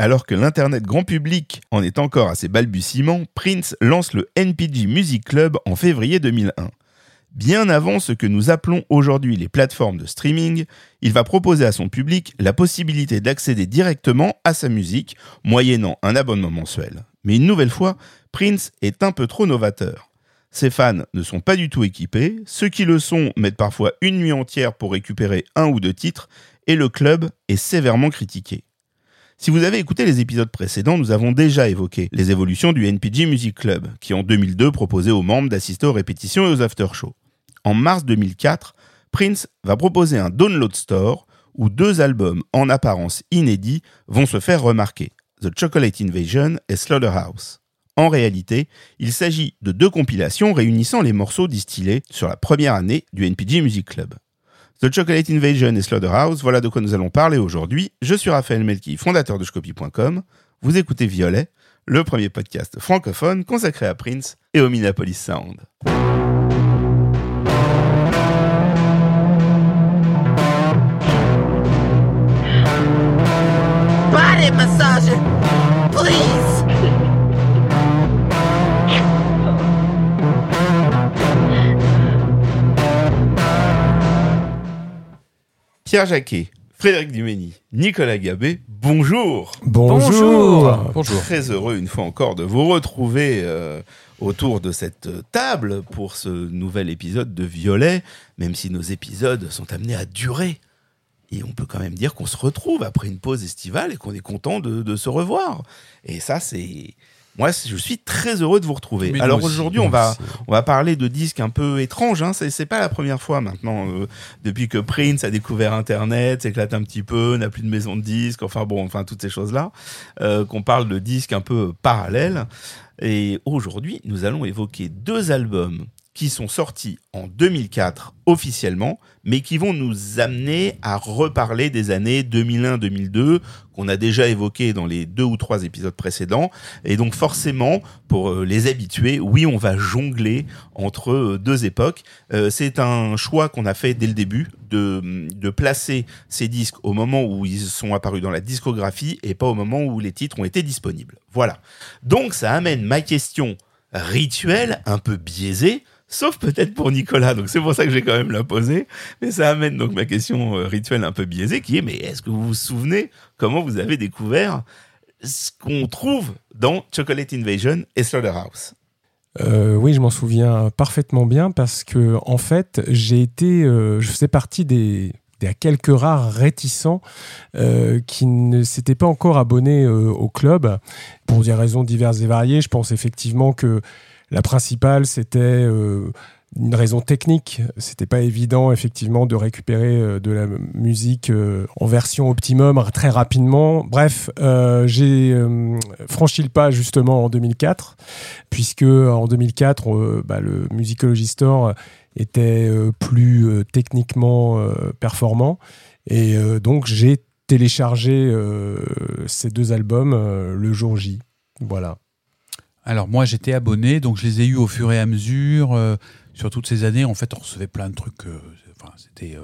Alors que l'Internet grand public en est encore à ses balbutiements, Prince lance le NPG Music Club en février 2001. Bien avant ce que nous appelons aujourd'hui les plateformes de streaming, il va proposer à son public la possibilité d'accéder directement à sa musique, moyennant un abonnement mensuel. Mais une nouvelle fois, Prince est un peu trop novateur. Ses fans ne sont pas du tout équipés, ceux qui le sont mettent parfois une nuit entière pour récupérer un ou deux titres, et le club est sévèrement critiqué. Si vous avez écouté les épisodes précédents, nous avons déjà évoqué les évolutions du NPG Music Club, qui en 2002 proposait aux membres d'assister aux répétitions et aux after-shows. En mars 2004, Prince va proposer un download store où deux albums en apparence inédits vont se faire remarquer, The Chocolate Invasion et Slaughterhouse. En réalité, il s'agit de deux compilations réunissant les morceaux distillés sur la première année du NPG Music Club. The Chocolate Invasion et Slaughterhouse, voilà de quoi nous allons parler aujourd'hui. Je suis Raphaël Melki, fondateur de Scopy.com. Vous écoutez Violet, le premier podcast francophone consacré à Prince et au Minneapolis Sound. Body please. Pierre Jacquet, Frédéric Dumény, Nicolas Gabé, bonjour Bonjour. Bonjour. Très heureux une fois encore de vous retrouver euh, autour de cette table pour ce nouvel épisode de Violet, même si nos épisodes sont amenés à durer. Et on peut quand même dire qu'on se retrouve après une pause estivale et qu'on est content de, de se revoir. Et ça, c'est... Moi, je suis très heureux de vous retrouver. Mais Alors aujourd'hui, on va, on va parler de disques un peu étranges. Hein. C'est, c'est pas la première fois maintenant. euh, depuis que Prince a découvert Internet, s'éclate un petit peu, n'a plus de maison de disques, enfin bon, enfin toutes ces choses-là, euh, qu'on parle de disques un peu parallèles. Et aujourd'hui, nous allons évoquer deux albums qui sont sortis en 2004 officiellement, mais qui vont nous amener à reparler des années 2001-2002 qu'on a déjà évoqué dans les deux ou trois épisodes précédents. Et donc forcément, pour euh, les habitués, oui, on va jongler entre euh, deux époques. Euh, c'est un choix qu'on a fait dès le début de, de placer ces disques au moment où ils sont apparus dans la discographie et pas au moment où les titres ont été disponibles. Voilà. Donc ça amène ma question rituelle, un peu biaisée, sauf peut-être pour Nicolas, donc c'est pour ça que j'ai quand même la poser, mais ça amène donc ma question euh, rituelle un peu biaisée qui est, mais est-ce que vous vous souvenez comment vous avez découvert ce qu'on trouve dans Chocolate Invasion et Slaughterhouse? Euh, oui, je m'en souviens parfaitement bien parce que en fait, j'ai été, euh, je faisais partie des, des quelques rares réticents euh, qui ne s'étaient pas encore abonnés au club pour des raisons diverses et variées. Je pense effectivement que la principale, c'était euh, une raison technique. C'était pas évident, effectivement, de récupérer euh, de la musique euh, en version optimum très rapidement. Bref, j'ai franchi le pas justement en 2004, puisque en 2004, euh, bah, le Musicology Store était plus techniquement performant. Et donc, j'ai téléchargé ces deux albums le jour J. Voilà. Alors moi j'étais abonné, donc je les ai eus au fur et à mesure euh, sur toutes ces années. En fait, on recevait plein de trucs. euh, enfin, c'était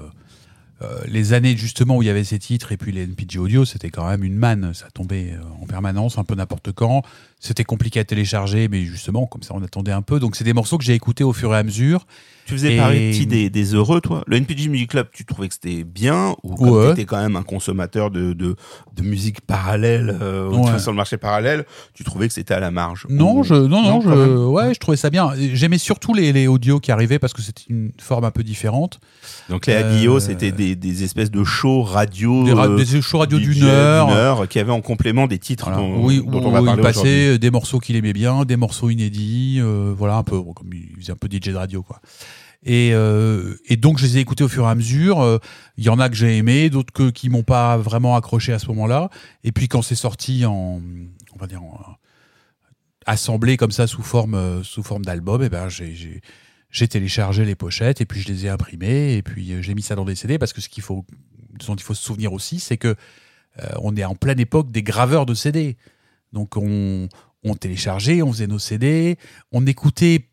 euh, les années justement où il y avait ces titres et puis les NPG audio, c'était quand même une manne. Ça tombait en permanence, un peu n'importe quand. C'était compliqué à télécharger, mais justement comme ça on attendait un peu. Donc c'est des morceaux que j'ai écoutés au fur et à mesure. Tu faisais Et- partie des, des heureux, toi? Le NPG Music Club, tu trouvais que c'était bien Ou comme Ouais. tu étais quand même un consommateur de, de, de musique parallèle, euh, Ouais. sur le marché parallèle, tu trouvais que c'était à la marge Non, Ou- je, non, non, je, ouais, je trouvais ça bien. J'aimais surtout les, les audios qui arrivaient parce que c'était une forme un peu différente. Donc les Euh, c'était des, des espèces de shows radio, Des, ra- euh, des shows radio DJ d'une heure. heure, qui avaient en complément des titres Voilà. dont, oui, dont on va parler. Passait des morceaux qu'il aimait bien, des morceaux inédits, euh, voilà un peu comme il faisait un peu DJ de radio quoi. Et, euh, et donc je les ai écoutés au fur et à mesure. Euh, Il y en a que j'ai aimé, d'autres que qui m'ont pas vraiment accroché à ce moment-là. Et puis quand c'est sorti en, on va dire en, assemblé comme ça sous forme euh, sous forme d'album, et ben j'ai j'ai téléchargé les pochettes et puis je les ai imprimées et puis euh, j'ai mis ça dans des CD parce que ce qu'il faut dont il faut se souvenir aussi, c'est que euh, on est en pleine époque des graveurs de CD. Donc on, téléchargeait, on faisait nos CD, on écoutait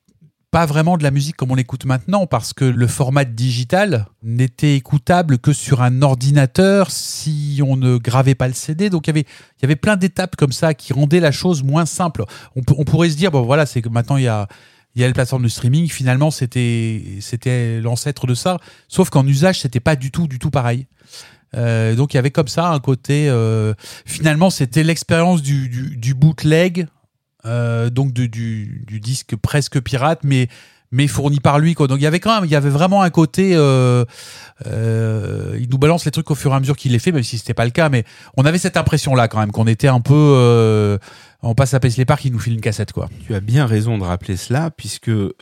pas vraiment de la musique comme on l'écoute maintenant parce que le format digital n'était écoutable que sur un ordinateur si on ne gravait pas le CD. Donc il y avait, y avait plein d'étapes comme ça qui rendaient la chose moins simple. On pourrait se dire, bon voilà, c'est que maintenant il y a, il y a les plateformes de streaming. Finalement, c'était, c'était l'ancêtre de ça. Sauf qu'en usage, c'était pas du tout, du tout pareil. Euh, donc il y avait comme ça un côté. euh, finalement, c'était l'expérience du, du, bootleg, euh, donc du, du, du disque presque pirate, mais mais fourni par lui quoi. Donc il y avait quand même, il y avait vraiment un côté. Euh, euh, il nous balance les trucs au fur et à mesure qu'il les fait, même si c'était pas le cas. Mais on avait cette impression là quand même qu'on était un peu. Euh, on passe à Paisley Park, il nous file une cassette quoi. Tu as bien raison de rappeler cela, puisque euh,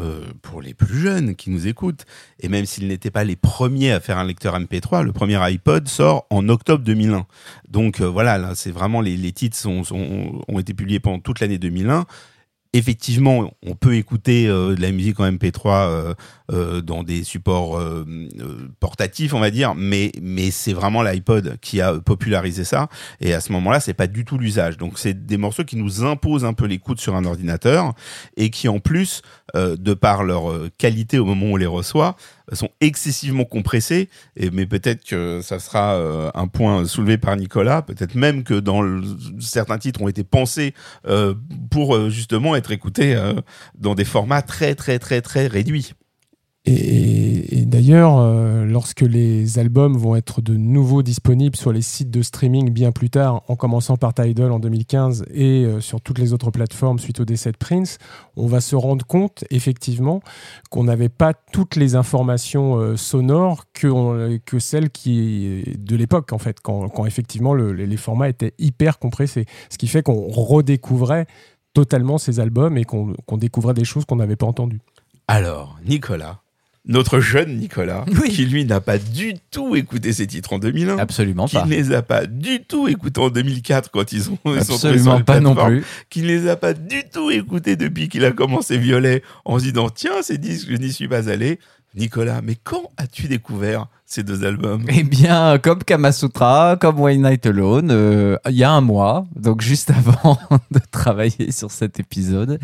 pour les plus jeunes qui nous écoutent, et même s'ils n'étaient pas les premiers à faire un lecteur MP3, le premier iPod sort en octobre 2001. Donc euh, voilà, là, c'est vraiment les, les titres ont été publiés pendant toute l'année 2001. Effectivement, on peut écouter euh, de la musique en MP3 euh, euh, dans des supports euh, euh, portatifs, on va dire, mais mais c'est vraiment l'iPod qui a popularisé ça. Et à ce moment-là, c'est pas du tout l'usage. Donc c'est des morceaux qui nous imposent un peu l'écoute sur un ordinateur et qui en plus, de par leur qualité au moment où on les reçoit, sont excessivement compressés. Et mais peut-être que ça sera euh, un point soulevé par Nicolas. Peut-être même que dans certains titres ont été pensés euh, pour euh, justement être écoutés euh, dans des formats très très très très réduits. Et, d'ailleurs, euh, lorsque les albums vont être de nouveau disponibles sur les sites de streaming bien plus tard, en commençant par Tidal en 2015 et euh, sur toutes les autres plateformes suite au décès de Prince, on va se rendre compte effectivement qu'on n'avait pas toutes les informations euh, sonores que, que celles qui de l'époque en fait, quand, quand effectivement le- les formats étaient hyper compressés, ce qui fait qu'on redécouvrait totalement ces albums et qu'on découvrait des choses qu'on n'avait pas entendues. Alors, Nicolas, notre jeune Nicolas, Oui. qui lui n'a pas du tout écouté ces titres en 2001, Absolument qui pas. ne les a pas du tout écoutés en 2004 quand ils ont ils sont Absolument pas non plus. qui ne les a pas du tout écoutés depuis qu'il a commencé Violet en se disant tiens ces disques je n'y suis pas allé. Nicolas, mais quand as-tu découvert ces deux albums? Eh bien, comme Kamasutra, comme One Night Alone, euh, il y a un mois, donc juste avant de travailler sur cet épisode.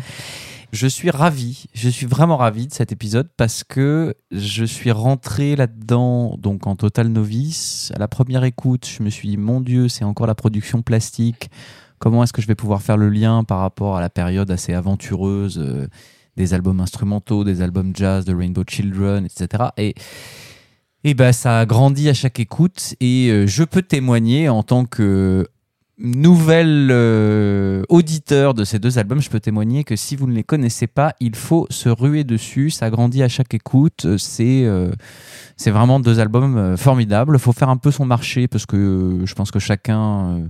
Je suis ravi, je suis vraiment ravi de cet épisode parce que je suis rentré là-dedans donc en total novice. À la première écoute, je me suis dit mon Dieu, c'est encore la production plastique. Comment est-ce que je vais pouvoir faire le lien par rapport à la période assez aventureuse euh, des albums instrumentaux, des albums jazz, de Rainbow Children, etc. Et et ben ça a grandi à chaque écoute et euh, je peux témoigner en tant que nouvel euh, auditeur de ces deux albums, je peux témoigner que si vous ne les connaissez pas, il faut se ruer dessus. Ça grandit à chaque écoute. C'est euh, vraiment deux albums euh, formidables. Il faut faire un peu son marché parce que je pense que chacun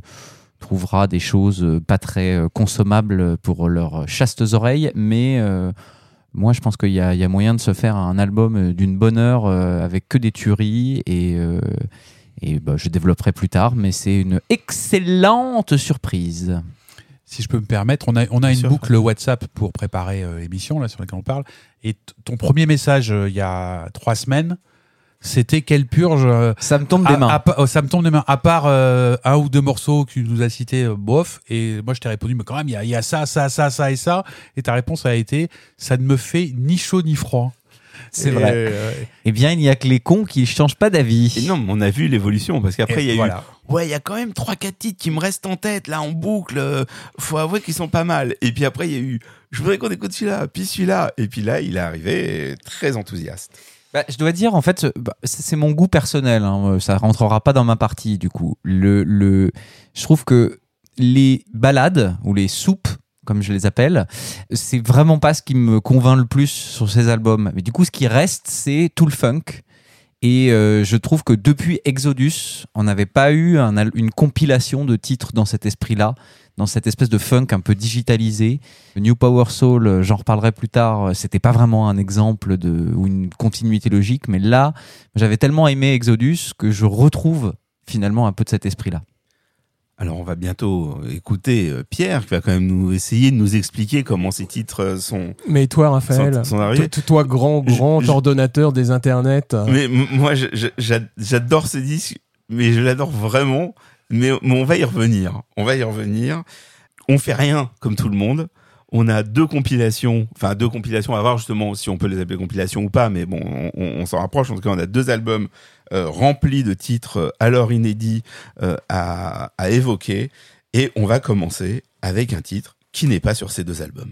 trouvera des choses pas très consommables pour leurs chastes oreilles, mais moi, je pense qu'il y, y a moyen de se faire un album d'une bonne heure avec que des tueries et, et bah, je développerai plus tard, mais c'est une excellente surprise. Si je peux me permettre, on a, on a une sûr. boucle WhatsApp pour préparer euh, l'émission là sur laquelle on parle. Et ton premier message euh, il y a trois semaines, c'était quelle purge euh, Ça me tombe à- des mains. à oh, Ça me tombe des mains. À part euh, un ou deux morceaux que tu nous as cités, euh, bof. Et moi, je t'ai répondu, mais quand même, il y a, il y a ça, ça, ça, ça et ça. Et ta réponse a été, ça ne me fait ni chaud ni froid. C'est vrai. euh, Eh bien, il n'y a que les cons qui ne changent pas d'avis. non, mais on a vu l'évolution parce qu'après il y a eu ouais, il y a quand même trois quatre titres qui me restent en tête là en boucle. euh, Faut avouer qu'ils sont pas mal. Et puis après il y a eu je voudrais qu'on écoute celui-là, puis celui-là. Et puis là, il est arrivé très enthousiaste. Bah, je dois dire, en fait, bah, c'est c'est mon goût personnel. hein, Ça rentrera pas dans ma partie, du coup. Le, le, je trouve que les balades ou les soupes, comme je les appelle, c'est vraiment pas ce qui me convainc le plus sur ces albums. Mais du coup, ce qui reste, c'est tout le funk. Et euh, je trouve que depuis Exodus, on n'avait pas eu une compilation de titres dans cet esprit-là, dans cette espèce de funk un peu digitalisé. New Power Soul, euh, j'en reparlerai plus tard, euh, c'était pas vraiment un exemple de, ou une continuité logique, mais là, j'avais tellement aimé Exodus que je retrouve finalement un peu de cet esprit-là. Alors on va bientôt écouter euh, Pierre qui va quand même nous essayer de nous expliquer comment ces titres euh, sont. Mais toi Raphaël, sont, sont toi, grand grand ordonnateur des internets. Mais moi j'adore ces disques, mais je l'adore vraiment. Mais, mais, on va y revenir, on va y revenir. On fait rien comme tout le monde. On a deux compilations, enfin deux compilations à voir justement si on peut les appeler compilations ou pas, mais bon, on, on s'en rapproche. En tout cas, on a deux albums euh, rempli de titres euh, alors inédits euh, à, à évoquer. Et on va commencer avec un titre qui n'est pas sur ces deux albums.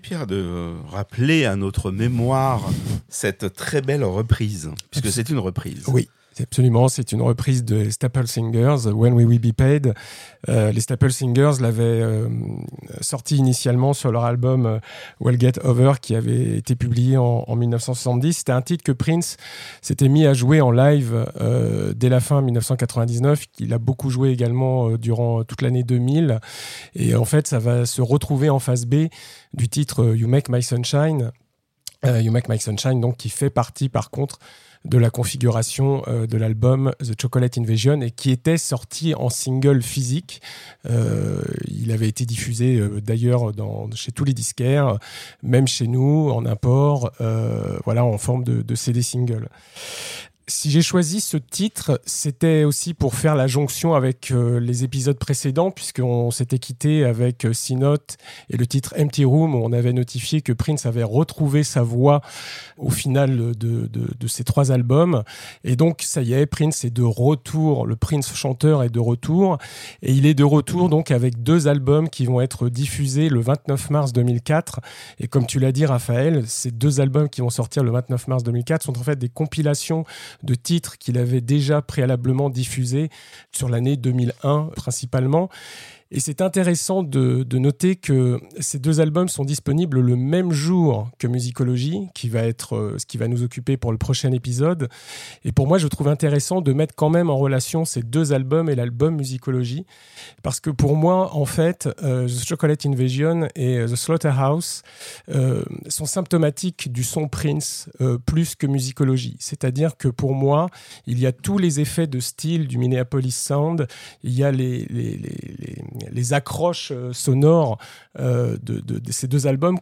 Pierre de rappeler à notre mémoire cette très belle reprise, puisque c'est une reprise. Oui. Absolument, c'est une reprise des Staple Singers, When We Will Be Paid. Euh, les Staple Singers l'avaient euh, sorti initialement sur leur album euh, Well Get Over qui avait été publié en, 1970. C'était un titre que Prince s'était mis à jouer en live dès la fin 1999, qu'il a beaucoup joué également durant toute l'année 2000. Et en fait, ça va se retrouver en face B du titre You Make My Sunshine. you Make My Sunshine, donc qui fait partie par contre de la configuration euh, de l'album The Chocolate Invasion et qui était sorti en single physique. Euh, il avait été diffusé euh, d'ailleurs chez tous les disquaires, même chez nous en import, euh, voilà en forme de, de CD single. Si j'ai choisi ce titre, c'était aussi pour faire la jonction avec euh, les épisodes précédents, puisqu'on s'était quitté avec euh, C-Note et le titre Empty Room, où on avait notifié que Prince avait retrouvé sa voix au final de, de- de ces trois albums. Et donc, ça y est, Prince est de retour, le Prince chanteur est de retour, et il est de retour donc avec deux albums qui vont être diffusés le 29 mars 2004. Et comme tu l'as dit, Raphaël, ces deux albums qui vont sortir le 29 mars 2004 sont en fait des compilations de titres qu'il avait déjà préalablement diffusés sur l'année 2001 principalement. Et c'est intéressant de, de noter que ces deux albums sont disponibles le même jour que Musicology, qui va être euh, ce qui va nous occuper pour le prochain épisode. Et pour moi, je trouve intéressant de mettre quand même en relation ces deux albums et l'album Musicology, parce que pour moi, en fait, euh, The Chocolate Invasion et euh, The Slaughterhouse sont symptomatiques du son Prince plus que Musicology. C'est-à-dire que pour moi, il y a tous les effets de style du Minneapolis Sound, il y a les, les, les, les- les accroches euh, sonores euh, de, de- de ces deux albums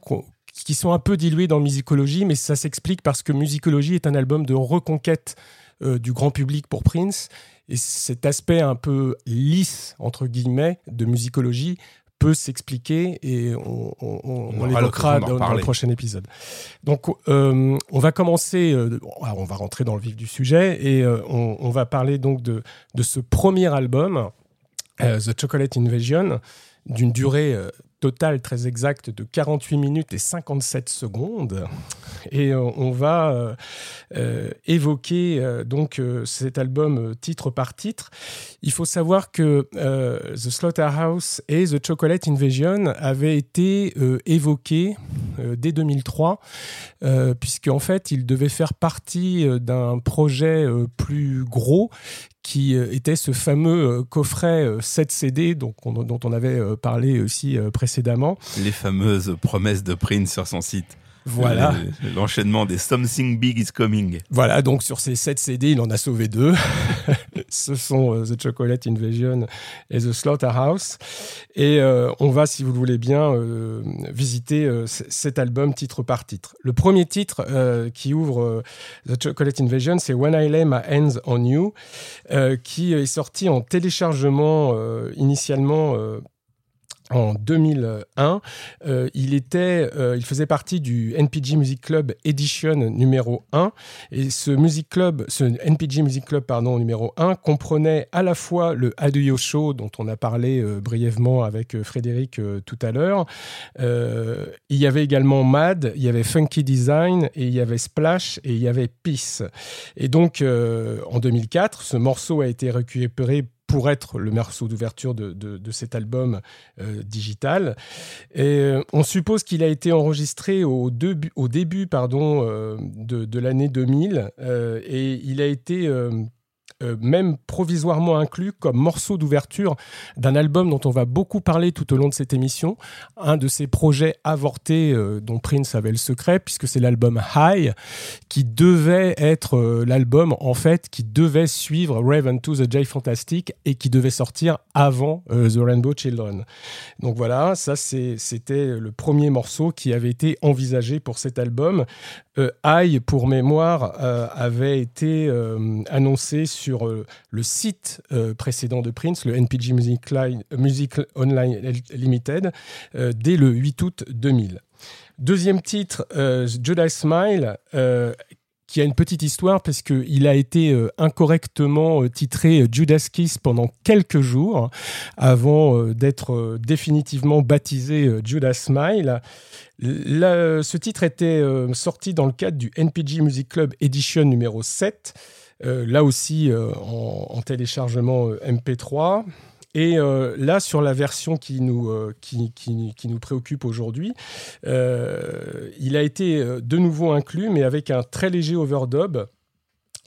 qui sont un peu dilués dans Musicology, mais ça s'explique parce que Musicology est un album de reconquête euh, du grand public pour Prince. Et cet aspect un peu lisse, entre guillemets, de Musicology peut s'expliquer et on, on- l'évoquera dans, dans le prochain épisode. Donc, euh, on va commencer, euh, on va rentrer dans le vif du sujet et on, va parler donc de, de ce premier album, The Chocolate Invasion, d'une durée euh, totale très exacte de 48 minutes et 57 secondes. Et euh, on va euh, euh, évoquer euh, donc euh, cet album euh, titre par titre. Il faut savoir que euh, The Slaughterhouse et The Chocolate Invasion avaient été euh, évoqués euh, dès 2003, euh, puisque en fait ils devaient faire partie euh, d'un projet euh, plus gros qui euh, était ce fameux euh, coffret euh, 7 CD donc, on- dont on avait euh, parlé aussi précédemment. Les fameuses promesses de Prince sur son site. Voilà. Le- L'enchaînement des Something Big is Coming. Voilà, donc sur ces 7 CD, il en a sauvé deux. Ce sont euh, The Chocolate Invasion et The Slaughterhouse. Et euh, on va, si vous le voulez bien, euh, visiter euh, cet album titre par titre. Le premier titre euh, qui ouvre euh, The Chocolate Invasion, c'est When I Lay My Hands on You, euh, qui est sorti en téléchargement euh, initialement. En 2001, Euh, euh, il faisait partie du NPG Music Club Edition numéro 1 et ce Music Club, ce NPG Music Club numéro 1 comprenait à la fois le Aduyo Show dont on a parlé euh, brièvement avec Frédéric tout à l'heure. Il y avait également Mad, il y avait Funky Design et il y avait Splash et il y avait Peace. Et donc en 2004, ce morceau a été récupéré pour être le morceau d'ouverture de, de- cet album euh, digital. Et euh, on suppose qu'il a été enregistré au, début- au début pardon, euh, de, l'année 2000 euh, et il a été euh, même provisoirement inclus comme morceau d'ouverture d'un album dont on va beaucoup parler tout au long de cette émission, un de ces projets avortés euh, dont Prince avait le secret, puisque c'est l'album High, qui devait être euh, l'album en fait qui devait suivre Raven to the J Fantastic et qui devait sortir avant The Rainbow Children. Donc voilà, ça c'était le premier morceau qui avait été envisagé pour cet album. Euh, High, pour mémoire, euh, avait été euh, annoncé sur euh, le site précédent de Prince, le NPG Music, Line- Music Online Limited, dès le 8 août 2000. Deuxième titre, Judas Smile, qui a une petite histoire parce qu'il a été incorrectement titré Judas Kiss pendant quelques jours avant d'être définitivement baptisé Judas Smile. Ce titre était euh, sorti dans le cadre du NPG Music Club Edition numéro 7, euh, là aussi euh, en, en téléchargement euh, MP3. Et là, sur la version qui nous, préoccupe aujourd'hui, il a été de nouveau inclus, mais avec un très léger overdub.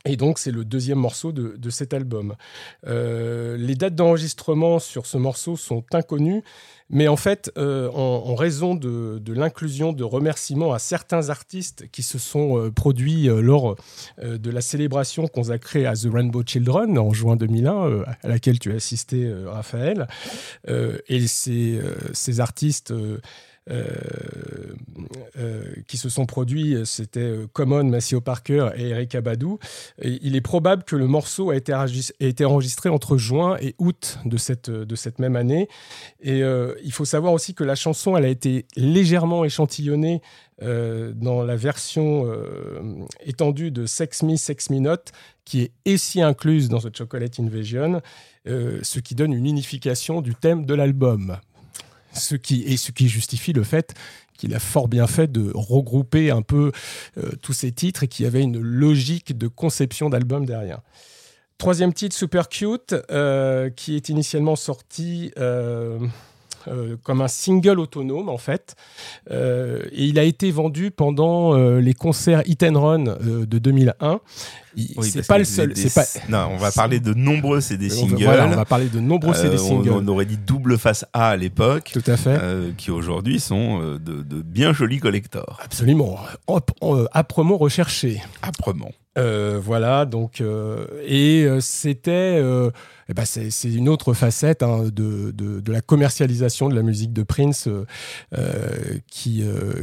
Et donc, c'est le deuxième morceau de, de cet album. Euh, les dates d'enregistrement sur ce morceau sont inconnues, mais en fait, euh, en, raison de, de l'inclusion de remerciements à certains artistes qui se sont euh, produits lors de la célébration consacrée à The Rainbow Children en juin 2001, euh, à laquelle tu as assisté, Raphaël, et ces, ces artistes. Euh, euh, qui se sont produits, c'était euh, Common, Maceo Parker et Eric Abadou. Il est probable que le morceau a été, enregistré entre juin et août de cette, même année. Et il faut savoir aussi que la chanson, elle a été légèrement échantillonnée dans la version étendue de Sex Me, Sex Me Not, qui est ici incluse dans The Chocolate Invasion, ce qui donne une unification du thème de l'album. Ce qui, et ce qui justifie le fait qu'il a fort bien fait de regrouper un peu euh, tous ces titres et qu'il y avait une logique de conception d'album derrière. Troisième titre, Super Cute, euh, qui est initialement sorti euh, comme un single autonome en fait. Euh, et il a été vendu pendant euh, les concerts Hit and Run de 2001. Il- Oui, c'est pas le seul. des- C'est pas. Non, on va parler de nombreux CD singles. voilà, on va parler de nombreux CD on- singles. on, aurait dit double face A à l'époque, Tout à fait. qui aujourd'hui sont de, de bien jolis collectors. Absolument. Hop, âprement recherché. Âprement. Voilà, donc et c'était, eh ben c'est une autre facette hein, de, de, de la commercialisation de la musique de Prince euh, qui euh,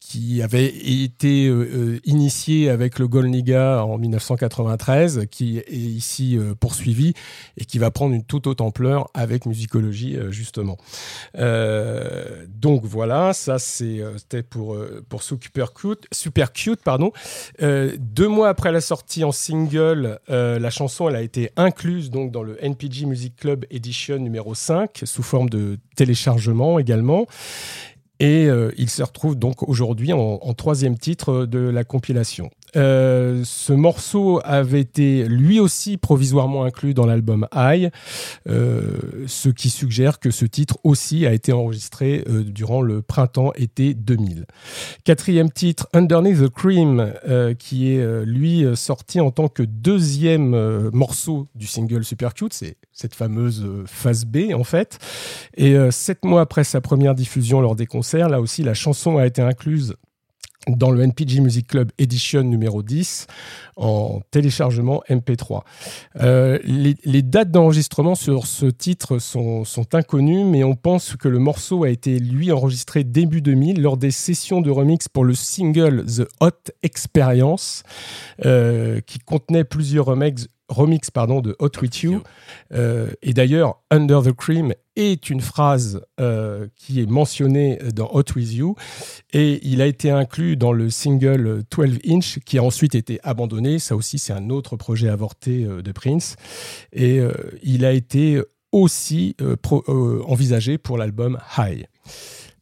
qui avait été euh, initiée avec le Golniga en 1993, qui est ici euh, poursuivi et qui va prendre une toute autre ampleur avec musicologie euh, justement. Euh, donc voilà, ça c'était pour pour Super Cute, Super Cute pardon. Deux mois après la sortie en single, la chanson elle a été incluse donc dans le NPG Music Club Edition numéro 5 sous forme de téléchargement également. Et euh, il se retrouve donc aujourd'hui en, en troisième titre de la compilation. Euh, ce morceau avait été lui aussi provisoirement inclus dans l'album High, euh, ce qui suggère que ce titre aussi a été enregistré euh, durant le printemps-été 2000. Quatrième titre, Underneath the Cream, euh, qui est lui sorti en tant que deuxième morceau du single Super Cute, c'est cette fameuse phase B en fait. Et sept mois après sa première diffusion lors des concerts, là aussi la chanson a été incluse dans le NPG Music Club Edition numéro 10 en téléchargement MP3. Euh, les, dates d'enregistrement sur ce titre sont, inconnues, mais on pense que le morceau a été lui enregistré début 2000 lors des sessions de remix pour le single The Hot Experience, euh, qui contenait plusieurs remix, remix pardon, de Hot With You. Euh, et d'ailleurs, Under the Cream est une phrase euh, qui est mentionnée dans Hot With You et il a été inclus dans le single 12 Inch qui a ensuite été abandonné. Ça aussi, c'est un autre projet avorté euh, de Prince. Et il a été aussi envisagé pour l'album High.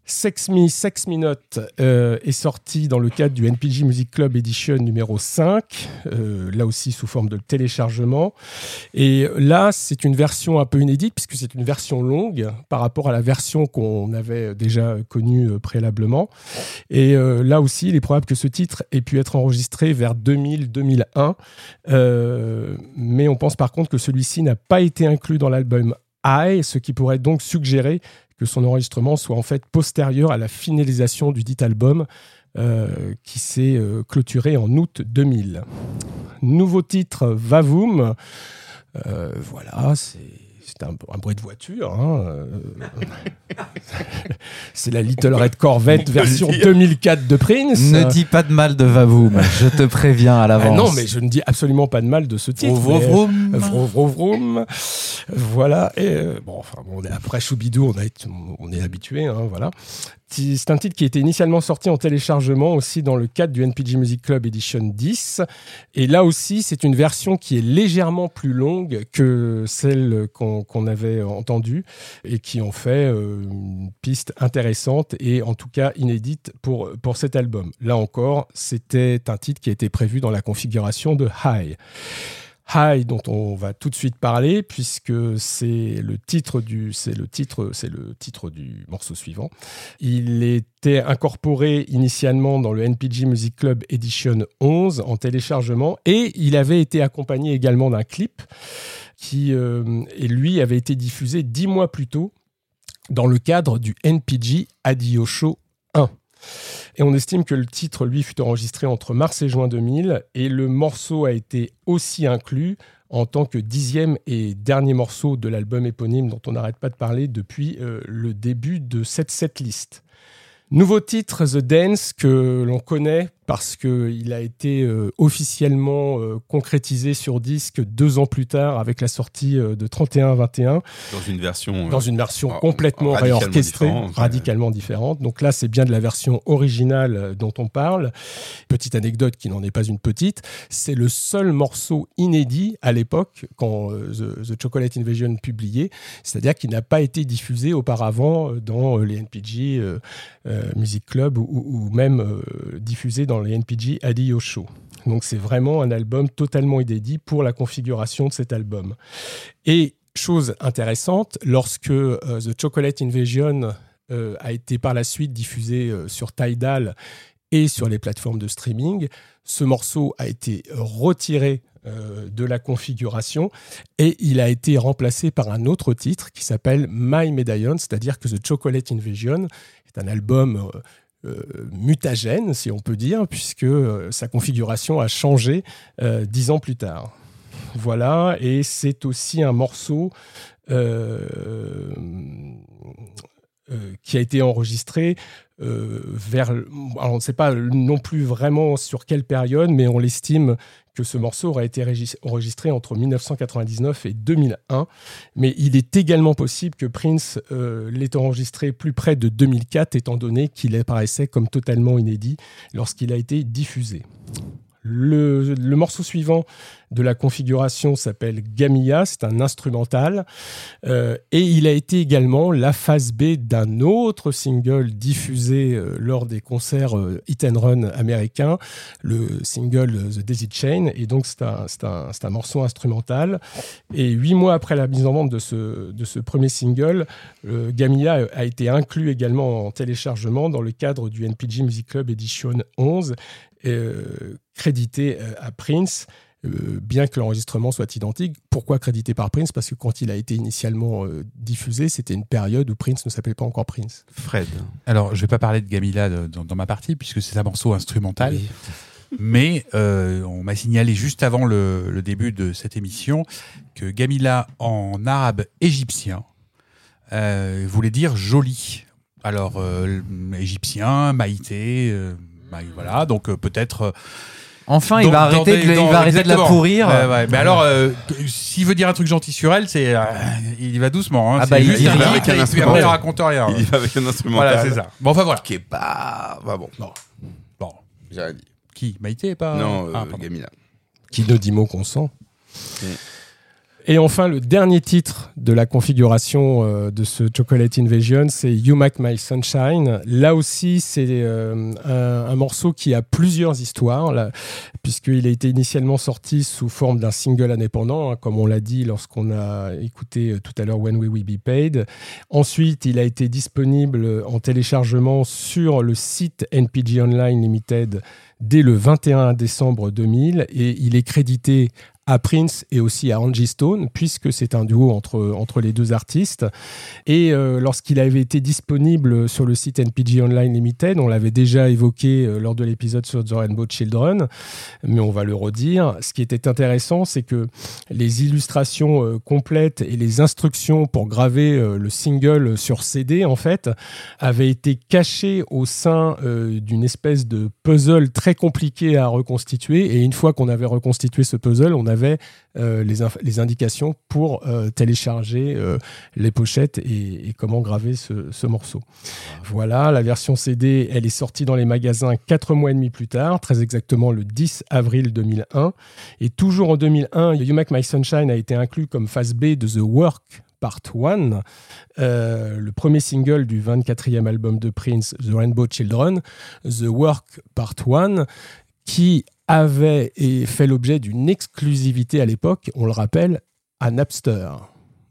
Sex Me, Sex Me Not euh, est sorti dans le cadre du NPG Music Club Edition numéro 5, euh, là aussi sous forme de téléchargement. Et là, c'est une version un peu inédite puisque c'est une version longue par rapport à la version qu'on avait déjà connue euh, préalablement. Et là aussi, il est probable que ce titre ait pu être enregistré vers 2000-2001. Euh, mais on pense par contre que celui-ci n'a pas été inclus dans l'album I, ce qui pourrait donc suggérer que son enregistrement soit en fait postérieur à la finalisation du dit album euh, qui s'est euh, clôturé en août 2000. Nouveau titre, Vavoom. Euh, voilà, c'est c'est un, un bruit de voiture. hein, euh. c'est la Little Red Corvette version dire. 2004 de Prince. Ne dis pas de mal de Vavoom, je te préviens à Ah l'avance. non, mais je ne dis absolument pas de mal de ce titre. Vroom, vroom. Vroom, vroom, vroom. Voilà. Et euh, bon, enfin, après Choubidou, on, a on est habitué. Hein, voilà. C'est un titre qui était initialement sorti en téléchargement aussi dans le cadre du NPG Music Club Edition 10. Et là aussi, c'est une version qui est légèrement plus longue que celle qu'on avait entendue et qui en fait euh, une piste intéressante et en tout cas inédite pour, pour cet album. Là encore, c'était un titre qui été prévu dans la configuration de High. High dont on va tout de suite parler puisque c'est le titre du c'est le titre c'est le titre du morceau suivant. Il était incorporé initialement dans le NPG Music Club Edition 11 en téléchargement et il avait été accompagné également d'un clip qui euh, et lui avait été diffusé dix mois plus tôt dans le cadre du NPG Adio Show 1. Et on estime que le titre, lui, fut enregistré entre mars et juin 2000, et le morceau a été aussi inclus en tant que dixième et dernier morceau de l'album éponyme dont on n'arrête pas de parler depuis euh, le début de cette setlist. Nouveau titre, The Dance, que l'on connaît parce qu'il a été euh, officiellement euh, concrétisé sur disque deux ans plus tard avec la sortie euh, de 31-21 Dans une version. dans une version complètement radicalement réorchestrée, différente, radicalement différente. Donc là, c'est bien de la version originale dont on parle. Petite anecdote qui n'en est pas une petite, c'est le seul morceau inédit à l'époque quand The, Chocolate Invasion publié, c'est-à-dire qu'il n'a pas été diffusé auparavant dans les NPG Music Club ou, ou même diffusé dans les NPG Adio Show. Donc c'est vraiment un album totalement inédit pour la configuration de cet album. Et chose intéressante, lorsque euh, The Chocolate Invasion euh, a été par la suite diffusé euh, sur Tidal et sur les plateformes de streaming, ce morceau a été retiré de la configuration et il a été remplacé par un autre titre qui s'appelle My Medallion, c'est-à-dire que The Chocolate Invasion est un album mutagène, si on peut dire, puisque euh, sa configuration a changé euh, dix ans plus tard. Voilà, et c'est aussi un morceau euh, euh, qui a été enregistré euh, vers. Alors, on ne sait pas non plus vraiment sur quelle période, mais on l'estime que ce morceau aurait été enregistré entre 1999 et 2001. Mais il est également possible que Prince euh, l'ait enregistré plus près de 2004, étant donné qu'il apparaissait comme totalement inédit lorsqu'il a été diffusé. Le, morceau suivant de la configuration s'appelle Gamia, c'est un instrumental, euh, et il a été également la phase B d'un autre single diffusé euh, lors des concerts euh, Hit and Run américains, le single The Daisy Chain, et donc c'est un, un- un morceau instrumental. Et huit mois après la mise en vente de ce, de ce premier single, Gamia a été inclus également en téléchargement dans le cadre du NPG Music Club Edition 11, euh, crédité euh, à Prince. euh, bien que l'enregistrement soit identique. Pourquoi crédité par Prince? Parce que quand il a été initialement euh, diffusé, c'était une période où Prince ne s'appelait pas encore Prince. Fred. Alors, je vais pas parler de Gamila de- dans, dans ma partie, puisque c'est un morceau instrumental. Mais euh, on m'a signalé juste avant le, le début de cette émission que Gamila en arabe égyptien euh, voulait dire joli. Alors, euh, égyptien, Maïté, Maï- voilà, donc euh, peut-être. euh, Enfin, il dans- va arrêter, des- de, dans- il va arrêter de la pourrir. Ouais, ouais. Mais alors, euh, s'il veut dire un truc gentil sur elle, c'est. euh, il y va doucement. Hein. Ah bah, il juste dit un rien. truc, Avec un instrument. il raconte rien. Il y va avec un instrumental. Voilà, c'est ça. Bon, enfin voilà. Qui est pas. Bah bon. Bon. J'ai rien dit. Qui? Maïté pas Non, euh, Ah. Gamila. Qui ne dit mot consent. Mm. Et enfin, le dernier titre de la configuration euh, de ce Chocolate Invasion, c'est You Make My Sunshine. Là aussi, c'est euh, un, morceau qui a plusieurs histoires, puisqu'il a été initialement sorti sous forme d'un single indépendant, hein, comme on l'a dit lorsqu'on a écouté euh, tout à l'heure When We Will Be Paid. Ensuite, il a été disponible en téléchargement sur le site NPG Online Limited dès le 21 décembre 2000 et il est crédité à Prince et aussi à Angie Stone, puisque c'est un duo entre, entre les deux artistes. Et euh, lorsqu'il avait été disponible sur le site NPG Online Limited, on l'avait déjà évoqué euh, lors de l'épisode sur The Rainbow Children, mais on va le redire. Ce qui était intéressant, c'est que les illustrations euh, complètes et les instructions pour graver le single sur CD, en fait, avaient été cachées au sein d'une espèce de puzzle très compliqué à reconstituer. Et une fois qu'on avait reconstitué ce puzzle, on avait euh, les, les indications pour euh, télécharger euh, les pochettes et, comment graver ce, ce morceau. Voilà, la version CD, elle est sortie dans les magasins quatre mois et demi plus tard, très exactement le 10 avril 2001. Et toujours en 2001, You Make My Sunshine a été inclus comme phase B de The Work Part 1, euh, le premier single du 24e album de Prince, The Rainbow Children, The Work Part 1, qui avait et fait l'objet d'une exclusivité à l'époque, on le rappelle, à Napster.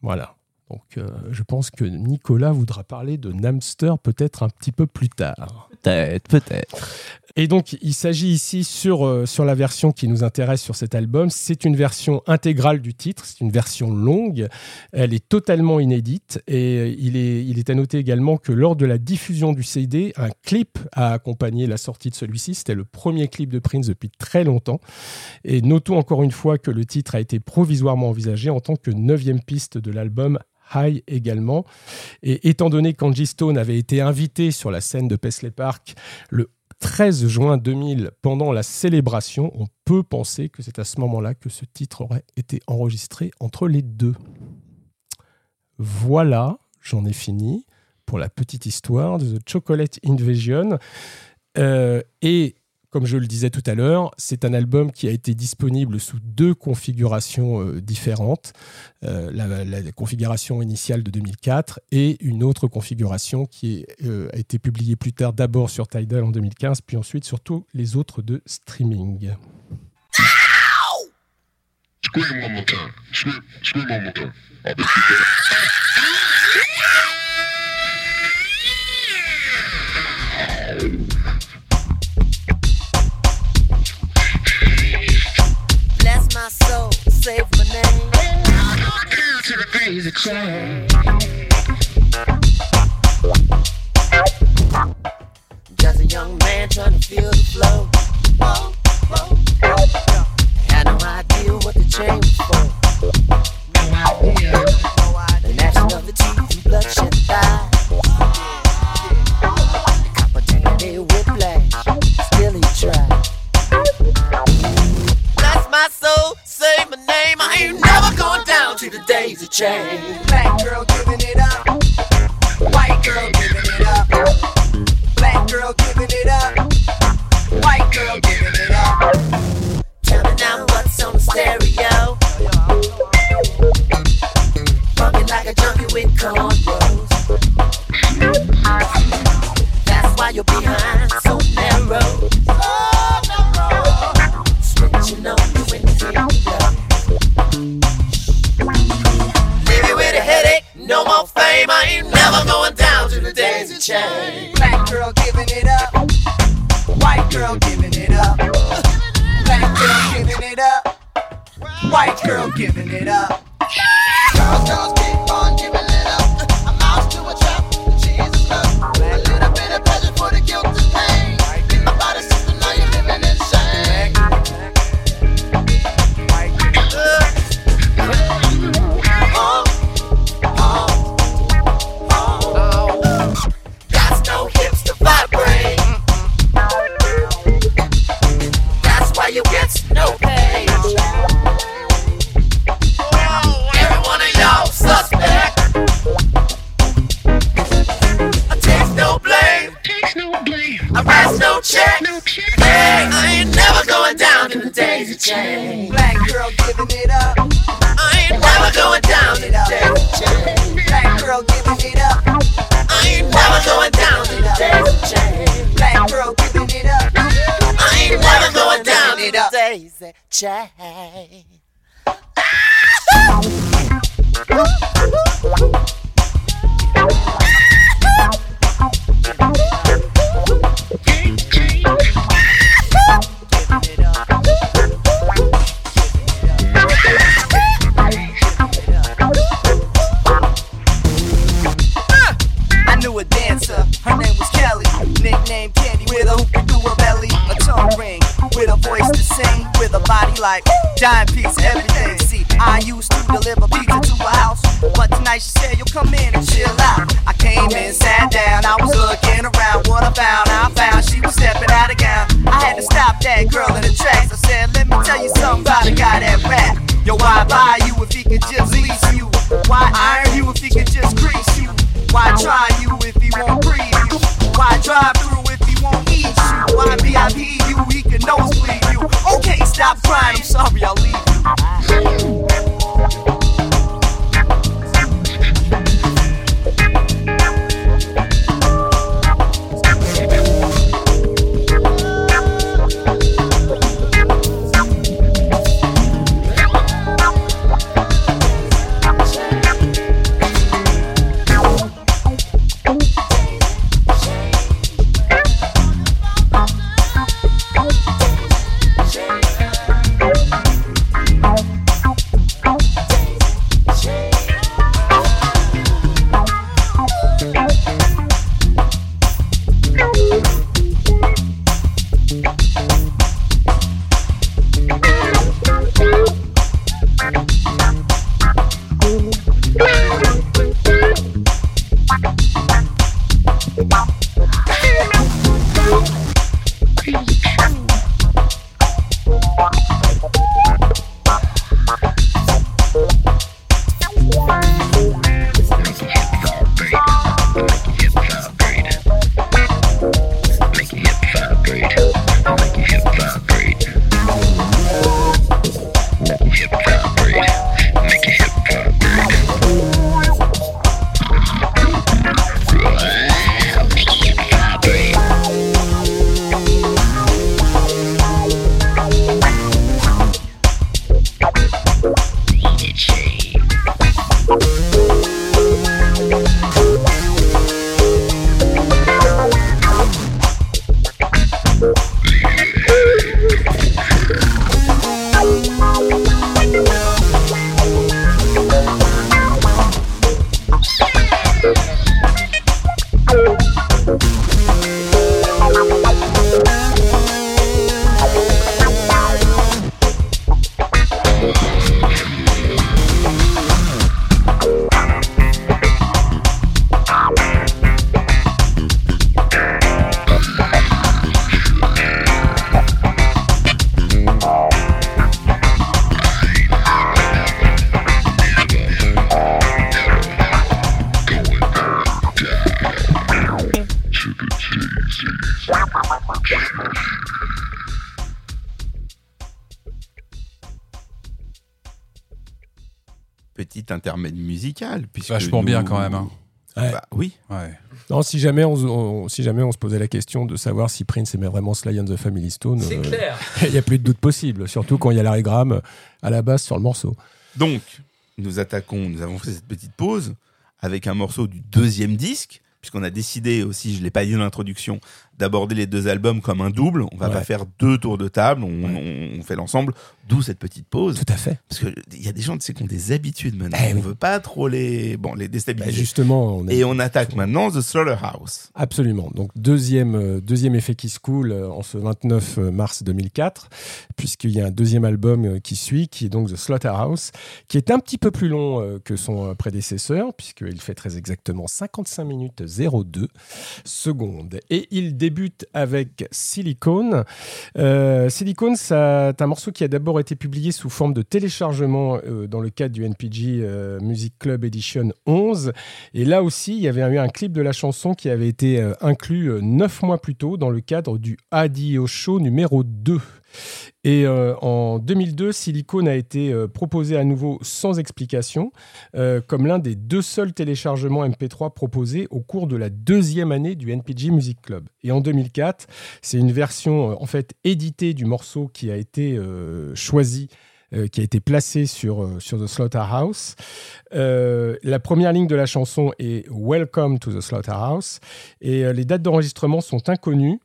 Voilà. Donc euh, je pense que Nicolas voudra parler de Napster peut-être un petit peu plus tard. Peut-être, peut-être. Et donc, il s'agit ici sur, euh, sur la version qui nous intéresse sur cet album. C'est une version intégrale du titre, c'est une version longue. Elle est totalement inédite. Et euh, il est, il est à noter également que lors de la diffusion du CD, un clip a accompagné la sortie de celui-ci. C'était le premier clip de Prince depuis très longtemps. Et notons encore une fois que le titre a été provisoirement envisagé en tant que neuvième piste de l'album Également. Et étant donné qu'Angie Stone avait été invité sur la scène de Paisley Park le 13 juin 2000 pendant la célébration, on peut penser que c'est à ce moment-là que ce titre aurait été enregistré entre les deux. Voilà, j'en ai fini pour la petite histoire de The Chocolate Invasion. Euh, et comme je le disais tout à l'heure, c'est un album qui a été disponible sous deux configurations euh, différentes. Euh, la, configuration initiale de 2004 et une autre configuration qui euh, a été publiée plus tard d'abord sur Tidal en 2015, puis ensuite sur tous les autres de streaming. Save my name. To the crazy train. Just a young man trying to feel the flow. Whoa, whoa. Had no idea what the chain was for. No idea. The gnashing of the teeth and bloodshot thighs. To the days of change. Black girl giving it up. White girl giving it up. Black girl giving it up. White girl giving it up. Counting down what's on the stereo. Funky like a junkie with cornrows. That's why you're behind no more fame. I ain't never going down to the days of change. Black girl giving it up. White girl giving it up. Black girl giving it up. White girl giving it up. Girls, girls I no check. No check. Hey, I ain't never going down to the days of change. Black girl giving it up. I ain't never going down to the days of change. Black girl giving it up. I ain't never going down to the days of change. Black girl giving it up. I ain't never going down to the days of change. I with a voice to sing, with a body like dime piece, everything. See, I used to deliver pizza to her house, but tonight she said you'll come in and chill out. Vachement nous- bien quand même. hein. Ouais. Bah, oui. Ouais. Non, si jamais on, on- si jamais on se posait la question de savoir si Prince aimait vraiment Sly and the Family Stone, euh, clair. il n'y a plus de doute possible, surtout quand il y a l'arégramme à la base sur le morceau. Donc, nous attaquons, nous avons fait cette petite pause avec un morceau du deuxième disque, puisqu'on a décidé aussi, je ne l'ai pas dit dans l'introduction, d'aborder les deux albums comme un double. On va Ouais. pas faire deux tours de table, on, on- on fait l'ensemble, d'où cette petite pause. Tout à fait. Parce qu'il y a des gens qui ont des habitudes maintenant. Eh on oui. veut pas trop les, bon, les Bah, déstabiliser. justement, on a- Et on attaque maintenant The Slaughterhouse. Absolument. Donc deuxième, euh, deuxième effet qui se coule euh, en ce 29 mars 2004, puisqu'il y a un deuxième album euh, qui suit, qui est donc The Slaughterhouse, qui est un petit peu plus long euh, que son euh, prédécesseur, puisqu'il fait très exactement 55 minutes 02 secondes. Et il débute avec Silicone. Euh, Silicone, c'est un morceau qui a d'abord été publié sous forme de téléchargement euh, dans le cadre du NPG euh, Music Club Edition 11. Et là aussi, il y avait eu un clip de la chanson qui avait été euh, inclus neuf mois plus tôt dans le cadre du Adio Show numéro 2. Et euh, en 2002, Silicone a été euh, proposé à nouveau sans explication, euh, comme l'un des deux seuls téléchargements MP3 proposés au cours de la deuxième année du NPG Music Club. Et en 2004, c'est une version en fait éditée du morceau qui a été euh, qui a été placée sur, sur The Slaughterhouse. Euh, la première ligne de la chanson est Welcome to the Slaughterhouse et les dates d'enregistrement sont inconnues.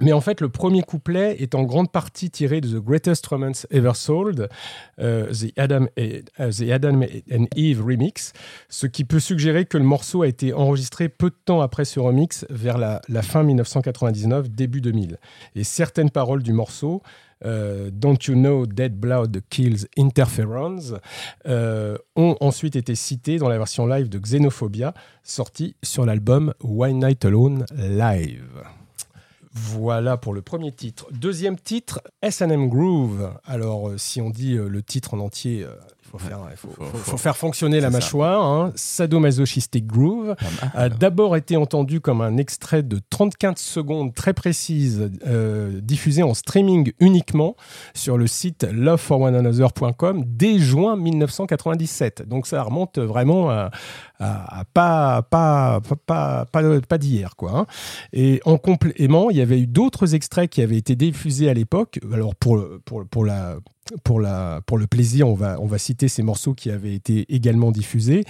Mais en fait, le premier couplet est en grande partie tiré de The Greatest Romance Ever Sold, euh, the, Adam euh, the Adam and Eve remix, ce qui peut suggérer que le morceau a été enregistré peu de temps après ce remix, vers la, fin 1999, début 2000. Et certaines paroles du morceau, euh, Don't You Know Dead Blood Kills Interferons, euh, ont ensuite été citées dans la version live de Xenophobia, sortie sur l'album One Night Alone Live. Voilà pour le premier titre. Deuxième titre, SM Groove. Alors, euh, si on dit euh, le titre en entier, euh, faut, faire, faut, faire fonctionner la ça. mâchoire. Hein. Sadomasochistic Groove a d'abord été entendu comme un extrait de 34 secondes très précise, euh, diffusé en streaming uniquement sur le site loveforonanother.com dès juin 1997. Donc ça remonte vraiment à, à- à pas, pas, pas, pas, pas, pas d'hier. quoi. hein. Et en complément, il y avait eu d'autres extraits qui avaient été diffusés à l'époque. Alors pour, pour, pour la pour, la, pour le plaisir, on va, on va citer ces morceaux qui avaient été également diffusés.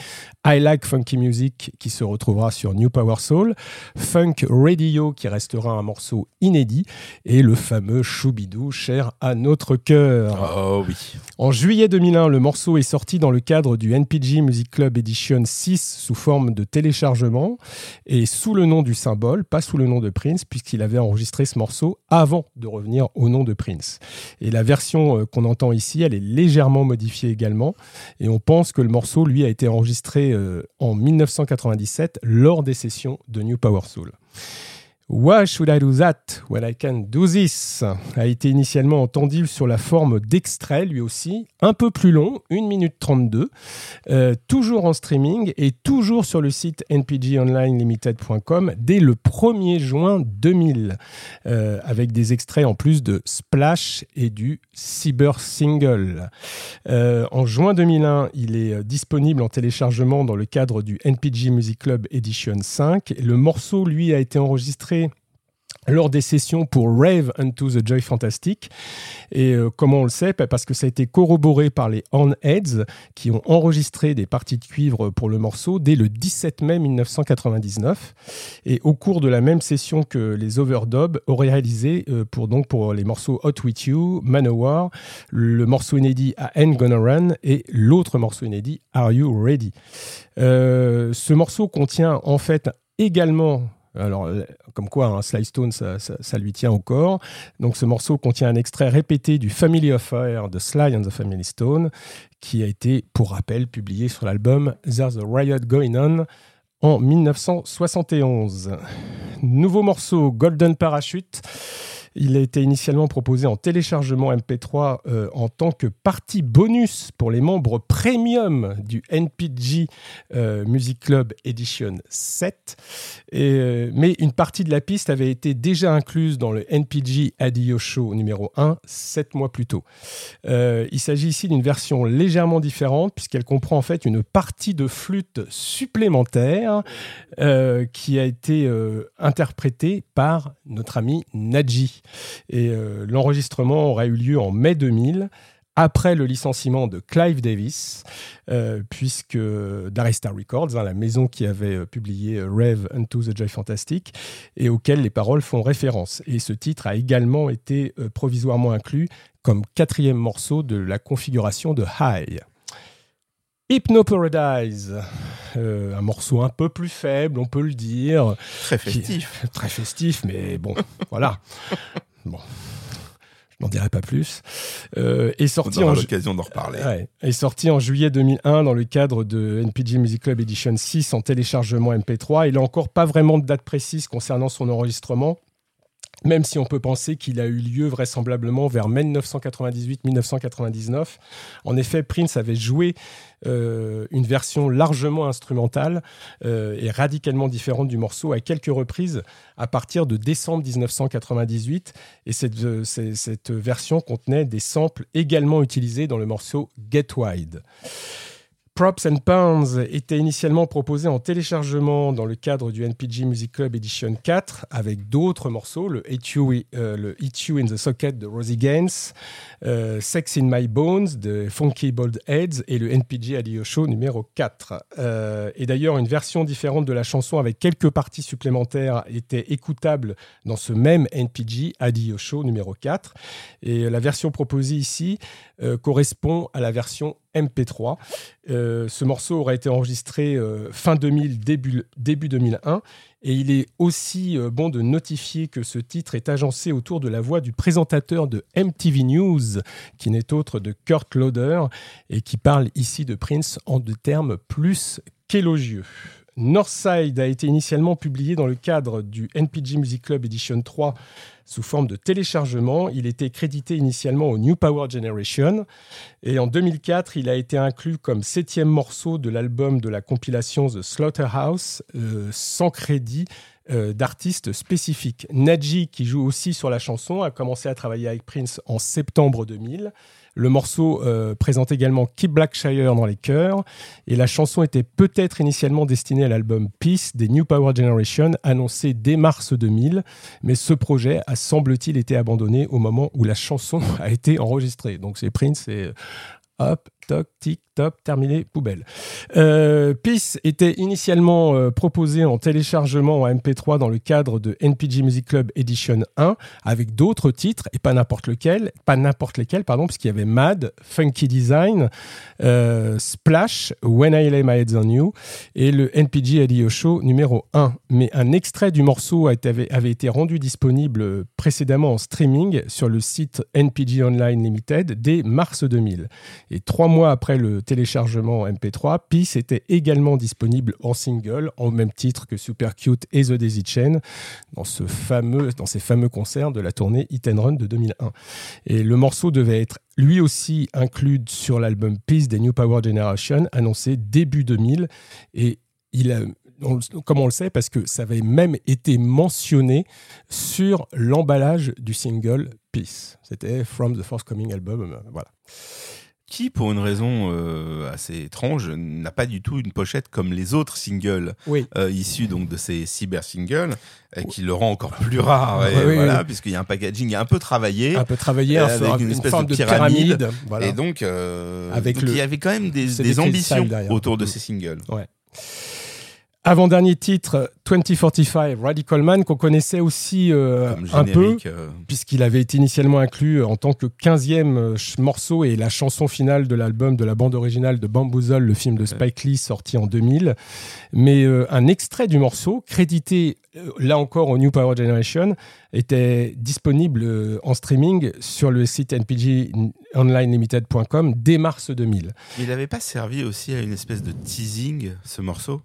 I Like Funky Music qui se retrouvera sur New Power Soul, Funk Radio qui restera un morceau inédit et le fameux Choubidou cher à notre cœur. Oh oui. En juillet 2001, le morceau est sorti dans le cadre du NPG Music Club Edition 6 sous forme de téléchargement et sous le nom du symbole, pas sous le nom de Prince, puisqu'il avait enregistré ce morceau avant de revenir au nom de Prince. Et la version euh, qu'on entend ici, elle est légèrement modifiée également. Et on pense que le morceau, lui, a été enregistré euh, en 1997 lors des sessions de New Power Soul. Why should I do that? I can do this a été initialement entendu sur la forme d'extrait, lui aussi, un peu plus long, 1 minute 32, euh, toujours en streaming et toujours sur le site npgonlinelimited.com dès le 1er juin 2000, euh, avec des extraits en plus de Splash et du Cyber Single. Euh, en juin 2001, il est disponible en téléchargement dans le cadre du NPG Music Club Edition 5. Le morceau, lui, a été enregistré lors des sessions pour Rave Unto the Joy Fantastic. Et euh, comment on le sait? Bah, Parce que ça a été corroboré par les Hornheads qui ont enregistré des parties de cuivre pour le morceau dès le 17 mai 1999. Et au cours de la même session que les overdubs auraient réalisé euh, pour, donc, pour les morceaux Hot With You, Manowar, le morceau inédit à Ain't Gonna Run et l'autre morceau inédit Are You Ready? Euh, Ce morceau contient en fait également Alors, euh, comme quoi, hein, Sly Stone, ça, lui tient au corps. Donc, ce morceau contient un extrait répété du Family Affair de Sly and the Family Stone, qui a été, pour rappel, publié sur l'album There's a Riot Going On en 1971. Nouveau morceau, Golden Parachute. Il a été initialement proposé en téléchargement MP3 euh, en tant que partie bonus pour les membres premium du NPG euh, Music Club Edition 7. Et, euh, mais une partie de la piste avait été déjà incluse dans le NPG Adio Show numéro 1, 7 mois plus tôt. Il s'agit ici d'une version légèrement différente puisqu'elle comprend en fait une partie de flûte supplémentaire qui a été interprétée par notre ami Nadji. Et euh, l'enregistrement aura eu lieu en mai 2000 après le licenciement de Clive Davis, euh, puisque d'Aristar Records, hein, la maison qui avait euh, publié Rave Unto the Joy Fantastic, et auquel les paroles font référence. Et ce titre a également été provisoirement inclus comme quatrième morceau de la configuration de High. Hypno Paradise, euh, un morceau un peu plus faible, on peut le dire, Très festif. très festif, mais bon, voilà. Bon, je n'en dirai pas plus. Euh, est On sorti en l'occasion d'en reparler. Ouais. Est sorti en juillet 2001 dans le cadre de NPG Music Club Edition 6 en téléchargement MP3. Il n'a encore pas vraiment de date précise concernant son enregistrement, même si on peut penser qu'il a eu lieu vraisemblablement vers mai 1998-1999. En effet, Prince avait joué euh, une version largement instrumentale euh, et radicalement différente du morceau à quelques reprises à partir de décembre 1998. Et euh, cette version contenait des samples également utilisés dans le morceau Get Wide. Props and Pounds était initialement proposé en téléchargement dans le cadre du NPG Music Club Edition 4 avec d'autres morceaux, le Hit You, euh, le Hit You in the Socket de Rosie Gaines, euh, Sex in My Bones de Funky Bold Heads et le NPG Adio Show numéro 4. Euh, et d'ailleurs, une version différente de la chanson avec quelques parties supplémentaires était écoutable dans ce même NPG Adio Show numéro 4. Et la version proposée ici euh, correspond à la version MP3. Euh, ce morceau aurait été enregistré euh, fin 2000, début, début 2001. Et il est aussi bon de notifier que ce titre est agencé autour de la voix du présentateur de MTV News, qui n'est autre de Kurt Loder, et qui parle ici de Prince en de termes plus qu'élogieux. Northside a été initialement publié dans le cadre du NPG Music Club Edition 3 sous forme de téléchargement. Il était crédité initialement au New Power Generation. Et en 2004, il a été inclus comme septième morceau de l'album de la compilation The Slaughterhouse, euh, sans crédit euh, d'artiste spécifique. Nadji, qui joue aussi sur la chanson, a commencé à travailler avec Prince en septembre 2000. Le morceau euh, présente également Keep Blackshire dans les chœurs. Et la chanson était peut-être initialement destinée à l'album Peace des New Power Generation, annoncé dès mars 2000. Mais ce projet a, semble-t-il, été abandonné au moment où la chanson a été enregistrée. Donc c'est Prince et euh, hop, toc, tic, top, terminé, poubelle. Euh, Peace était initialement euh, proposé en téléchargement en MP3 dans le cadre de NPG Music Club Edition 1 avec d'autres titres et pas n'importe lequel, pas n'importe lesquels, pardon, puisqu'il y avait Mad, Funky Design, euh, Splash, When I Lay My Head on You et le NPG Audio Show numéro 1. Mais un extrait du morceau avait, avait été rendu disponible précédemment en streaming sur le site NPG Online Limited dès mars 2000. Et trois mois après le téléchargement en MP3, Peace était également disponible en single, en même titre que Super Cute et The Daisy Chain, dans, ce fameux, dans ces fameux concerts de la tournée Hit and Run de 2001. Et le morceau devait être lui aussi inclus sur l'album Peace des New Power Generation, annoncé début 2000. Et il a, comme on le sait, parce que ça avait même été mentionné sur l'emballage du single Peace. C'était From the Forthcoming Album. euh, Voilà. Qui, pour une raison euh, assez étrange, n'a pas du tout une pochette comme les autres singles Oui. euh, issus donc de ces cyber singles, euh, qui le rend encore plus rare. et Oui, voilà, oui. puisqu'il y a un packaging un peu travaillé. Un peu travaillé, Euh, un- avec une une, espèce forme de de pyramide. voilà. Et donc, euh, Avec donc le- il y avait quand même des, des ambitions autour de ces singles. Avant-dernier titre, 2045, Radical Man, qu'on connaissait aussi euh, un peu, euh, puisqu'il avait été initialement inclus en tant que 15e euh, ch- morceau et la chanson finale de l'album de la bande originale de Bamboozle, le film de Spike Lee sorti en 2000. Mais euh, un extrait du morceau, crédité euh, là encore au New Power Generation, était disponible euh, en streaming sur le site npgonlinelimited.com dès mars 2000. Il n'avait pas servi aussi à une espèce de teasing, ce morceau?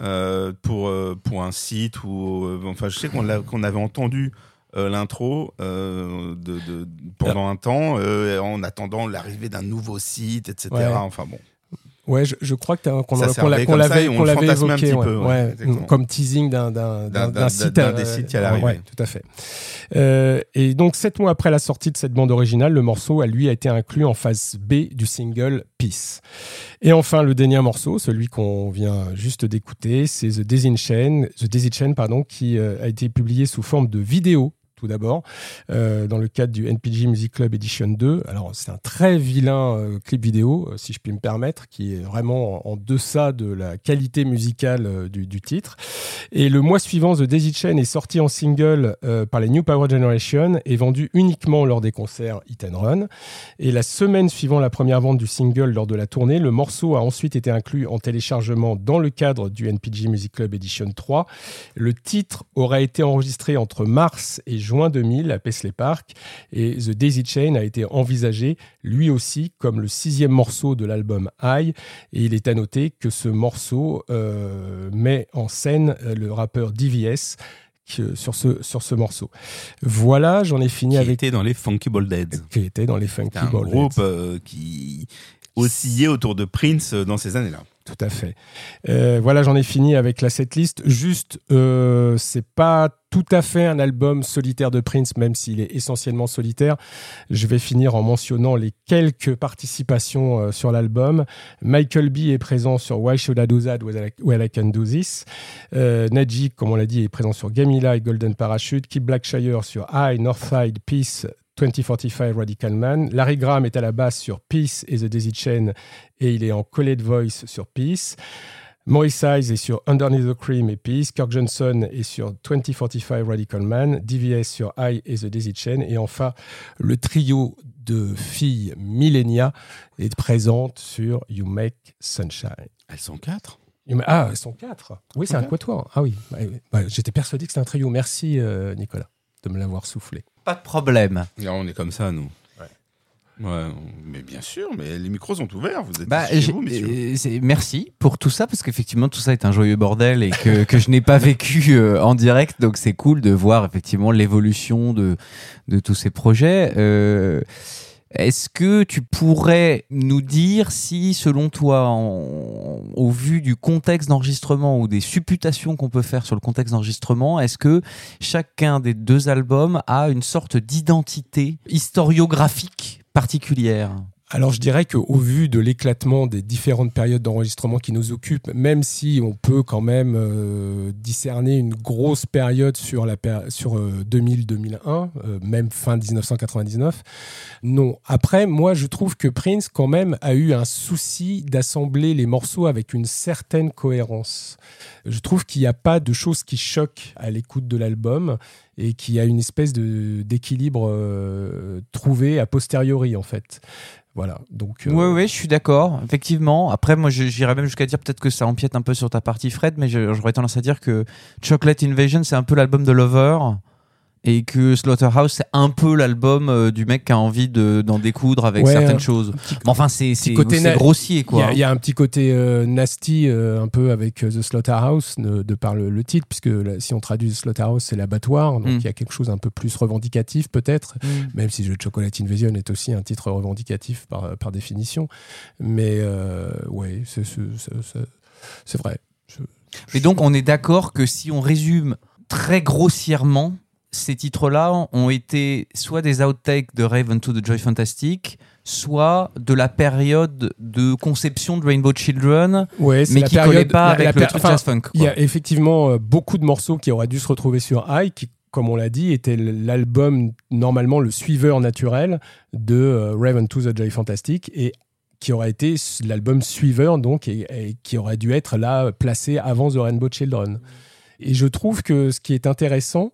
Euh, pour, euh, pour un site ou euh, enfin je sais qu'on qu'on avait entendu euh, l'intro euh, de, de- pendant un temps euh, en attendant l'arrivée d'un nouveau site etc Ouais. enfin bon Ouais, je, je crois que t'as- qu'on l'avait qu'on l'avait évoqué, petit ouais, peu, ouais, comme teasing d'un d'un- site, d'un euh, des sites qui allait tout à fait. Euh, et donc sept mois après la sortie de cette bande originale, le morceau a lui a été inclus en phase B du single Peace. Et enfin le dernier morceau, celui qu'on vient juste d'écouter, c'est The Daisy Chain, The Daisy Chain pardon, qui euh, a été publié sous forme de vidéo tout d'abord, euh, dans le cadre du NPG Music Club Edition 2. Alors, c'est un très vilain euh, clip vidéo, euh, si je puis me permettre, qui est vraiment en, en deçà de la qualité musicale du, titre. Et le mois suivant, The Daisy Chain est sorti en single par les New Power Generation et vendu uniquement lors des concerts Hit and Run. Et la semaine suivant la première vente du single lors de la tournée, le morceau a ensuite été inclus en téléchargement dans le cadre du NPG Music Club Edition 3. Le titre aurait été enregistré entre mars et juin 2000 à Paisley Park et The Daisy Chain a été envisagé lui aussi comme le sixième morceau de l'album High et il est à noter que ce morceau euh, met en scène euh, le rappeur DVS que- sur, ce, sur ce morceau. Voilà, j'en ai fini qui avec était dans les Funky Ball Deads qui était dans les Funky un Ball groupe Heads. euh, qui oscillait autour de Prince euh, dans ces années-là Tout à fait. Euh, voilà, j'en ai fini avec la setlist. Juste, euh, c'est pas tout à fait un album solitaire de Prince, même s'il est essentiellement solitaire. Je vais finir en mentionnant les quelques participations euh, sur l'album. Michael B est présent sur Why Should I Do That When I- I Can Do This. Najee, comme on l'a dit, est présent sur Gamila et Golden Parachute. Kip Blackshire sur High, Northside, Peace, 2045 Radical Man. Larry Graham est à la basse sur Peace et The Daisy Chain et il est en collé de voice sur Peace. Maurice Hayes est sur Underneath the Cream et Peace. Kirk Johnson est sur 2045 Radical Man. DVS sur I et The Daisy Chain. Et enfin, le trio de filles Millenia est présente sur You Make Sunshine. elles sont quatre? Ah, elles sont quatre. Oui, c'est un quatuor. Ah oui. Ouais, j'étais persuadé que c'était un trio. Merci, euh, Nicolas, de me l'avoir soufflé. Pas de problème. On est comme ça nous ouais. mais bien sûr mais les micros sont ouverts vous êtes Bah, chez vous messieurs euh, c'est- merci pour tout ça parce qu'effectivement tout ça est un joyeux bordel et que, que je n'ai pas vécu euh, en direct donc c'est cool de voir effectivement l'évolution de, de tous ces projets. Euh, Est-ce que tu pourrais nous dire si, selon toi, au vu du contexte d'enregistrement ou des supputations qu'on peut faire sur le contexte d'enregistrement, est-ce que chacun des deux albums a une sorte d'identité historiographique particulière? Alors je dirais qu'au vu de l'éclatement des différentes périodes d'enregistrement qui nous occupent, même si on peut quand même euh, discerner une grosse période sur, la sur euh, 2000-2001, euh, même fin 1999, non. Après, moi je trouve que Prince quand même a eu un souci d'assembler les morceaux avec une certaine cohérence. Je trouve qu'il n'y a pas de choses qui choquent à l'écoute de l'album et qu'il y a une espèce d'équilibre euh, trouvé a posteriori en fait. Voilà, donc. euh, Oui, oui, je suis d'accord, effectivement. Après, moi, j'irais même jusqu'à dire peut-être que ça empiète un peu sur ta partie Fred, mais j'aurais tendance à dire que Chocolate Invasion, c'est un peu l'album de Lover. Et que Slaughterhouse, c'est un peu l'album euh, du mec qui a envie de- d'en découdre avec Ouais, certaines choses. Mais enfin, c'est c'est- grossier, quoi. il y a un petit côté euh, nasty euh, un peu avec The Slaughterhouse de, de par le, le titre, puisque là, si on traduit The Slaughterhouse, c'est l'abattoir, donc Mm. il y a quelque chose un peu plus revendicatif peut-être, Mm. même si The Chocolate Invasion est aussi un titre revendicatif par, par définition. Mais ouais, c'est vrai. Je- Et donc, on est d'accord que si on résume très grossièrement, ces titres-là ont été soit des outtakes de Raven to the Joy Fantastic, soit de la période de conception de Rainbow Children, ouais, mais qui ne collait pas avec le truc jazz funk. Il y a effectivement euh, beaucoup de morceaux qui auraient dû se retrouver sur High, qui, comme on l'a dit, était l'album normalement le suiveur naturel de euh, Raven to the Joy Fantastic, et qui aurait été l'album suiveur donc, et, et, qui aurait dû être là placé avant The Rainbow Children. Et je trouve que ce qui est intéressant,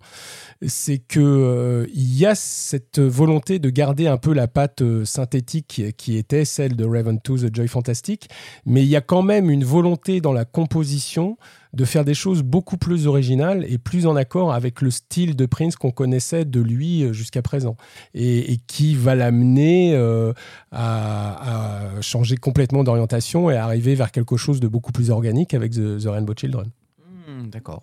c'est que euh, il y a cette volonté de garder un peu la patte euh, synthétique qui, était celle de Raven to The Joy Fantastic, mais il y a quand même une volonté dans la composition de faire des choses beaucoup plus originales et plus en accord avec le style de Prince qu'on connaissait de lui euh, jusqu'à présent et, qui va l'amener euh, à, changer complètement d'orientation et à arriver vers quelque chose de beaucoup plus organique avec The, Rainbow Children. Hmm, d'accord.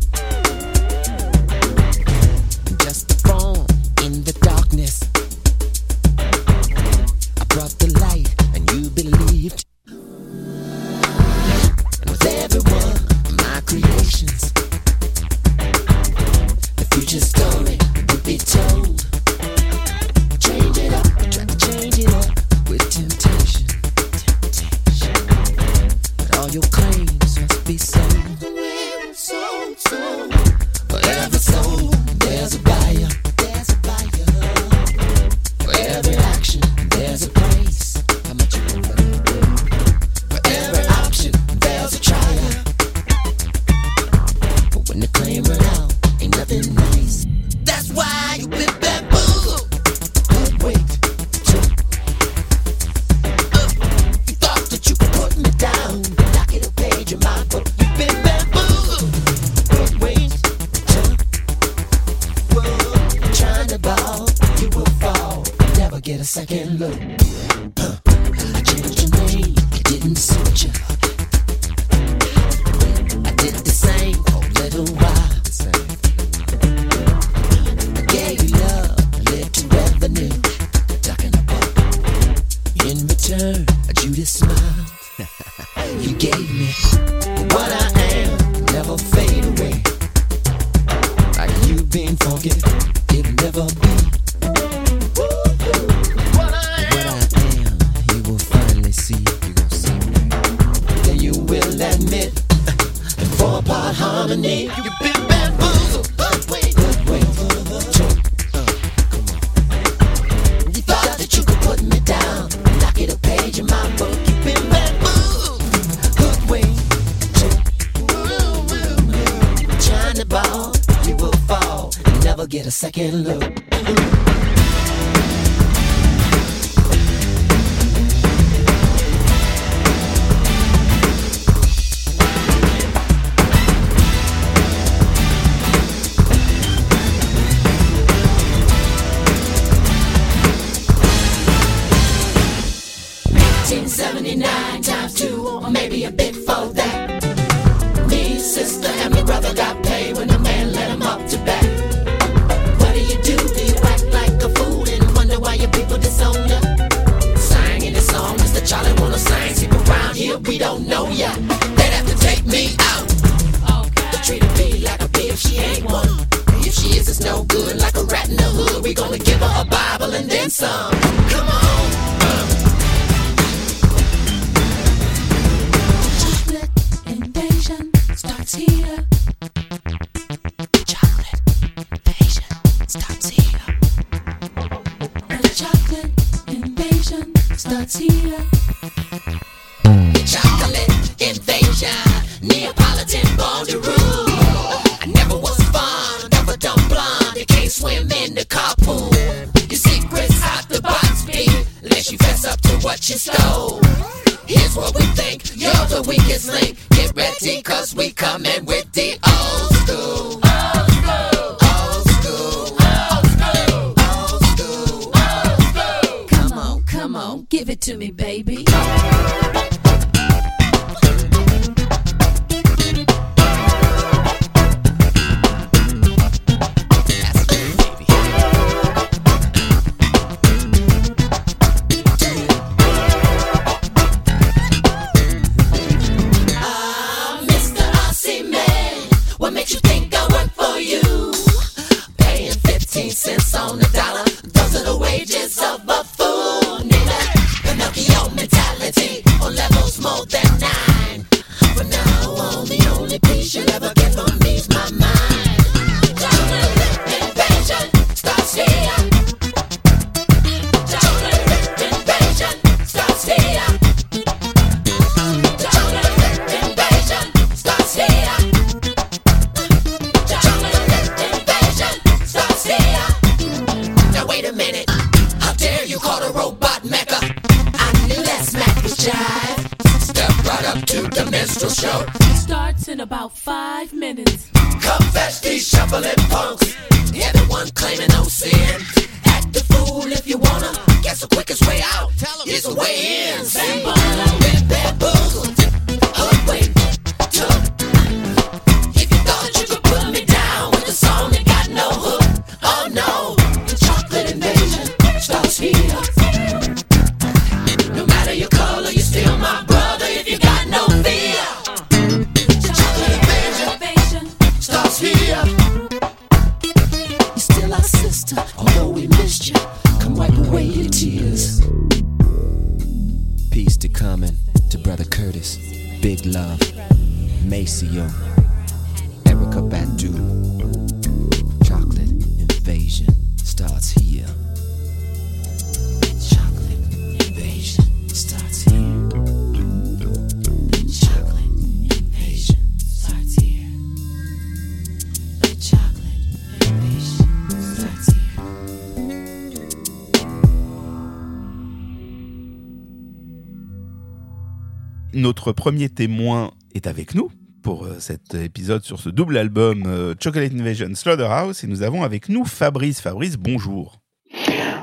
Notre premier témoin est avec nous pour euh, cet épisode sur ce double album euh, Chocolate Invasion Slaughterhouse et nous avons avec nous Fabrice. Fabrice, bonjour.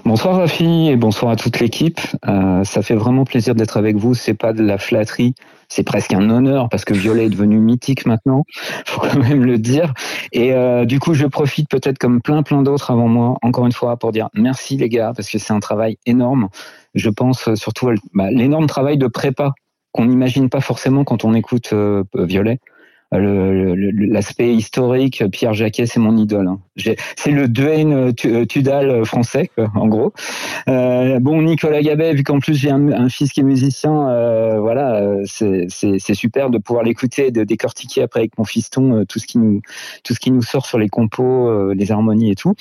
Bonsoir Rafi et bonsoir à toute l'équipe. Euh, ça fait vraiment plaisir d'être avec vous. C'est pas de la flatterie, c'est presque un honneur parce que Violet est devenu mythique maintenant. Faut quand même le dire. Et du coup, je profite peut-être comme plein plein d'autres avant moi, encore une fois, pour dire merci les gars parce que c'est un travail énorme. Je pense surtout à bah, l'énorme travail de prépa qu'on n'imagine pas forcément quand on écoute euh, Violet. Euh, L'aspect historique, Pierre Jacquet, c'est mon idole. hein. C'est le Duane euh, euh, Tudal français, en gros. Euh, bon, Nicolas Gabet, vu qu'en plus j'ai un, un fils qui est musicien, euh, voilà, c'est super de pouvoir l'écouter, de décortiquer après avec mon fiston tout ce qui nous tout ce qui nous sort sur les compos, les harmonies et tout.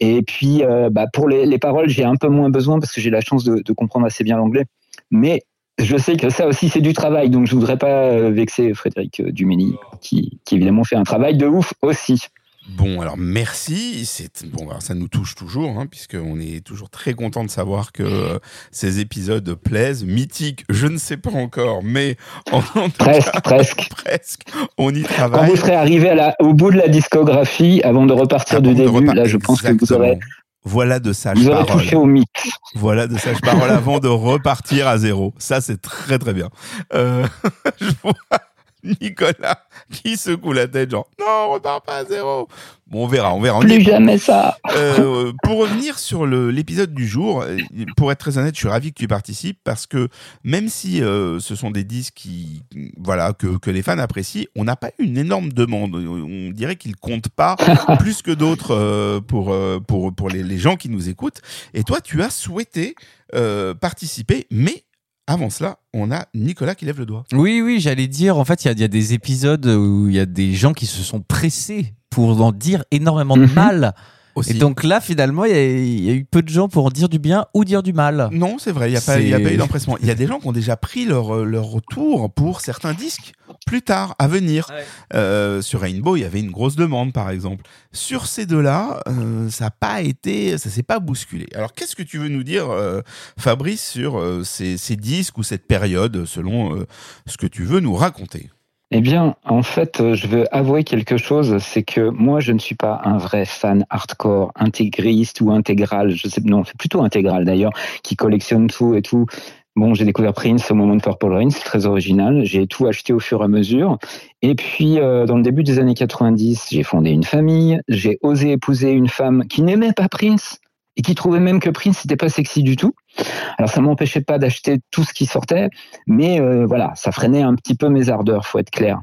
Et puis, bah, pour les, les paroles, j'ai un peu moins besoin parce que j'ai la chance de, de comprendre assez bien l'anglais. Mais je sais que ça aussi c'est du travail, donc je voudrais pas euh, vexer Frédéric euh, Dumény, qui, qui évidemment fait un travail de ouf aussi. Bon, alors merci. C'est bon, alors ça nous touche toujours, hein, puisqu'on est toujours très content de savoir que euh, ces épisodes plaisent. Mythique, je ne sais pas encore, mais en, Presque, cas, presque. presque, on y Quand travaille. vous serez arrivé à la, au bout de la discographie, avant de repartir Avant du de début, repart- là, je pense que vous aurez, Voilà de sages vous paroles. touché au mythe. Voilà de sages paroles avant de repartir à zéro. Ça, c'est très très bien. Euh, je vois Nicolas qui secoue la tête, genre non, on repart pas à zéro. Bon, on verra, on verra. On Plus jamais ça. Euh, pour revenir sur l'épisode du jour, euh, pour être très honnête, je suis ravi que tu participes parce que même si euh, ce sont des disques qui, voilà, que, que les fans apprécient, on n'a pas eu une énorme demande. On dirait qu'ils comptent pas plus que d'autres euh, pour, pour, pour les, les gens qui nous écoutent. Et toi, tu as souhaité euh, participer, mais avant cela, on a Nicolas qui lève le doigt. Oui, oui, j'allais dire, en fait, il y a- il y, a des épisodes où il y a des gens qui se sont pressés pour en dire énormément de Mhm. mal. Aussi. Et donc là, finalement, il y, a- il y a eu peu de gens pour en dire du bien ou dire du mal. Non, c'est vrai, il n'y a, pas- il y a pas eu d'empressement. Il y a des gens qui ont déjà pris leur, euh, leur retour pour certains disques plus tard, à venir. Euh, sur Rainbow, il y avait une grosse demande, par exemple. Sur ces deux-là, euh, ça n'a pas été, ça s'est pas bousculé. Alors, qu'est-ce que tu veux nous dire, euh, Fabrice, sur euh, ces, ces disques ou cette période, selon euh, ce que tu veux nous raconter? Eh bien, en fait, euh, je veux avouer quelque chose, c'est que moi, je ne suis pas un vrai fan hardcore, intégriste ou intégral. Je sais, non, c'est plutôt intégral d'ailleurs, qui collectionne tout et tout. Bon, j'ai découvert Prince au moment de Purple Rain, c'est très original. J'ai tout acheté au fur et à mesure. Et puis, euh, dans le début des années 90, j'ai fondé une famille. J'ai osé épouser une femme qui n'aimait pas Prince et qui trouvait même que Prince n'était pas sexy du tout. Alors, ça m'empêchait pas d'acheter tout ce qui sortait, mais euh, voilà, ça freinait un petit peu mes ardeurs, faut être clair.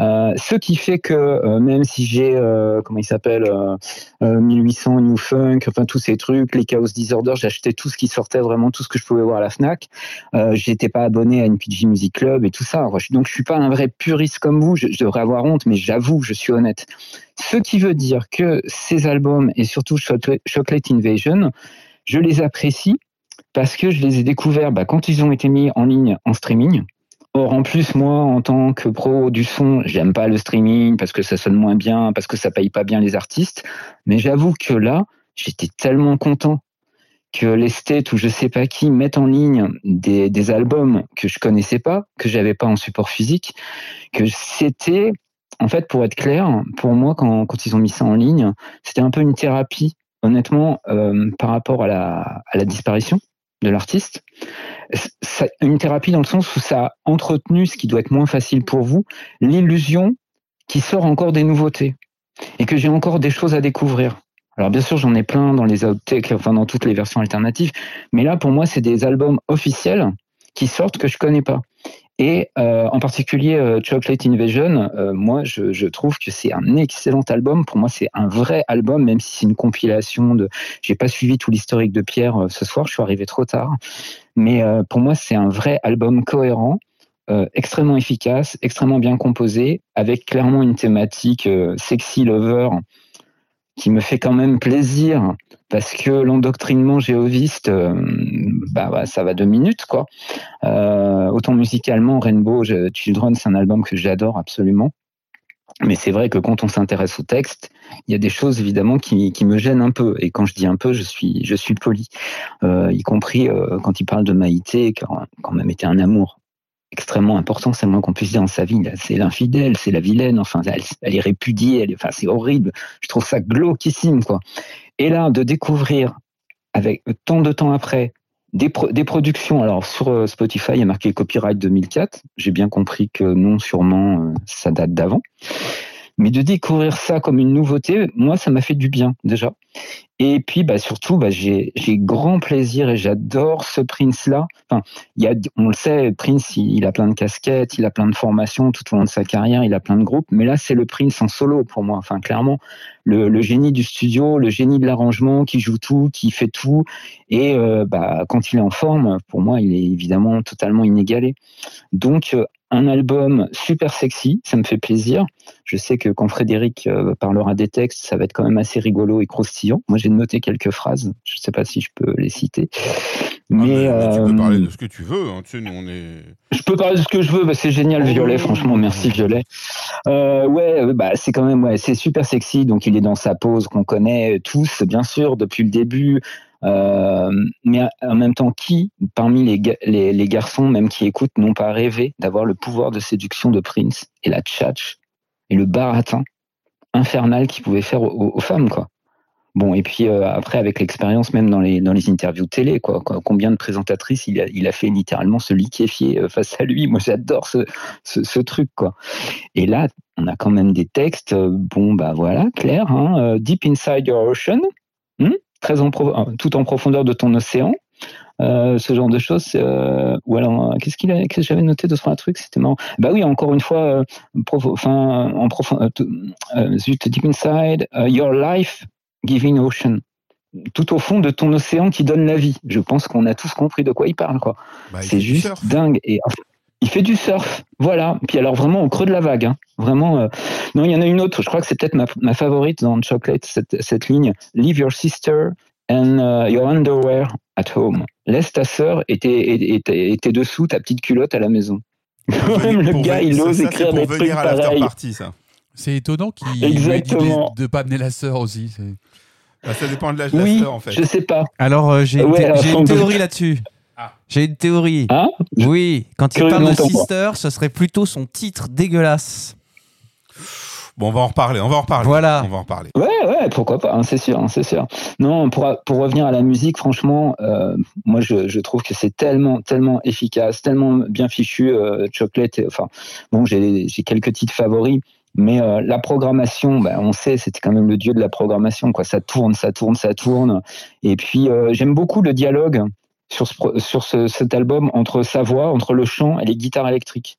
Euh, ce qui fait que euh, même si j'ai, comment il s'appelle, euh, euh, 1800 New Funk, enfin tous ces trucs, les Chaos Disorder, j'achetais tout ce qui sortait, vraiment tout ce que je pouvais voir à la Fnac. J'étais pas abonné à NPG Music Club et tout ça. Donc je suis pas un vrai puriste comme vous. Je, je devrais avoir honte, mais j'avoue, je suis honnête. Ce qui veut dire que ces albums et surtout Chocolate Invasion, je les apprécie parce que je les ai découverts bah, quand ils ont été mis en ligne en streaming. Or, en plus, moi, en tant que pro du son, j'aime pas le streaming parce que ça sonne moins bien, parce que ça paye pas bien les artistes. Mais j'avoue que là, j'étais tellement content que les States ou je sais pas qui mettent en ligne des, albums que je connaissais pas, que j'avais pas en support physique, que c'était, en fait, pour être clair, pour moi, quand, ils ont mis ça en ligne, c'était un peu une thérapie, honnêtement, euh, par rapport à la disparition de l'artiste. Une thérapie dans le sens où ça a entretenu, ce qui doit être moins facile pour vous, l'illusion qu'il sort encore des nouveautés et que j'ai encore des choses à découvrir. Alors bien sûr, j'en ai plein dans les outtakes, enfin dans toutes les versions alternatives, mais là pour moi, c'est des albums officiels qui sortent que je connais pas. Et euh, en particulier euh, Chocolate Invasion, euh, moi je, je trouve que c'est un excellent album. Pour moi, c'est un vrai album, même si c'est une compilation de. J'ai pas suivi tout l'historique de Pierre euh, ce soir, je suis arrivé trop tard. Mais euh, pour moi, c'est un vrai album cohérent, euh, extrêmement efficace, extrêmement bien composé, avec clairement une thématique sexy lover qui me fait quand même plaisir parce que l'endoctrinement géoviste, bah, bah, ça va deux minutes quoi. Euh, autant musicalement, Rainbow je- Children, c'est un album que j'adore absolument. Mais c'est vrai que quand on s'intéresse au texte, il y a des choses évidemment qui, qui me gênent un peu. Et quand je dis un peu, je suis, je suis poli. Euh, y compris euh, quand il parle de Maïté, qui quand même été un amour extrêmement important, c'est moins qu'on puisse dire dans sa vie. C'est l'infidèle, c'est la vilaine, enfin, elle, elle est répudiée, elle enfin, c'est horrible. Je trouve ça glauquissime, quoi. Et là, de découvrir, avec tant de temps après, des, des productions, alors sur euh, Spotify, il y a marqué copyright 2004. J'ai bien compris que non, sûrement, euh, ça date d'avant. Mais de découvrir ça comme une nouveauté, moi, ça m'a fait du bien, déjà. Et puis, bah, surtout, bah, j'ai grand plaisir et j'adore ce Prince-là. Enfin, il y a, on le sait, Prince, il, a plein de casquettes, il a plein de formations tout au long de sa carrière, il a plein de groupes. Mais là, c'est le Prince en solo pour moi. Enfin, clairement, le, le génie du studio, le génie de l'arrangement, qui joue tout, qui fait tout. Et euh, bah, quand il est en forme, pour moi, il est évidemment totalement inégalé. Donc, euh, un album super sexy, ça me fait plaisir. Je sais que quand Frédéric euh, parlera des textes, ça va être quand même assez rigolo et croustillant. Moi, j'ai noté quelques phrases. Je ne sais pas si je peux les citer. Mais, Ah, mais tu euh, peux parler de ce que tu veux. hein. Tu sais, nous, on est. je peux parler de ce que je veux, bah, c'est génial Violet, franchement, merci Violet. Euh, ouais, euh, bah c'est quand même ouais, c'est super sexy, donc il est dans sa pose qu'on connaît tous, bien sûr, depuis le début. Euh, mais en même temps, qui parmi les, ga- les, les garçons, même qui écoutent, n'ont pas rêvé d'avoir le pouvoir de séduction de Prince et la tchatch et le baratin infernal qu'il pouvait faire aux, aux femmes, quoi? Bon, et puis euh, après, avec l'expérience, même dans les, dans les interviews télé, quoi, combien de présentatrices il a, il a fait littéralement se liquéfier euh, face à lui? Moi, j'adore ce, ce, ce truc, quoi. Et là, on a quand même des textes, euh, bon, bah voilà, clair, hein, Deep Inside Your Ocean, hmm, très en tout en profondeur de ton océan. Ce genre de choses. ou alors, qu'est-ce qu'il a, que j'avais noté de un truc? C'était marrant. Bah oui, encore une fois, enfin, en zut, Deep Inside Your Life Giving Ocean. Tout au fond de ton océan qui donne la vie. Je pense qu'on a tous compris de quoi il parle, quoi. Bah, C'est juste dingue. Et enfin, il fait du surf, voilà. Puis alors vraiment au creux de la vague, hein. vraiment. euh, Non, il y en a une autre. Je crois que c'est peut-être ma, ma favorite dans Chocolate, cette, cette ligne. Leave your sister and uh, your underwear at home. Laisse ta sœur et tes, et, et tes- et tes dessous, ta petite culotte à la maison. Même le gars, venir- il ose ça, écrire pour des trucs venir à l'after pareils. party, ça. C'est étonnant qu'il ait de, de pas amener la sœur aussi. c'est- Bah, ça dépend de l'âge de la sœur, en fait. je sais pas. Alors, euh, j'ai une, Ouais, thé- alors, j'ai une théorie là-dessus. Ah. J'ai une théorie. Hein? Oui, quand il parle de. Sister, ce serait plutôt son titre dégueulasse. Bon, on va en reparler. On va en reparler. Voilà. On va en reparler. Ouais, ouais, pourquoi pas, hein, c'est sûr, hein, c'est sûr. Non, pour, pour revenir à la musique, franchement, euh, moi je, je trouve que c'est tellement, tellement efficace, tellement bien fichu, euh, Chocolate. et- Enfin, bon, j'ai j'ai quelques titres favoris, mais euh, la programmation, bah, on sait, c'était quand même le dieu de la programmation, quoi. Ça tourne, ça tourne, ça tourne. Et puis euh, j'aime beaucoup le dialogue sur, ce, sur ce, cet album entre sa voix, entre le chant et les guitares électriques.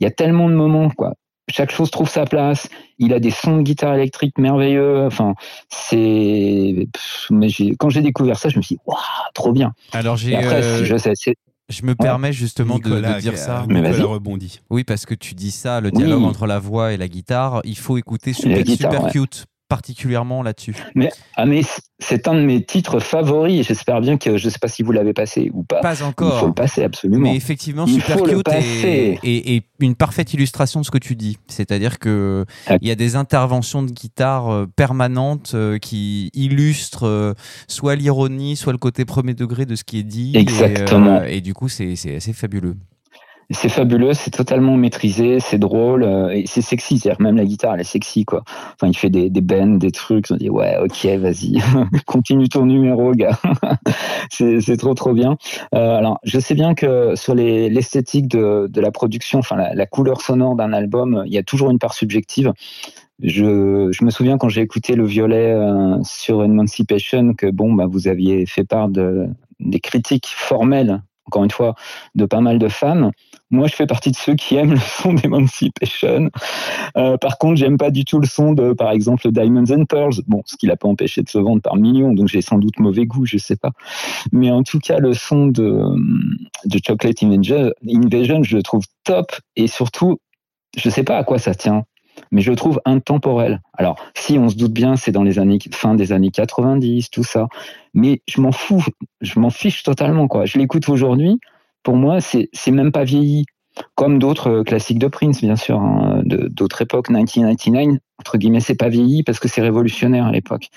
Il y a tellement de moments, quoi. Chaque chose trouve sa place. Il a des sons de guitare électrique merveilleux. Enfin, c'est. Mais quand j'ai découvert ça, je me suis dit, waouh, trop bien. Alors, j'ai, après, euh, je sais, c'est. Je me permets justement de- dire ça. Mais Nicolas rebondit. Oui, parce que tu dis ça, le dialogue Oui. entre la voix et la guitare. Il faut écouter Super, guitare, Super ouais. Cute particulièrement là-dessus. Mais, ah, mais c'est un de mes titres favoris. J'espère bien que je sais pas si vous l'avez passé ou pas. Pas Il faut encore. le passer absolument. Mais effectivement, Il super cute et, et- et une parfaite illustration de ce que tu dis. C'est-à-dire que Ah. il y a des interventions de guitare euh, permanentes euh, qui illustrent euh, soit l'ironie, soit le côté premier degré de ce qui est dit. Et, Exactement. euh, Et, du coup, c'est assez fabuleux. C'est fabuleux, c'est totalement maîtrisé, c'est drôle euh, et c'est sexy. C'est-à-dire même la guitare, elle est sexy quoi. Enfin, il fait des, des bends, des trucs. On dit ouais, ok, vas-y, continue ton numéro, gars. c'est trop trop bien. Euh, alors, je sais bien que sur les- l'esthétique de, de la production, enfin la, couleur sonore d'un album, il y a toujours une part subjective. Je, je me souviens quand j'ai écouté le violet euh, sur Emancipation que bon, bah, vous aviez fait part de, des critiques formelles, encore une fois, de pas mal de fans. Moi, je fais partie de ceux qui aiment le son d'Emancipation. Euh, par contre, j'aime pas du tout le son de, par exemple, Diamonds and Pearls. Bon, ce qui l'a pas empêché de se vendre par millions, donc j'ai sans doute mauvais goût, je sais pas. Mais en tout cas, le son de, de Chocolate Invasion, je le trouve top et surtout, je sais pas à quoi ça tient. Mais je le trouve intemporel. Alors, si on se doute bien, c'est dans les années fin des années 90, tout ça. Mais je m'en fous, je m'en fiche totalement quoi. Je l'écoute aujourd'hui. Pour moi, c'est même pas vieilli. Comme d'autres euh, classiques de Prince, bien sûr, hein, d'autres époques, 1999, entre guillemets, c'est pas vieilli parce que c'est révolutionnaire à l'époque.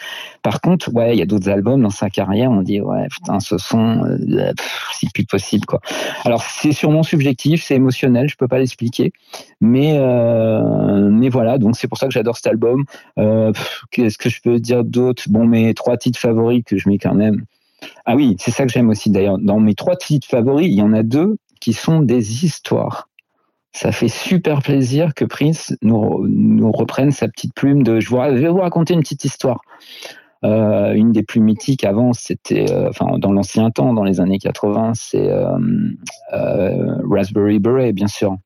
Par contre, ouais, il y a d'autres albums dans sa carrière, on dit, ouais, putain, ce son, euh, pff, c'est plus possible, quoi. Alors, c'est sûrement subjectif, c'est émotionnel, je peux pas l'expliquer. Mais, euh, mais voilà, donc c'est pour ça que j'adore cet album. Euh, Qu'est-ce que je peux dire d'autre? Bon, mes trois titres favoris que je mets quand même. Ah oui, c'est ça que j'aime aussi d'ailleurs. Dans mes trois titres favoris, il y en a deux qui sont des histoires. Ça fait super plaisir que Prince nous, reprenne sa petite plume de. Je, vous, vais vous raconter une petite histoire. Euh, une des plus mythiques avant, c'était, euh, dans l'ancien temps, dans les années 80, c'est euh, Raspberry Beret, bien sûr.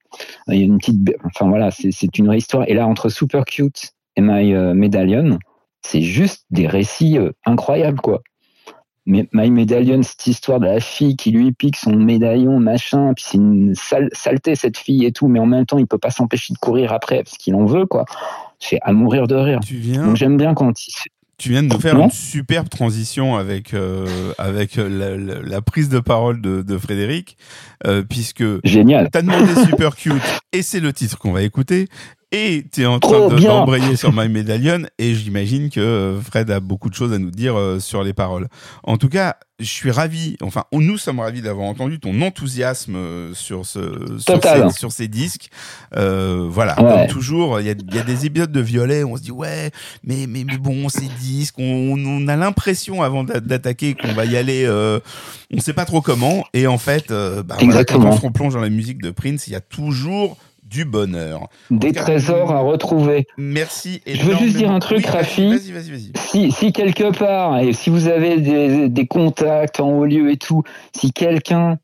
Il enfin voilà, c'est une histoire. Et là, entre Super Cute et My Medallion, c'est juste des récits incroyables, quoi. Mais My Medallion, cette histoire de la fille qui lui pique son médaillon, machin, puis c'est une sale, saleté cette fille et tout, mais en même temps, il peut pas s'empêcher de courir après parce qu'il en veut, quoi. C'est à mourir de rire. Tu viens, Donc j'aime bien quand il... tu viens de nous faire Non une superbe transition avec, euh, avec euh, la, la- la prise de parole de, de Frédéric, euh, puisque Génial. t'as demandé Super Cute et c'est le titre qu'on va écouter. Et tu es en train de- bien. d'embrayer sur My Medallion et j'imagine que euh, Fred a beaucoup de choses à nous dire euh, sur les paroles. En tout cas, je suis ravi, enfin nous sommes ravis d'avoir entendu ton enthousiasme euh, sur, ce, sur, ces, sur ces disques. Euh, voilà, Ouais. comme toujours, il y a, il y a des épisodes de Violet où on se dit ouais, mais, mais, mais bon, ces disques, on, on a l'impression avant d'a- d'attaquer qu'on va y aller, euh, on sait pas trop comment. Et en fait, euh, bah, voilà, quand on se replonge dans la musique de Prince, il y a toujours du bonheur. Des cas, trésors à retrouver. Merci. Je veux juste dire un truc, Oui, Rafi. Vas-y, vas-y, vas-y. Si, si quelque part, et si vous avez des, des contacts en haut lieu et tout, si quelqu'un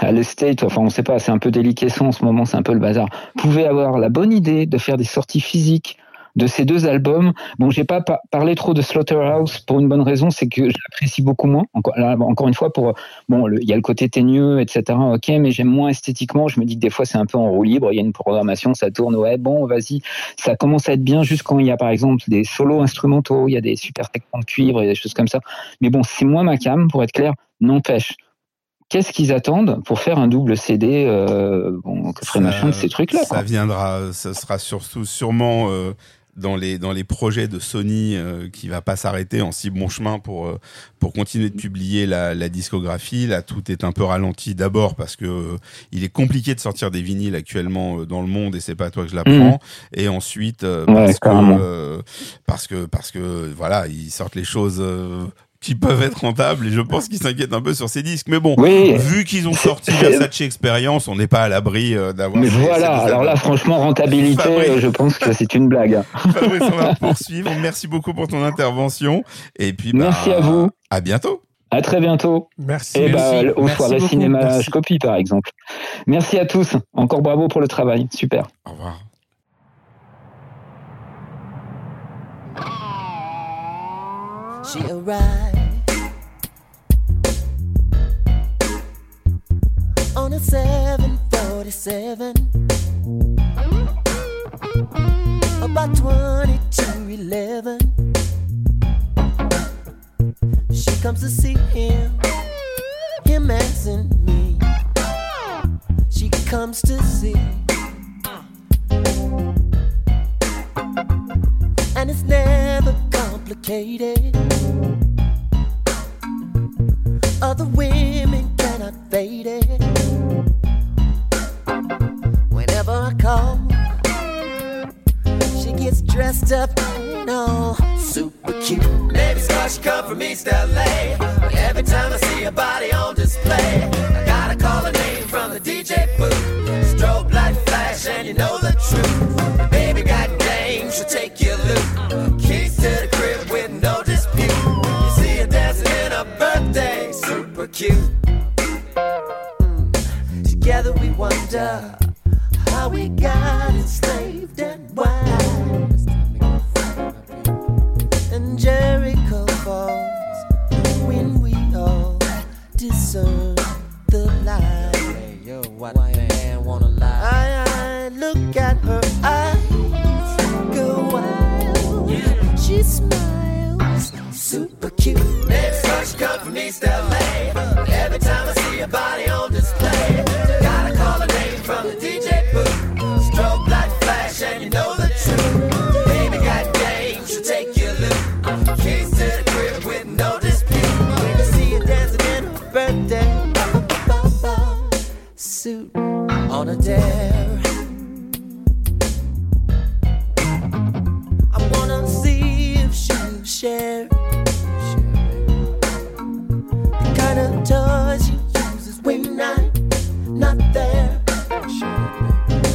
à l'estate, enfin on sait pas, c'est un peu déliquescent en ce moment, c'est un peu le bazar, pouvait avoir la bonne idée de faire des sorties physiques de ces deux albums. Bon, j'ai pas pa- parlé trop de Slaughterhouse pour une bonne raison, c'est que je l'apprécie beaucoup moins. Encore, là, encore une fois, pour bon, il y a le côté teigneux, etc. Ok, mais j'aime moins esthétiquement. Je me dis que des fois c'est un peu en roue libre. Il y a une programmation, ça tourne. Ouais, bon, vas-y. Ça commence à être bien juste quand il y a par exemple des solos instrumentaux, il y a des super sections de cuivre et des choses comme ça. Mais bon, c'est moins ma cam, pour être clair. N'empêche. Qu'est-ce qu'ils attendent pour faire un double CD euh, bon, que ferait machin de ces trucs-là Ça quoi. viendra, ça sera surtout sûrement euh, dans les dans les projets de Sony euh, qui va pas s'arrêter en si bon chemin pour euh, pour continuer de publier la, la discographie. Là, tout est un peu ralenti d'abord parce que euh, il est compliqué de sortir des vinyles actuellement euh, dans le monde et c'est pas à toi que je l'apprends. Et ensuite euh, Ouais, parce que euh, parce que parce que voilà, ils sortent les choses. Qui peuvent être rentables et je pense qu'ils s'inquiètent un peu sur ces disques mais bon Oui. vu qu'ils ont sorti Versace Experience on n'est pas à l'abri euh, d'avoir Mais voilà, alors là, franchement, rentabilité, Fabrice. je pense que c'est une blague. Fabrice, on va poursuivre. Merci beaucoup pour ton intervention. Et puis, bah, Merci à vous. À bientôt. À très bientôt. Merci. Et bah, merci. Merci soirées beaucoup. cinéma par exemple. Merci à tous. Encore bravo pour le travail. Super. Au revoir. she arrived on a 747, about 20 to 11. She comes to see him, him asking me. She comes to see. And it's never complicated. Other women cannot fade it. Whenever I call, she gets dressed up and all super cute. Maybe it's 'cause she come from East LA. But every time I see her body on display, I gotta call her name from the DJ booth. Strobe light flash, and you know cute. Mm. Together we wonder how we got enslaved and why. And Jericho falls when we all discern the light. Yo, what man wanna lie? I, I look at her eyes, go wild. She smiles, super cute. So she come from East LA. Every time I see her body on display, gotta call her name from the DJ booth. Strobe light flash, and you know the truth. Baby got game, she'll take your loot. Keys to the crib with no dispute. When you see her dancing in her birthday suit on a dare. I wanna see if she'll share not there.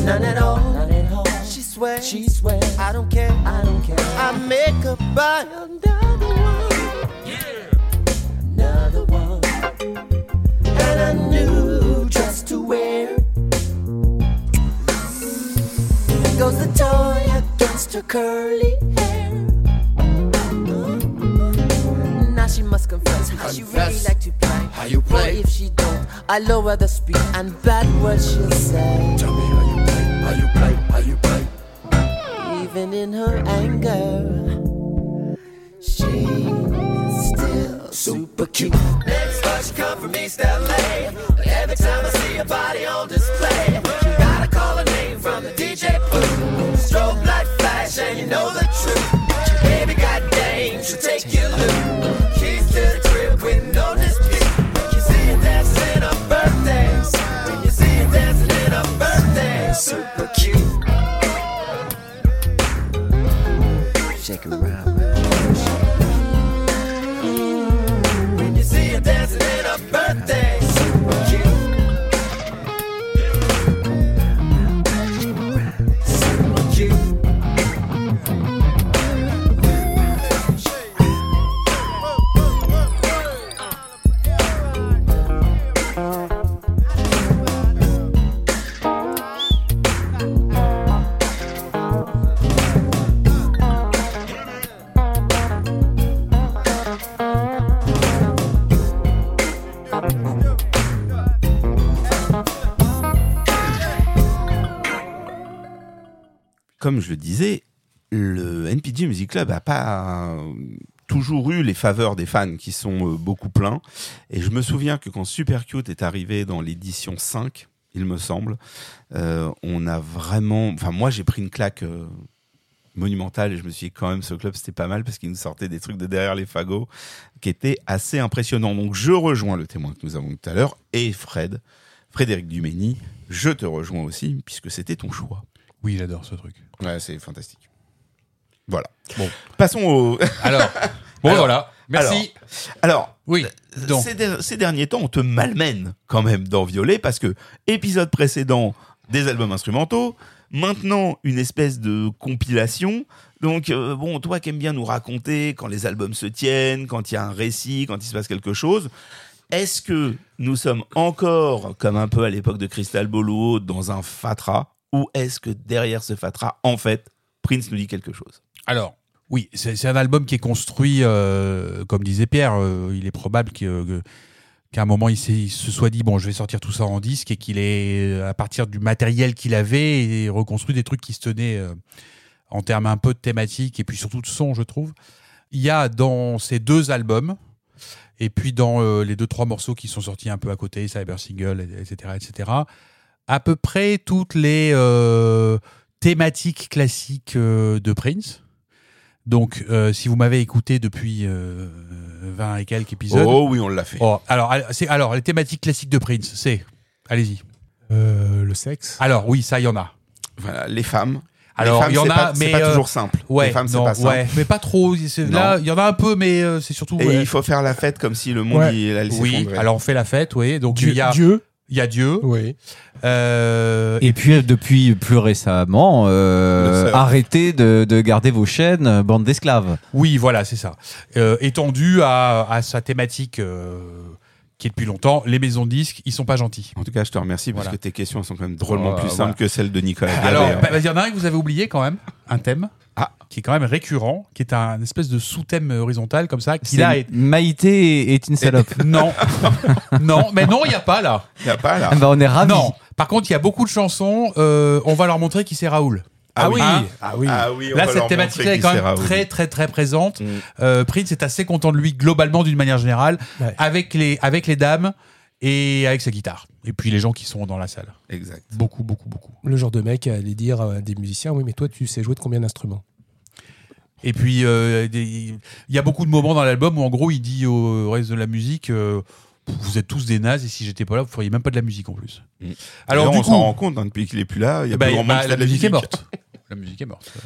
None at all. None at all. She swears. She swears. I don't care. I don't care. I make her buy another one. Yeah. Another one. And a new dress to wear. Goes the toy against her curly she must confess how she really like to play. How you play? Or if she don't, I lower the speed and bad words she'll say. Tell me how you play, how you play, how you play. Even in her anger, she's still super cute. Next time she come from East LA. But every time I see her body on display, you gotta call her name from the DJ booth. Strobe light flash, and you know the truth. Baby got game, she'll take your loot. Birthday, super cute. Shake it around. Je le disais, le NPG Music Club a pas euh, toujours eu les faveurs des fans qui sont euh, beaucoup pleins. Et je me souviens que quand Super Cute est arrivé dans l'édition 5, il me semble, euh, on a vraiment... Enfin, moi, j'ai pris une claque monumentale et je me suis dit, quand même, ce club, c'était pas mal parce qu'il nous sortait des trucs de derrière les fagots qui étaient assez impressionnants. Donc, je rejoins le témoin que nous avons tout à l'heure et Fred, Frédéric Dumény, je te rejoins aussi puisque c'était ton choix. Oui, j'adore ce truc. Ouais, c'est fantastique. Voilà. Bon, passons au. Alors, bon, Alors, voilà. Merci. Alors, oui. Donc, ces, der- ces derniers temps, on te malmène quand même dans Violet parce que épisode précédent, des albums instrumentaux, maintenant une espèce de compilation. Donc, euh, bon, toi qui aimes bien nous raconter quand les albums se tiennent, quand il y a un récit, quand il se passe quelque chose, est-ce que nous sommes encore, comme un peu à l'époque de Crystal Ball ou autre, dans un fatras? Ou est-ce que derrière ce fatras, en fait, Prince nous dit quelque chose Alors, oui, c'est un album qui est construit, euh, comme disait Pierre, euh, il est probable qu'à un moment il, se soit dit, bon, je vais sortir tout ça en disque et qu'il est, euh, à partir du matériel qu'il avait, reconstruit des trucs qui se tenaient en termes un peu de thématique et puis surtout de son, je trouve. Il y a dans ces deux albums Et puis dans les deux trois morceaux qui sont sortis un peu à côté, Cyber Single, etc., etc. À peu près toutes les euh, thématiques classiques euh, de Prince. Donc, euh, si vous m'avez écouté depuis euh, 20 et quelques épisodes. Oh oui, on l'a fait. Oh, alors, al- c'est, alors, les thématiques classiques de Prince, c'est. Allez-y. Euh, le sexe. Alors, oui, ça, il y en a. Voilà, les femmes. Alors, il y en a, pas, mais. c'est pas euh, toujours simple. Ouais, les femmes, c'est non, pas simple. ouais, mais pas trop. Là, il y en a un peu, mais euh, c'est surtout. Et ouais. il faut faire la fête comme si le monde Ouais. il allait Oui, s'effondrer. alors on fait la fête, oui. Donc, Dieu. il y a Dieu. Il y a Dieu. Oui. Euh, Et puis euh, depuis plus récemment, euh, arrêtez de, de garder vos chaînes, bande d'esclaves. Oui, voilà, c'est ça. Euh, étendu à, à sa thématique euh, qui est depuis longtemps, les maisons de disques, ils sont pas gentils. En tout cas, je te remercie parce Voilà. que tes questions sont quand même drôlement Oh, plus simples voilà. que celles de Nicolas. Alors, hein. bah, il y en a un que vous avez oublié quand même, un thème. Ah. Qui est quand même récurrent, qui est un espèce de sous-thème horizontal comme ça, qui C'est là est. Maïté est une salope. Non, non, mais non, il n'y a pas là. Il y a pas là. Ah bah, on est ravis. Non. Par contre, il y a beaucoup de chansons. euh, on va leur montrer qui c'est Raoul. Ah oui. Hein Ah oui. Ah oui, on Là, va cette montrer est quand même Raoul. très, très, très présente. Mm. Euh, Prince est assez content de lui globalement d'une manière générale, Ouais. avec les, avec les dames et avec sa guitare. Et puis les gens qui sont dans la salle. Exact. Beaucoup, beaucoup, beaucoup. Le genre de mec à aller dire à des musiciens Oui, mais toi, tu sais jouer de combien d'instruments? Et puis, euh, il y a beaucoup de moments dans l'album où, en gros, il dit au reste de la musique euh, Vous êtes tous des nazes et si j'étais pas là, vous feriez même pas de la musique en plus. Mm. Alors, du on s'en rend compte hein, depuis qu'il est plus là. Il y a bah, plus grand bah, qui la, musique est morte. La musique est morte.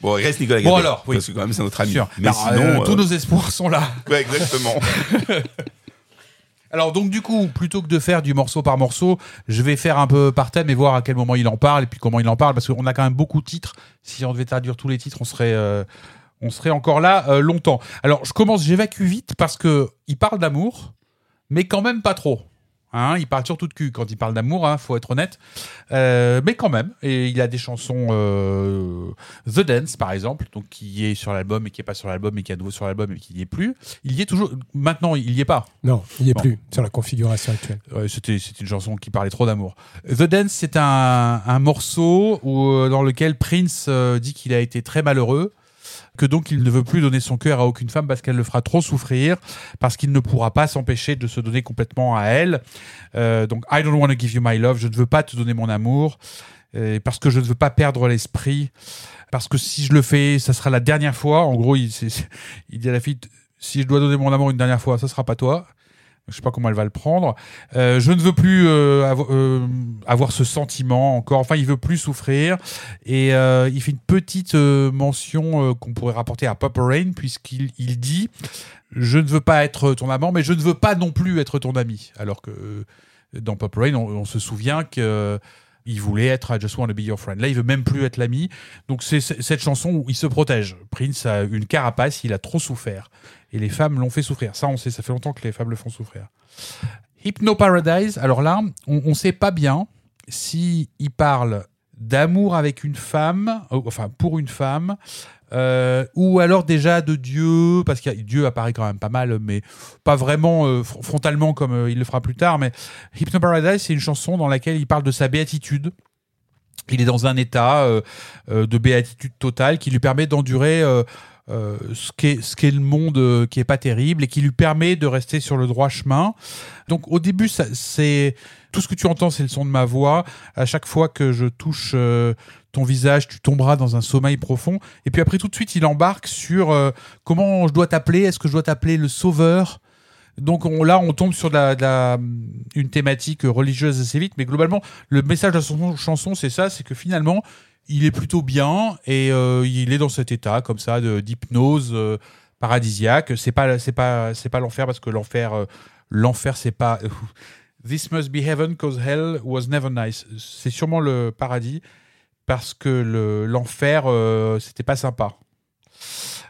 Bon, il reste Nicolas Bon, alors, oui. Parce que quand même, c'est notre ami. Sûr. Mais Alors, sinon. euh, tous nos espoirs sont là. ouais, exactement. Alors donc du coup, plutôt que de faire du morceau par morceau, je vais faire un peu par thème et voir à quel moment il en parle et puis comment il en parle parce qu'on a quand même beaucoup de titres. Si on devait traduire tous les titres, on serait euh, encore là euh, longtemps. Alors je commence, j'évacue vite parce que il parle d'amour, mais quand même pas trop. Hein, il parle surtout de cul quand il parle d'amour, hein, faut être honnête. Euh, mais quand même, et il a des chansons euh, The Dance par exemple, donc qui est sur l'album et qui est pas sur l'album et qui est à nouveau sur l'album et qui n'y est plus. Il y est toujours. Maintenant, il y est pas. Non, il n'y est Bon. plus sur la configuration actuelle. C'était une chanson qui parlait trop d'amour. The Dance, c'est un, un morceau où, euh, dans lequel Prince dit qu'il a été très malheureux, que donc il ne veut plus donner son cœur à aucune femme parce qu'elle le fera trop souffrir, parce qu'il ne pourra pas s'empêcher de se donner complètement à elle. Euh, donc I don't want to give you my love, je ne veux pas te donner mon amour, euh, parce que je ne veux pas perdre l'esprit, parce que si je le fais, ça sera la dernière fois. En gros, il, il dit à la fille, si je dois donner mon amour une dernière fois, ça sera pas toi. Je sais pas comment elle va le prendre. Euh, je ne veux plus euh, euh, avoir ce sentiment encore. Enfin, il veut plus souffrir. Et il fait une petite mention qu'on pourrait rapporter à Papa Rain, puisqu'il il dit Je ne veux pas être ton amant, mais je ne veux pas non plus être ton ami. Alors que dans Papa Rain, on, se souvient que. il voulait être I just want to be your friend. Là, il veut même plus être l'ami. Donc, c'est- cette chanson où il se protège. Prince a une carapace, il a trop souffert. Et les femmes l'ont fait souffrir. Ça, on sait, ça fait longtemps que les femmes le font souffrir. Hypno Paradise, alors là, on ne sait pas bien si il parle d'amour avec une femme, euh, enfin pour une femme, euh, ou alors déjà de Dieu, parce que Dieu apparaît quand même pas mal, mais pas vraiment euh, fr- frontalement comme il le fera plus tard. Mais Hypno Paradise, c'est une chanson dans laquelle il parle de sa béatitude. Il est dans un état de béatitude totale qui lui permet d'endurer euh, ce qu'est le monde euh, qui est pas terrible et qui lui permet de rester sur le droit chemin. Donc au début, c'est tout ce que tu entends, c'est le son de ma voix. À chaque fois que je touche euh, ton visage, tu tomberas dans un sommeil profond. Et puis après, tout de suite, il embarque sur comment je dois t'appeler? Est-ce que je dois t'appeler le sauveur? Donc on- là, on tombe sur la, la- une thématique religieuse assez vite, mais globalement, le message de son chanson, c'est ça, c'est que finalement, il est plutôt bien et euh, il est dans cet état comme ça d'hypnose euh, paradisiaque. C'est pas c'est pas c'est pas l'enfer parce que l'enfer euh, l'enfer c'est pas This must be heaven cause hell was never nice. C'est sûrement le paradis parce que le l'enfer c'était pas sympa.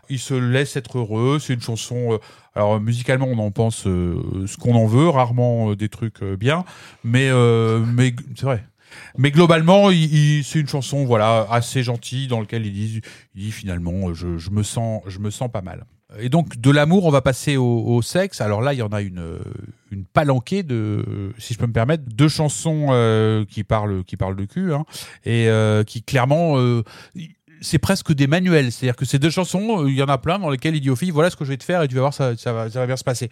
Il se laisse être heureux. C'est une chanson. alors musicalement, on en pense ce qu'on en veut, rarement des trucs bien, mais mais c'est vrai. Mais globalement, c'est une chanson voilà assez gentille dans laquelle il dit, finalement euh, je, me sens je me sens pas mal. Et donc de l'amour, on va passer au, sexe. Alors là, il y en a une euh, une palanquée de, si je peux me permettre, deux chansons euh, qui parlent qui parlent de cul hein, et qui clairement c'est presque des manuels. C'est-à-dire que ces deux chansons, il y en a plein dans lesquelles il dit aux filles voilà ce que je vais te faire et tu vas voir, ça, va, ça va bien se passer.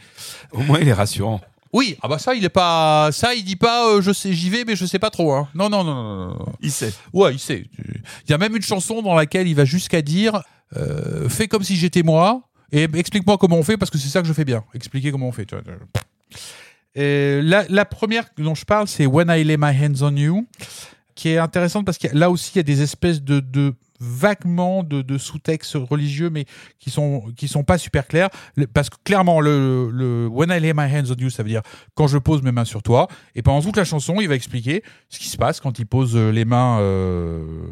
Au moins, il est rassurant. Oui, ah bah ça, il est pas. Ça, il dit pas euh, je sais, j'y vais, mais je sais pas trop. Hein. Non, non, non, non, non. Il sait. Ouais, il sait. Il y a même une chanson dans laquelle il va jusqu'à dire euh, fais comme si j'étais moi et explique-moi comment on fait parce que c'est ça que je fais bien. Expliquer comment on fait. Et la, la première dont je parle, c'est When I Lay My Hands on You, qui est intéressante parce que là aussi, il y a des espèces de, de vaguement de, sous-textes religieux, mais qui sont qui sont pas super clairs. Parce que clairement, le, When I Lay My Hands on You, ça veut dire quand je pose mes mains sur toi. Et pendant toute la chanson, il va expliquer ce qui se passe quand il pose euh, les mains euh,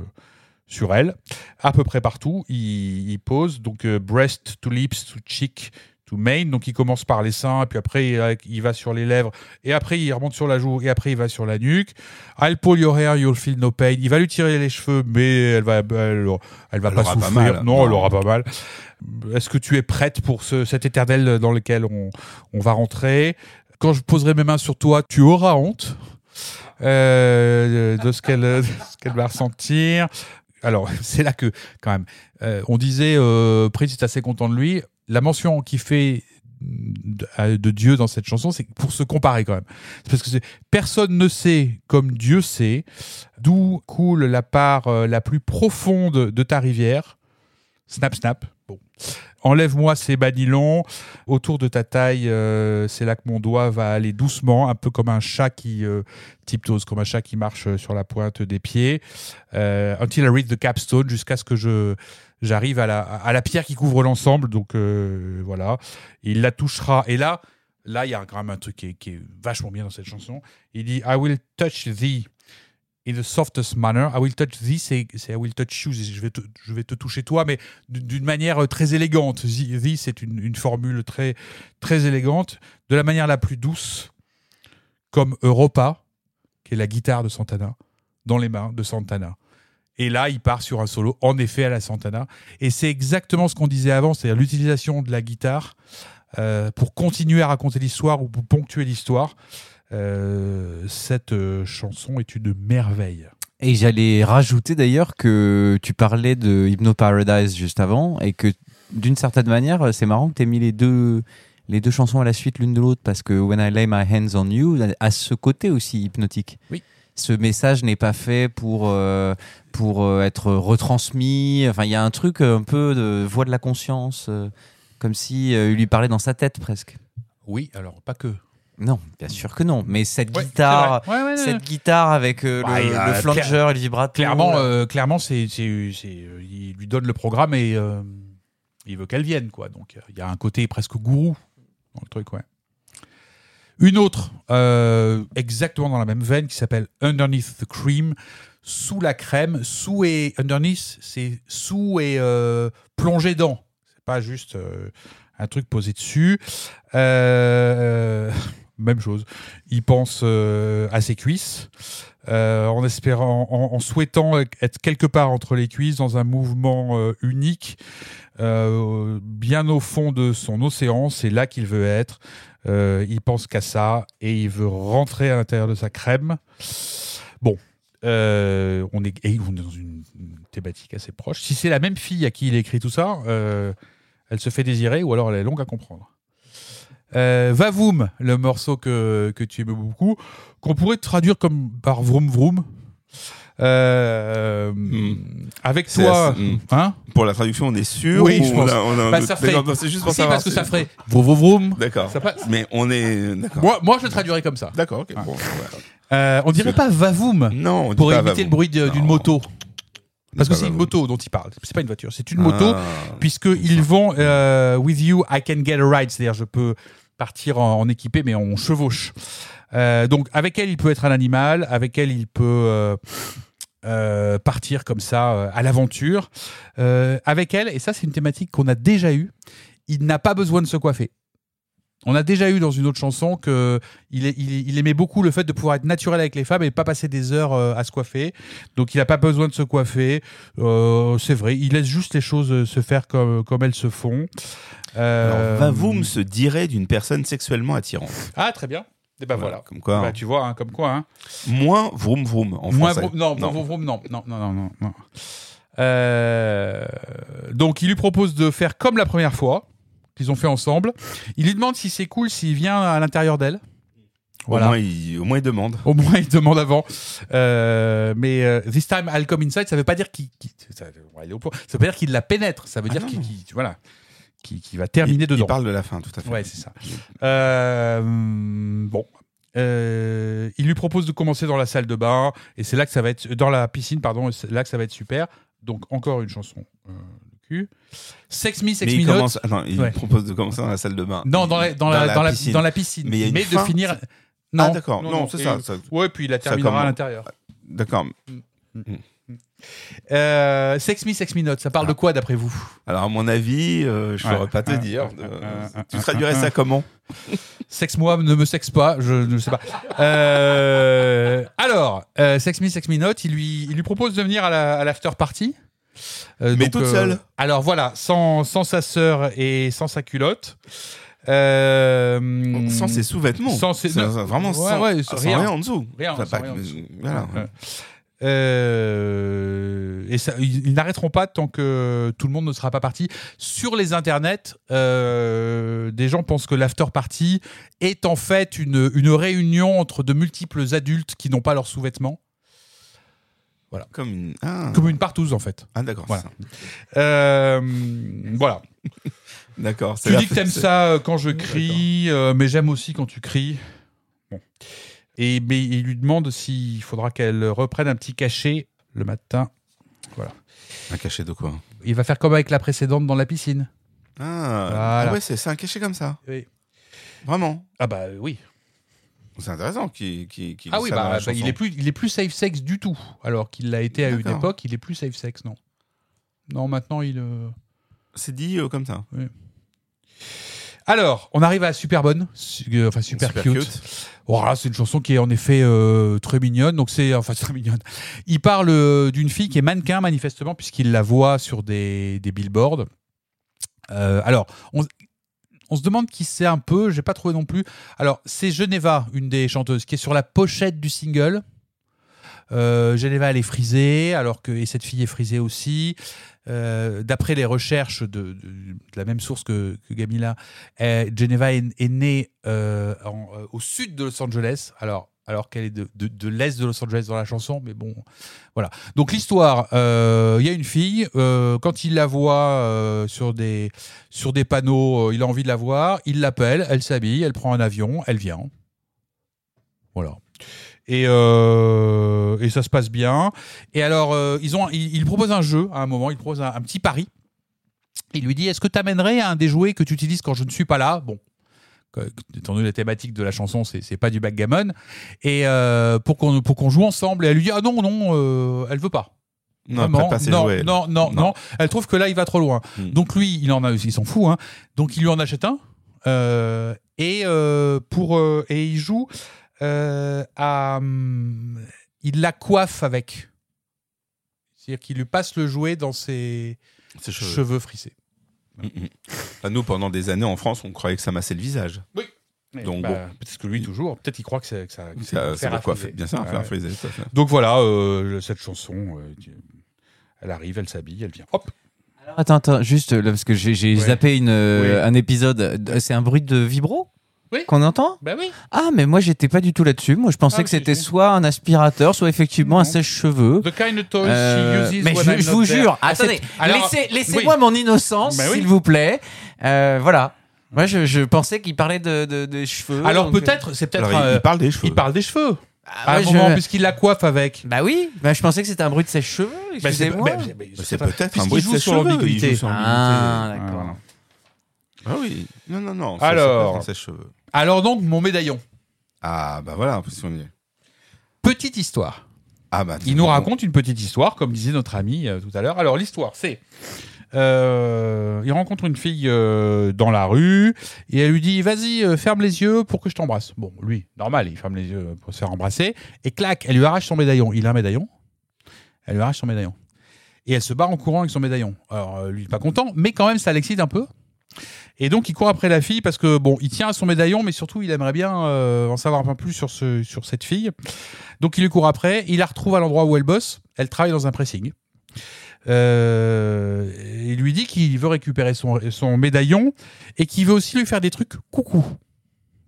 sur elle. À peu près partout, il, il pose donc euh, breast to lips to cheek to main. Donc il commence par les seins, et puis après il, va sur les lèvres, et après il remonte sur la joue, et après il va sur la nuque. I'll pull your hair, you'll feel no pain. Il va lui tirer les cheveux, mais elle va, elle, elle va Elle pas pas souffrir. mal. non, elle aura pas mal. Est-ce que tu es prête pour ce, cet éternel dans lequel on, on va rentrer? Quand je poserai mes mains sur toi, tu auras honte euh, de ce qu'elle qu'elle va ressentir. Alors, c'est là que, quand même, euh, on disait, euh, Prince est assez content de lui. La mention qu'il fait de, Dieu dans cette chanson, c'est pour se comparer quand même. Parce que personne ne sait comme Dieu sait d'où coule la part euh, la plus profonde de ta rivière. Snap, snap. Enlève-moi ces banilons autour de ta taille. euh, c'est là que mon doigt va aller doucement, un peu comme un chat qui euh, tiptoes, comme un chat qui marche sur la pointe des pieds. Until I reach the capstone, jusqu'à ce que je j'arrive à la, à la pierre qui couvre l'ensemble. Donc euh, voilà, il la touchera. Et là, là, il y a quand un truc qui est, vachement bien dans cette chanson. Il dit I will touch thee in the softest manner. I will touch thee, c'est I will touch you. Je vais te, je vais te toucher toi, mais d'une manière très élégante. Thee, c'est une, une formule très, très élégante, de la manière la plus douce, comme Europa, qui est la guitare de Santana, dans les mains de Santana. Et là, il part sur un solo, en effet, à la Santana. Et c'est exactement ce qu'on disait avant, c'est-à-dire l'utilisation de la guitare euh, pour continuer à raconter l'histoire ou pour ponctuer l'histoire. Euh, cette euh, chanson est une merveille. Et j'allais rajouter d'ailleurs que tu parlais de Hypno Paradise juste avant et que d'une certaine manière, c'est marrant que tu aies mis les deux, les deux chansons à la suite l'une de l'autre parce que When I Lay My Hands on You a ce côté aussi hypnotique. Oui. Ce message n'est pas fait pour, euh, pour euh, être retransmis. Enfin, il y a un truc un peu de voix de la conscience, euh, comme si euh, il lui parlait dans sa tête presque. Oui, alors pas que. Non, bien sûr que non. Mais cette Ouais, guitare. Ouais, ouais, cette guitare avec euh, Ouais, le, a flanger, clair- le vibrato. Clairement, euh, clairement, c'est, euh, il lui donne le programme et euh, il veut qu'elle vienne, quoi. Donc euh, il y a un côté presque gourou dans le truc, ouais. Une autre, euh, exactement dans la même veine, qui s'appelle Underneath the Cream, sous la crème. Sous et underneath, c'est sous et euh, plongé dans. C'est pas juste euh, un truc posé dessus. Même chose. Il pense à ses cuisses, en espérant, en, souhaitant être quelque part entre les cuisses dans un mouvement unique, bien au fond de son océan. C'est là qu'il veut être. Euh, il pense qu'à ça et il veut rentrer à l'intérieur de sa crème. Bon, euh, on, est, dans une, une thématique assez proche. Si c'est la même fille à qui il écrit tout ça, euh, elle se fait désirer ou alors elle est longue à comprendre. Euh, Vavoom, le morceau que, que tu aimes beaucoup, qu'on pourrait traduire comme par Vroom Vroom. Euh, Avec C'est toi, assez- hmm. hein Pour la traduction, on est sûr Oui, ou je on pense. Bah, ferait- c'est juste pour Si, savoir parce que ça ferait vroom vroom vroom. D'accord. Mais on est d'accord. Moi, moi, je le traduirais comme ça. D'accord. Ah. Bon, ouais. Euh, on dirait pas Vavoom Non, on pour éviter Vavoom. le bruit d'une moto. Parce que c'est une moto dont il parle. C'est pas une voiture, c'est une moto. Ah. Puisqu'ils vont euh, with you, I can get a ride. C'est-à-dire, je peux partir en, en équipé, mais on chevauche. Euh, donc, avec elle, il peut être un animal. Avec elle, il peut euh, euh, partir comme ça euh, à l'aventure. Euh, avec elle, et ça, c'est une thématique qu'on a déjà eue, il n'a pas besoin de se coiffer. On a déjà eu dans une autre chanson que il, est- il- il aimait beaucoup le fait de pouvoir être naturel avec les femmes et pas passer des heures à se coiffer. Donc il n'a pas besoin de se coiffer. Euh, c'est vrai, il laisse juste les choses se faire comme, comme elles se font. Euh, Alors, Vavoom se dirait d'une personne sexuellement attirante. Ah très bien. Et ben voilà. Comme quoi. Bah, hein. tu vois, hein, comme quoi. Hein. Moins vroom vroom en Moins français. vroom- non, vroom, vroom, non, non, non, non, non, non. Euh, donc, il lui propose de faire comme la première fois qu'ils ont fait ensemble. Il lui demande si c'est cool s'il vient à l'intérieur d'elle. Voilà. Au, moins, il, au moins, il demande. Au moins, il demande avant. Euh, mais euh, this time I'll come inside, ça veut pas dire qu'il, ça, veut pas dire qu'il la pénètre. Ça veut Ah dire non. qu'il, qu'il- voilà, qu'il va terminer il, dedans. Il parle de la fin, tout à fait. Ouais, c'est ça. Euh, bon. Euh, il lui propose de commencer dans la salle de bain et c'est là que ça va être dans la piscine pardon c'est là que ça va être super donc encore une chanson euh, de cul Sex Me Sex Mais Me il, commence, attends, il Ouais. propose de commencer dans la salle de bain. non dans la dans, la, dans, la, piscine. dans la piscine Mais il y a une de fin, finir non Ah, d'accord. Non, c'est ça, ça- ouais puis il la terminera à l'intérieur D'accord. Euh, Sex Me Sex Me Not ça parle de quoi d'après vous? Alors, à mon avis, euh, je ne Ouais. saurais pas te dire. Euh, tu traduirais ça comment? Sexe-moi, ne me sexe pas, je ne sais pas. Euh, alors, euh, Sex Me, Sex Me Not, il lui, il lui propose de venir à la- à l'after party. Euh, Mais toute seule. Alors voilà, sans, sans sa sœur et sans sa culotte. Euh, Sans ses sous-vêtements. Sans ses- vraiment Ouais, sans, ouais, sans rien. rien. en dessous. Rien, Enfin, sans pas- rien en dessous. voilà. Ouais. Euh, et ça, ils, n'arrêteront pas tant que tout le monde ne sera pas parti. Sur les internets, euh, des gens pensent que l'after party est en fait une, une réunion entre de multiples adultes qui n'ont pas leurs sous-vêtements. Voilà. Comme une, ah. Comme une partouze en fait. Ah, d'accord. Voilà. Euh, voilà. D'accord. Tu dis que t'aimes ça euh, quand je crie, mais j'aime aussi quand tu cries. Bon. Et mais il lui demande s'il faudra qu'elle reprenne un petit cachet le matin. Voilà. Un cachet de quoi? Il va faire comme avec la précédente dans la piscine. Ah, Voilà. ah ouais, c'est un cachet comme ça. Oui. Vraiment? Ah bah oui. C'est intéressant qu'il qu'il- qu'il Ah oui, bah, bah, il est plus, il est plus safe sex du tout, alors qu'il l'a été à une époque. Il est plus safe sex, non. Non, maintenant il. euh, C'est dit euh, comme ça. Alors, on arrive à Super Bonne, su- euh, enfin Super, Super cute. c'est une chanson qui est en effet euh, très mignonne. Donc c'est enfin c'est très mignonne. Il parle euh, d'une fille qui est mannequin manifestement puisqu'il la voit sur des, des billboards. Euh, alors, on, on se demande qui c'est un peu. J'ai pas trouvé non plus. Alors c'est Geneva, une des chanteuses, qui est sur la pochette du single. Euh, Geneva, elle est frisée, alors que et cette fille est frisée aussi. Euh, D'après les recherches de, la même source que, que Gamila, euh, Geneva est, née au sud de Los Angeles, alors, alors qu'elle est de, de- l'est de Los Angeles dans la chanson, mais bon, voilà. Donc l'histoire, il y a une fille, quand il la voit sur, des, sur des panneaux, il a envie de la voir, il l'appelle, elle s'habille, elle prend un avion, elle vient. Voilà. Et, euh, et ça se passe bien. Et alors, euh, ils ont, il, il propose un jeu à un moment, il propose un, un petit pari. Il lui dit Est-ce que tu amènerais un des jouets que tu utilises quand je ne suis pas là? Bon, étant donné la thématique de la chanson, c'est pas du backgammon. Et euh, pour qu'on pour qu'on joue ensemble. Et elle lui dit Ah non, non, euh, elle veut pas. Non, Vraiment, pas non, non, non, Non. non. Elle trouve que là, il va trop loin. Hmm. Donc lui, il en a, il s'en fout. Hein. Donc il lui en achète un. euh, et euh, pour et il joue à, hum, il la coiffe avec. C'est-à-dire qu'il lui passe le jouet dans ses Ses cheveux, cheveux. frissés. Mm, mm. Nous, pendant des années en France, on croyait que ça massait le visage. Oui. Donc Bah, bon. Peut-être que lui toujours. Peut-être qu'il croit que ça. que Ça, ça va coiffer. Bien sûr, Ouais, friser, fait. Donc voilà, euh, cette chanson, euh, elle arrive, elle s'habille, elle vient. Hop. Attends, attends, juste là, parce que j'ai j'ai Ouais. zappé une, euh, Oui. un épisode. C'est un bruit de vibro? Oui. qu'on entend Bah oui. Ah, mais moi j'étais pas du tout là-dessus. Moi je pensais Ah, que c'était soit un aspirateur, soit effectivement un sèche-cheveux. The kind of toys Euh, she uses mais when je, I'm je not vous there. jure, Ah, attendez, laissez, laissez-moi oui. mon innocence, Bah oui. s'il vous plaît. Euh, voilà. Moi je, je pensais qu'il parlait de, de, de cheveux. Alors donc, euh, peut-être, c'est peut-être. Euh, il parle des cheveux. Il parle des cheveux. Ah, à un moi, moment, je- puisqu'il la coiffe avec. Bah oui, bah, je pensais que c'était un bruit de sèche-cheveux. Bah, c'est- Excusez-moi. bah, bah, Bah, c'est peut-être un bruit de sèche-cheveux, il l'ambiguïté. joue sur ah, d'accord. Ah oui. Non, non, non. Alors. c'est. Alors donc, mon médaillon. Ah, bah voilà, parce qu'on y est. Petite histoire. Ah, bah. Il nous raconte une petite histoire, comme disait notre ami euh, tout à l'heure. Alors l'histoire, c'est euh, il rencontre une fille euh, dans la rue et elle lui dit vas-y euh, ferme les yeux pour que je t'embrasse. Bon lui normal il ferme les yeux pour se faire embrasser et clac elle lui arrache son médaillon. Il a un médaillon? Elle lui arrache son médaillon et elle se barre en courant avec son médaillon. Alors lui pas content mais quand même ça l'excite un peu. Et donc il court après la fille parce que bon il tient à son médaillon mais surtout il aimerait bien euh, en savoir un peu plus sur ce sur cette fille. Donc il lui court après, il la retrouve à l'endroit où elle bosse. Elle travaille dans un pressing. Euh, il lui dit qu'il veut récupérer son, son médaillon et qu'il veut aussi lui faire des trucs coucou.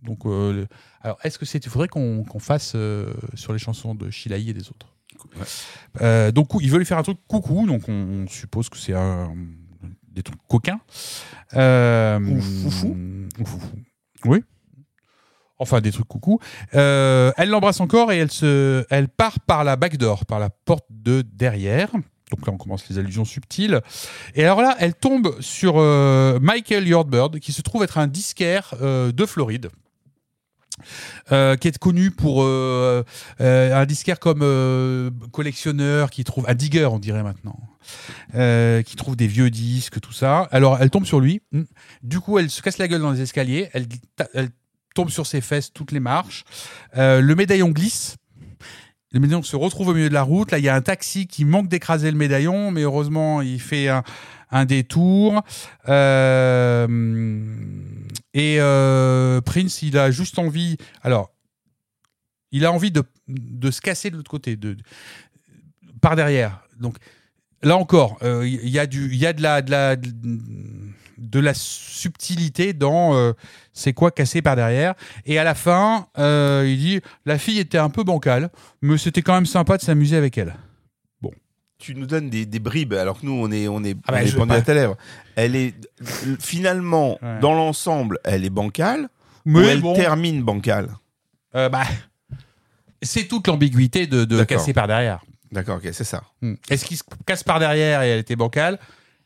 Donc, euh, alors, est-ce que c'est. Il faudrait qu'on fasse euh, sur les chansons de Chilaï et des autres? Donc, il veut lui faire un truc coucou, donc on, on suppose que c'est un, des trucs coquins. Euh, Ou foufou. ou foufou. Oui. Enfin, des trucs coucou. Euh, elle l'embrasse encore et elle, se, elle part par la backdoor, par la porte de derrière. Donc là, on commence les allusions subtiles. Et alors là, elle tombe sur euh, Michael Yardbird, qui se trouve être un disquaire euh, de Floride. Euh, qui est connu pour euh, euh, un disquaire comme collectionneur qui trouve un digger on dirait maintenant qui trouve des vieux disques tout ça alors elle tombe sur lui Mm. du coup elle se casse la gueule dans les escaliers elle, tombe sur ses fesses toutes les marches le médaillon glisse le médaillon se retrouve au milieu de la route. Là, il y a un taxi qui manque d'écraser le médaillon, mais heureusement, il fait un, détour. Et euh, Prince, il a juste envie. Alors, il a envie de, de se casser de l'autre côté, de, par derrière. Donc, là encore, euh, il y a du, y a de la, de la, de la subtilité dans euh, c'est quoi casser par derrière. Et à la fin, euh, il dit la fille était un peu bancale, mais c'était quand même sympa de s'amuser avec elle. Tu nous donnes des, des bribes alors que nous on est on est, Ah bah, on est pendu pas. à ta lèvre. Elle est finalement Ouais. dans l'ensemble elle est bancale ou Mais elle bon. termine bancale. Euh, bah, c'est toute l'ambiguïté de, de casser par derrière. D'accord, ok, c'est ça. Hmm. Est-ce qu'il se casse par derrière et elle était bancale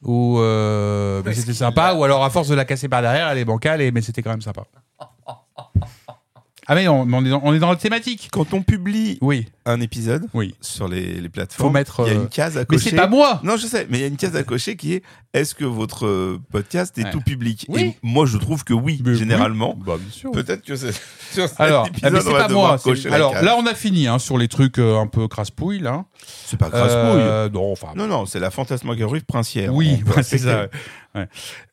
ou euh, mais c'était sympa ou alors à force de la casser par derrière elle est bancale et mais c'était quand même sympa. Ah mais on, on est dans, on est dans la thématique. Quand on publie Oui. Un épisode Oui. sur les, les plateformes, Faut mettre, il y a euh, une case à Mais cocher. c'est pas moi. Non, je sais, mais il y a une case à cocher qui est est-ce que votre euh, podcast est Ouais. tout public? Oui. Et moi, je trouve que oui, Mais généralement. oui. Bah, bien sûr. Peut-être que c'est sur cet Alors, épisode, mais c'est on va pas moi. Alors case. là, on a fini hein, sur les trucs euh, un peu crasse-pouille là. c'est pas grasse-pouille. Euh, non, enfin. Non, non, c'est la fantasmagorie princière. Oui, c'est ça. ouais.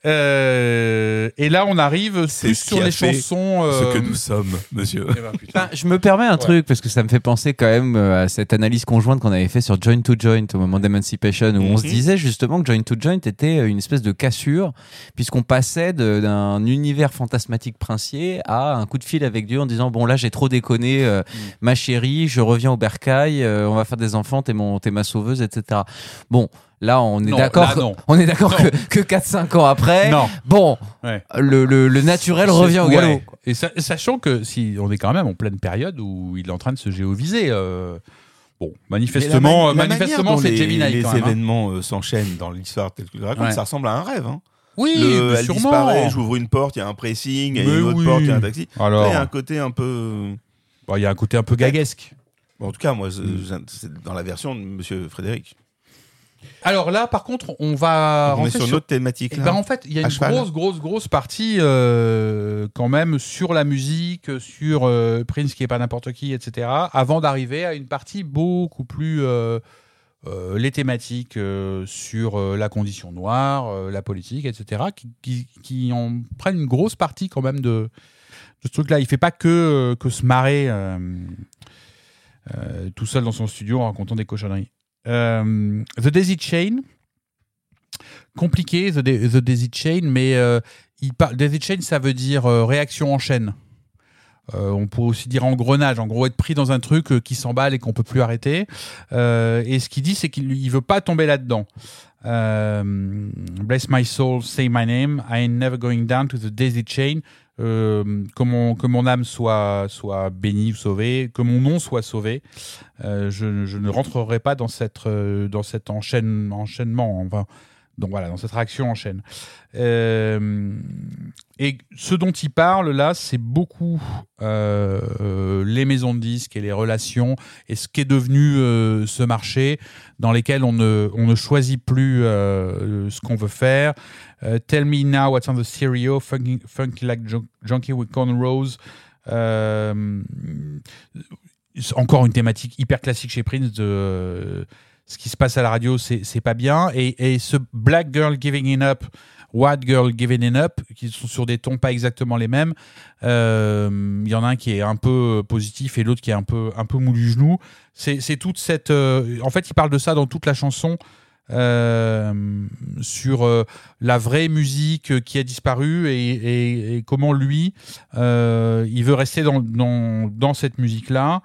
Euh, et là, on arrive plus sur les chansons. Ce euh, que nous sommes, monsieur. eh ben, je me permets un truc parce que ça me fait penser quand même euh, à cette analyse conjointe qu'on avait fait sur Joint to Joint au moment d'Emancipation où on se Mhm. disait justement que Joint to Joint était une espèce de cassure puisqu'on passait d'un univers fantasmatique princier à un coup de fil avec Dieu en disant bon là j'ai trop déconné euh, ma chérie je reviens au bercail euh, on va faire des enfants t'es ma sauveuse etc bon là on est d'accord on est d'accord que, que 4-5 ans après Non. bon Ouais. le, le, le naturel revient au ouais. galop Et sa- sachant que si on est quand même en pleine période où il est en train de se géoviser. euh, bon, manifestement, la ma- manifestement, c'est les, Gemini les même. hein. événements euh, s'enchaînent dans l'histoire telle que je raconte, Ouais. ça ressemble à un rêve. Hein. Oui, Le- elle sûrement. disparaît, j'ouvre une porte, il y a un pressing, il y a une autre porte, il y a un taxi. Alors, Il y a un côté un peu. bon, il y a un côté un peu gaguesque. Bon, en tout cas, moi, Mm. c'est dans la version de Monsieur Frédéric. Alors là, par contre, on va on est sur une autre thématique. Eh Là. ben, en fait, il y a une cheval. grosse, grosse, grosse partie euh, quand même sur la musique, sur euh, Prince qui est pas n'importe qui, etc. Avant d'arriver à une partie beaucoup plus euh, les thématiques sur la condition noire, la politique, etc. Qui, qui, qui en prennent une grosse partie quand même de, de ce truc-là. Il fait pas que que se marrer tout seul dans son studio en racontant des cochonneries. Euh, The Daisy Chain compliqué, The, The Daisy Chain, mais euh, il parle, Daisy Chain, ça veut dire euh, réaction en chaîne. On peut aussi dire engrenage, en gros être pris dans un truc qui s'emballe et qu'on peut plus arrêter. Et ce qu'il dit, c'est qu'il il veut pas tomber là-dedans. Bless my soul, say my name. I ain't never going down to the daisy chain. Euh, que, mon, que mon âme soit, soit bénie ou sauvée, que mon nom soit sauvé. Euh, je, ne rentrerai pas dans, cette, euh, dans cet enchaîne, enchaînement. Donc voilà, dans cette réaction en chaîne. Et ce dont il parle là, c'est beaucoup les maisons de disques et les relations et ce qu'est devenu ce marché dans lesquels on ne, on ne choisit plus ce qu'on veut faire. Euh, Tell me now what's on the stereo, funky, funky like jun- junkie with cornrows. Euh, encore une thématique hyper classique chez Prince de euh, ce qui se passe à la radio, c'est pas bien. Et, ce Black Girl Giving It Up, White Girl Giving It Up, qui sont sur des tons pas exactement les mêmes. Il y en a un qui est un peu positif et l'autre qui est un peu, un peu mou du genou. C'est toute cette. en fait, il parle de ça dans toute la chanson. Euh, sur euh, la vraie musique qui a disparu et, et- et comment lui, euh, il veut rester dans, dans, dans cette musique-là.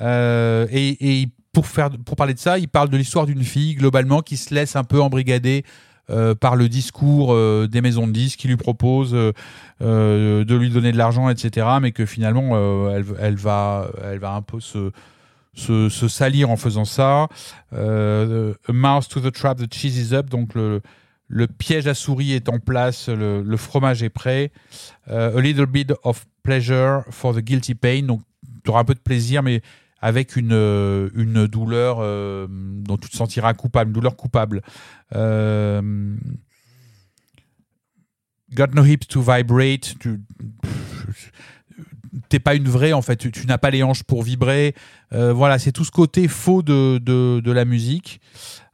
Euh, et et pour, faire, pour parler de ça, il parle de l'histoire d'une fille, globalement, qui se laisse un peu embrigader euh, par le discours euh, des maisons de disques qui lui proposent euh, euh, de lui donner de l'argent, etc. Mais que finalement, euh, elle, elle, va, elle va un peu se, se, salir en faisant ça. Euh, a mouse to the trap, the cheese is up. Donc le, piège à souris est en place, le, fromage est prêt. Euh, a little bit of pleasure for the guilty pain. Donc tu auras un peu de plaisir, mais avec une, euh, douleur euh, dont tu te sentiras coupable, une douleur coupable. Euh, got no hips to vibrate. Tu, t'es pas une vraie en fait. Tu, n'as pas les hanches pour vibrer. Euh, voilà, c'est tout ce côté faux de, de, la musique.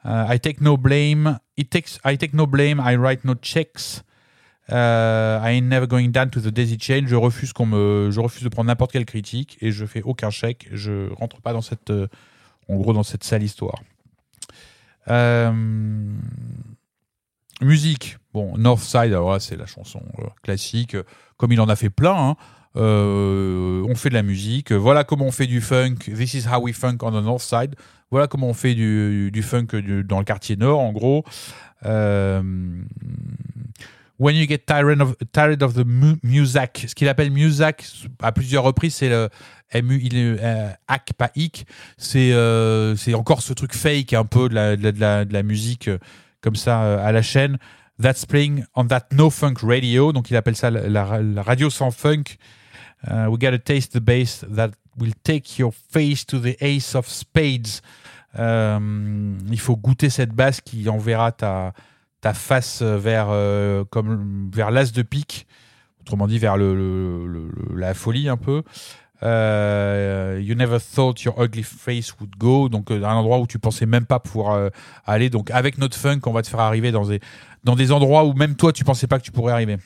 Euh, I take no blame. It takes, I take no blame. I write no checks. Euh, I ain't never going down to the daisy chain. Je refuse qu'on me, je refuse de prendre n'importe quelle critique et je fais aucun chèque. Je rentre pas dans cette, euh, en gros, dans cette sale histoire. Musique. Bon, Northside, alors là, c'est la chanson classique, comme il en a fait plein. hein. Euh, on fait de la musique. Voilà comment on fait du funk. This is how we funk on the North Side. Voilà comment on fait du, funk dans le quartier nord, en gros. Euh, When you get tired of, the mu- music, ce qu'il appelle music à plusieurs reprises, c'est le MU, il hack, pas hic. C'est euh, c'est encore ce truc fake un peu de la, de la, de la, musique comme ça à la chaîne. That's playing on that no funk radio. Donc il appelle ça la radio sans funk. Uh, we gotta taste the bass that will take your face to the ace of spades. Euh, il faut goûter cette basse qui enverra ta, ta face vers, euh, vers l'as de pique, autrement dit vers le, la folie un peu. Euh, you never thought your ugly face would go. Donc, euh, un endroit où tu pensais même pas pouvoir euh, aller. Donc, avec notre funk, on va te faire arriver dans des, dans des endroits où même toi, tu pensais pas que tu pourrais arriver.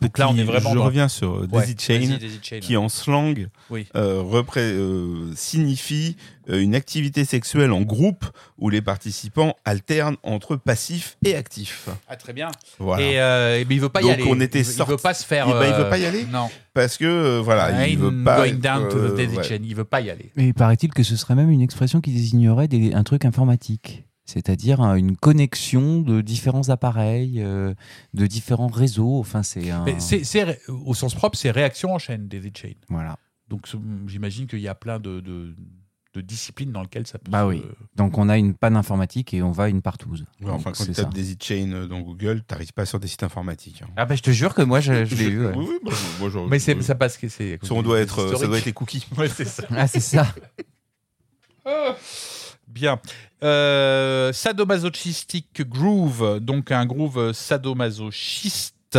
Donc là, on est vraiment Je dans- reviens sur euh, Daisy Ouais, Chain, vas-y, Daisy Chain. qui en slang Oui. euh, repré- euh, signifie une activité sexuelle en groupe où les participants alternent entre passif et actif. Ah, très bien. Voilà. Et, euh, et ben, il veut pas y Donc aller. on était il, il sorti- veut pas se faire. Eh ben, il veut pas y aller Non. Parce que euh, voilà, il I'm veut pas. going down to the daisy ouais. chain. Il veut pas y aller. Mais paraît-il que ce serait même une expression qui désignerait des- un truc informatique. C'est-à-dire hein, une connexion de différents appareils, euh, de différents réseaux. Enfin, c'est un. Au sens propre, c'est réaction en chaîne, Daisy Chain. Voilà. Donc j'imagine qu'il y a plein de, de, de disciplines dans lesquelles ça peut. Bah se- oui. Donc on a une panne informatique et on va une partouze. Ouais, enfin, quand tu tapes ça. Daisy Chain euh, dans Google, t'arrives pas sur des sites informatiques. hein. Ah bah je te jure que moi je, je l'ai eu. ouais. Oui, oui, bah, moi, Mais c'est ça parce que c'est. Ça, on doit être, ça historique. doit être les cookies. Ouais, c'est ça. Ah c'est ça. Bien. Euh, sadomasochistic groove, donc un groove sadomasochiste.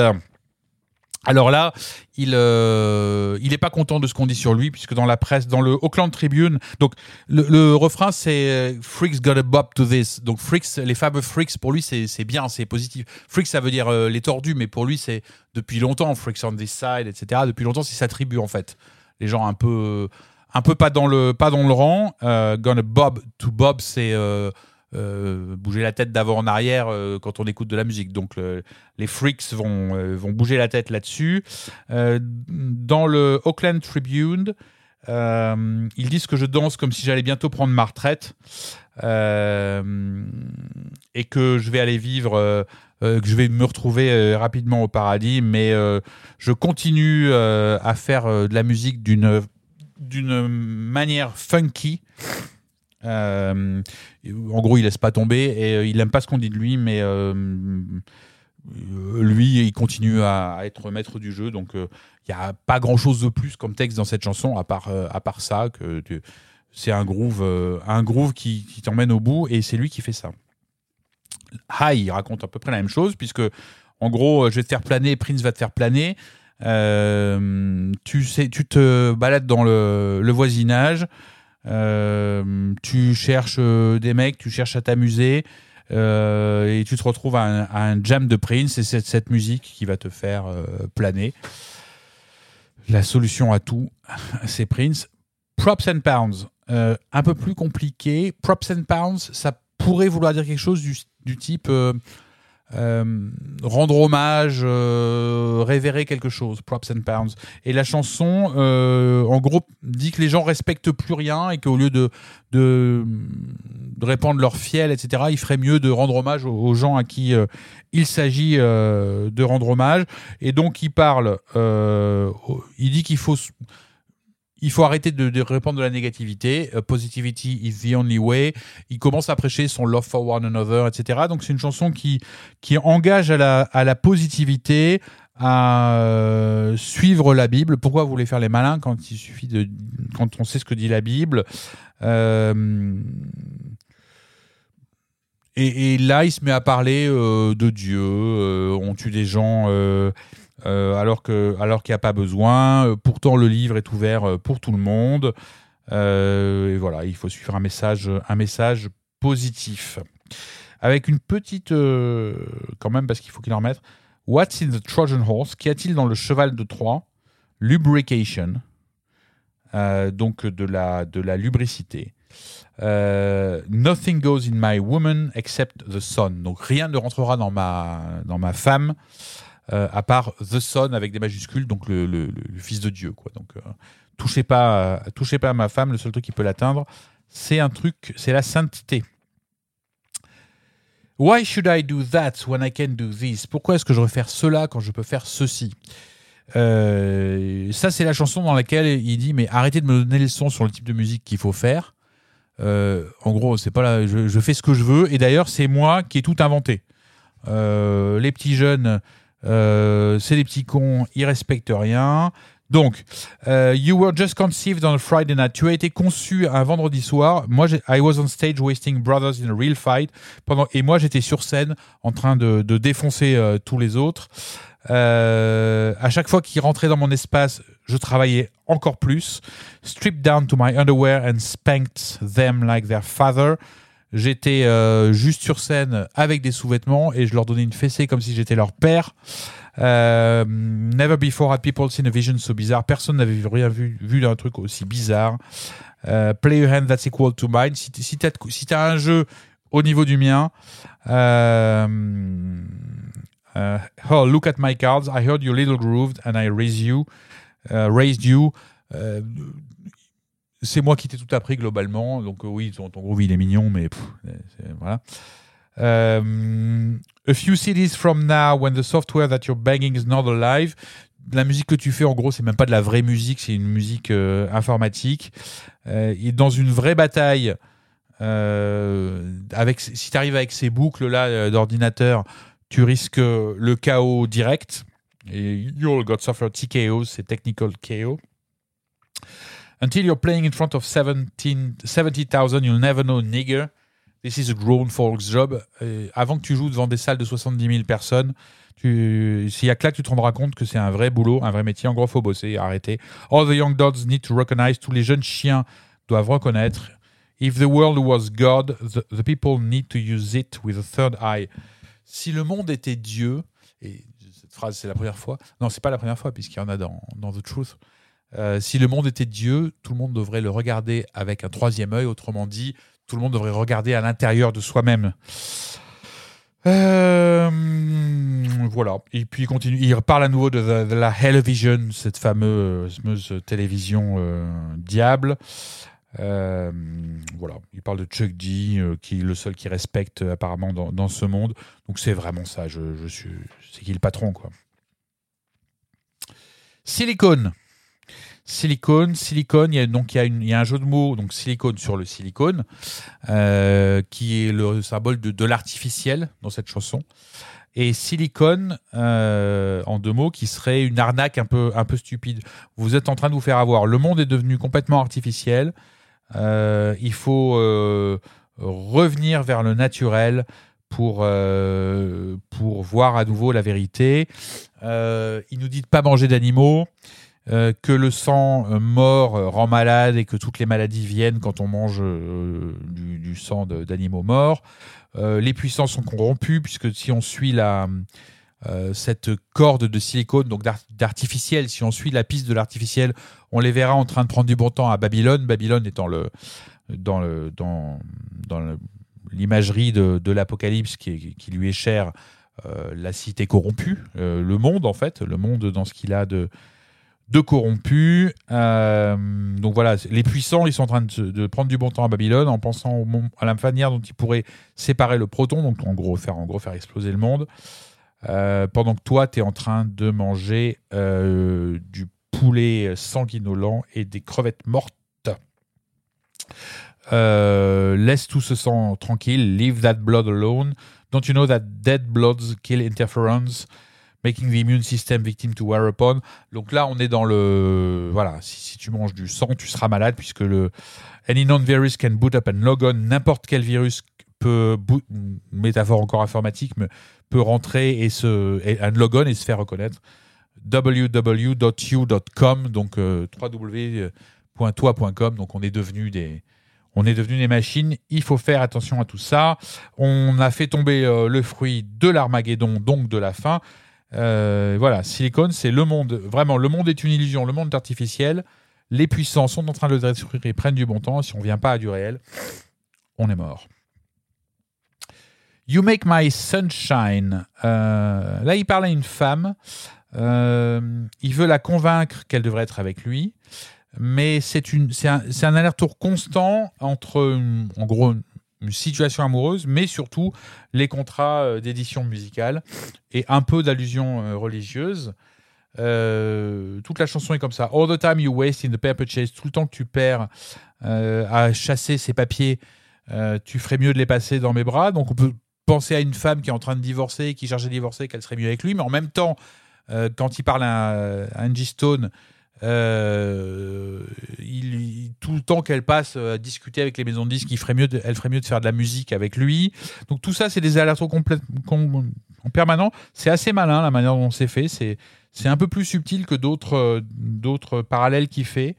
Alors là, il euh, il est pas content de ce qu'on dit sur lui puisque dans la presse, dans le Auckland Tribune, donc le, refrain c'est euh, Freaks got a bob to this. Donc freaks, les fameux freaks pour lui c'est bien, c'est positif. Freaks ça veut dire euh, les tordus, mais pour lui c'est depuis longtemps freaks on this side, etc. Depuis longtemps c'est sa tribu en fait. Les gens un peu un peu pas dans le pas dans le rang. Euh, gonna bob to bob c'est euh, euh, bouger la tête d'avant en arrière euh, quand on écoute de la musique. Donc le- les freaks vont, euh, vont bouger la tête là-dessus. Euh, dans le Auckland Tribune, ils disent que je danse comme si j'allais bientôt prendre ma retraite et que je vais aller vivre, euh, que je vais me retrouver rapidement au paradis, mais euh, je continue à faire de la musique d'une d'une manière funky. Euh, en gros, il laisse pas tomber et euh, il aime pas ce qu'on dit de lui, mais euh, euh, lui, il continue à, être maître du jeu. Donc, euh, il y a pas grand chose de plus comme texte dans cette chanson, à part, euh, à part ça, que c'est un groove, euh, un groove qui, t'emmène au bout et c'est lui qui fait ça. High, il raconte à peu près la même chose, puisque en gros, je vais te faire planer, Prince va te faire planer. Euh, tu, sais, tu te balades dans le, voisinage, euh, tu cherches euh, des mecs, tu cherches à t'amuser, et tu te retrouves à un, jam de Prince, et c'est cette musique qui va te faire planer. La solution à tout, c'est Prince. Props and Pounds, un peu plus compliqué. Props and Pounds, ça pourrait vouloir dire quelque chose du type euh, rendre hommage, euh, révérer quelque chose, props and pounds. Et la chanson, euh, en gros, dit que les gens respectent plus rien et qu'au lieu de, de, répandre leur fiel, etc., il ferait mieux de rendre hommage aux, aux gens à qui il s'agit de rendre hommage. Et donc, il parle, il dit qu'il faut il faut arrêter de, de répandre de la négativité. Euh, positivity is the only way. Il commence à prêcher son love for one another, etc. Donc c'est une chanson qui, qui engage à la, à la positivité, à euh, suivre la Bible. Pourquoi vous voulez faire les malins quand il suffit de quand on sait ce que dit la Bible? Euh, et, là, il se met à parler de Dieu. on tue des gens euh, alors que alors qu'il n'y a pas besoin. Euh, Pourtant, le livre est ouvert euh, pour tout le monde. Et voilà, il faut suivre un message un message positif. Avec une petite quand même parce qu'il faut qu'il en remette. What's in the Trojan horse? Qu'y a-t-il dans le cheval de Troie? Lubrication. Donc de la de la lubricité. Nothing goes in my woman except the sun. Donc rien ne rentrera dans ma, dans ma femme euh, à part the son avec des majuscules, donc le, fils de Dieu. Quoi. Donc euh, touchez pas, à- touchez pas à ma femme. Le seul truc qui peut l'atteindre, c'est un truc, c'est la sainteté. Why should I do that when I can do this? Pourquoi est-ce que je devrais faire cela quand je peux faire ceci? Euh, Ça, c'est la chanson dans laquelle il dit mais arrêtez de me donner les leçons sur le type de musique qu'il faut faire. Euh, en gros, c'est pas là, je, fais ce que je veux. Et d'ailleurs, c'est moi qui ai tout inventé. Euh, les petits jeunes, euh, c'est des petits cons, ils respectent rien. Donc, euh, you were just conceived on a Friday night. Tu as été conçu un vendredi soir. Moi, I was on stage wasting brothers in a real fight. Et moi, j'étais sur scène en train de, défoncer euh, tous les autres. Euh, à chaque fois qu'ils rentraient dans mon espace, je travaillais encore plus. Stripped down to my underwear and spanked them like their father. J'étais euh, juste sur scène avec des sous-vêtements et je leur donnais une fessée comme si j'étais leur père. Euh, never before had people seen a vision so bizarre. Personne n'avait rien vu, vu d'un truc aussi bizarre. Euh, play a hand that's equal to mine. Si, t'as un jeu au niveau du mien, euh, oh, look at my cards. I heard you little grooved and I raised you. raised you. C'est moi qui t'ai tout appris globalement. Donc euh, oui, ton, ton groove il est mignon, mais voilà. Euh, a few cities from now, when the software that you're banging is not alive. La musique que tu fais, en gros, c'est même pas de la vraie musique, c'est une musique euh, informatique. Et dans une vraie bataille, si tu arrives avec ces boucles là euh, d'ordinateur, tu risques le chaos direct. Et you'll got suffer TKO, c'est technical KO. Until you're playing in front of 17 70,000, you'll never know nigger. This is a grown folks job. Euh, avant que tu joues devant des salles de 70 000 personnes, s'il y a que là que tu te rendras compte que c'est un vrai boulot, un vrai métier. En gros, faut bosser, arrêter. All the young dogs need to recognize. Tous les jeunes chiens doivent reconnaître. If the world was God, the, the people need to use it with a third eye. Si le monde était Dieu, et cette phrase c'est la première fois, non c'est pas la première fois puisqu'il y en a dans, dans The Truth, Euh, si le monde était Dieu, tout le monde devrait le regarder avec un troisième œil, autrement dit, tout le monde devrait regarder à l'intérieur de soi-même. Euh, voilà. Et puis il continue. Il parle à nouveau de, the- de la Television, cette fameuse, télévision euh, diable. Voilà. Il parle de Chuck D, qui est le seul qui respecte apparemment dans, ce monde. Donc c'est vraiment ça. Je, je suis, c'est qui le patron, quoi. Silicone. Silicone, silicone, il y a, donc il y, a un jeu de mots, donc silicone sur le silicone, euh, qui est le symbole de, l'artificiel dans cette chanson. Et silicone, euh, en deux mots, qui serait une arnaque un peu, un peu stupide. Vous êtes en train de vous faire avoir. Le monde est devenu complètement artificiel. Euh, il faut revenir vers le naturel pour, pour voir à nouveau la vérité. Il nous dit de pas manger d'animaux, euh, que le sang euh, mort euh, rend malade et que toutes les maladies viennent quand on mange du, sang d'animaux morts. Les puissants sont corrompus puisque si on suit la, cette corde de silicone, donc d'ar- d'artificiel, si on suit la piste de l'artificiel, on les verra en train de prendre du bon temps à Babylone. Babylone étant dans, le, dans, dans l'imagerie de, de l'apocalypse qui, lui est chère, la cité corrompue, le monde en fait, le monde dans ce qu'il a de, de corrompu. Euh, donc voilà, les puissants, ils sont en train de, prendre du bon temps à Babylone en pensant au à la manière dont ils pourraient séparer le proton, donc en gros faire, en gros, faire exploser le monde. Euh, pendant que toi, tu es en train de manger euh, du poulet sanguinolent et des crevettes mortes. Laisse tout ce sang tranquille. Leave that blood alone. Don't you know that dead bloods kill interferons, making the immune system victim to wear upon. Donc là, on est dans le voilà. Si, tu manges du sang, tu seras malade puisque le any known virus can boot up and log on. N'importe quel virus peut boot, métaphore encore informatique, mais peut rentrer et se et on et se faire reconnaître. www.you.com donc euh, www.toi.com donc on est devenu des on est devenu des machines, il faut faire attention à tout ça. On a fait tomber euh, le fruit de l'Armageddon, donc de la fin. Euh, voilà, Silicon, c'est le monde, vraiment, le monde est une illusion, le monde est artificiel. Les puissants sont en train de le détruire et prennent du bon temps. Si on ne vient pas à du réel, on est mort. You Make My Sunshine. Euh, là, il parle à une femme. Euh, il veut la convaincre qu'elle devrait être avec lui mais c'est un, un aller-retour constant entre en gros une, situation amoureuse mais surtout les contrats euh, d'édition musicale et un peu d'allusion euh, religieuse. Euh, toute la chanson est comme ça. All the time you waste in the paper chase. Tout le temps que tu perds à chasser ces papiers tu ferais mieux de les passer dans mes bras. Donc on peut penser à une femme qui est en train de divorcer qui cherche à divorcer qu'elle serait mieux avec lui. Mais en même temps quand il parle à, à Angie Stone euh, tout le temps qu'elle passe à discuter avec les maisons de disques, ferait mieux de, elle ferait mieux de faire de la musique avec lui. Donc tout ça, c'est des com- en permanent. C'est assez malin la manière dont c'est fait. C'est un peu plus subtil que d'autres euh, parallèles qu'il fait.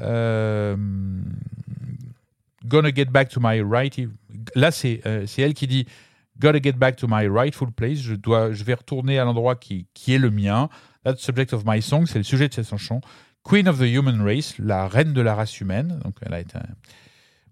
Euh, Gonna get back to my right. Là, c'est euh, elle qui dit Gotta get back to my rightful place. Je vais retourner à l'endroit qui est le mien. That's subject of my song. C'est le sujet de cette chanson. Queen of the Human Race, la reine de la race humaine. Donc, elle a été,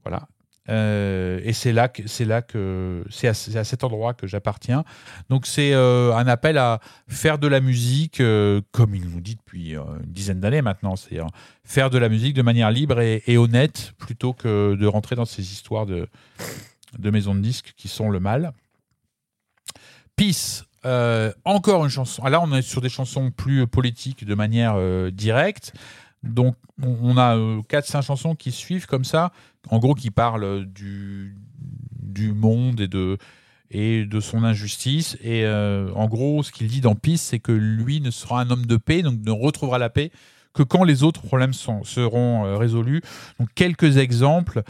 voilà. Euh, et c'est là que c'est là que c'est à, cet endroit que j'appartiens. Donc c'est euh, un appel à faire de la musique euh, comme il nous dit depuis une dizaine d'années maintenant, c'est euh, faire de la musique de manière libre et, et honnête plutôt que de rentrer dans ces histoires de de maisons de disques qui sont le mal. Peace, euh, encore une chanson. Ah, Là, on est sur des chansons plus politiques de manière euh, directe. Donc, on, a 4-5 chansons qui suivent comme ça, en gros, qui parlent du, monde et de, son injustice. Et euh, en gros, ce qu'il dit dans Peace, c'est que lui ne sera un homme de paix, donc ne retrouvera la paix que quand les autres problèmes seront euh, résolus. Donc, quelques exemples.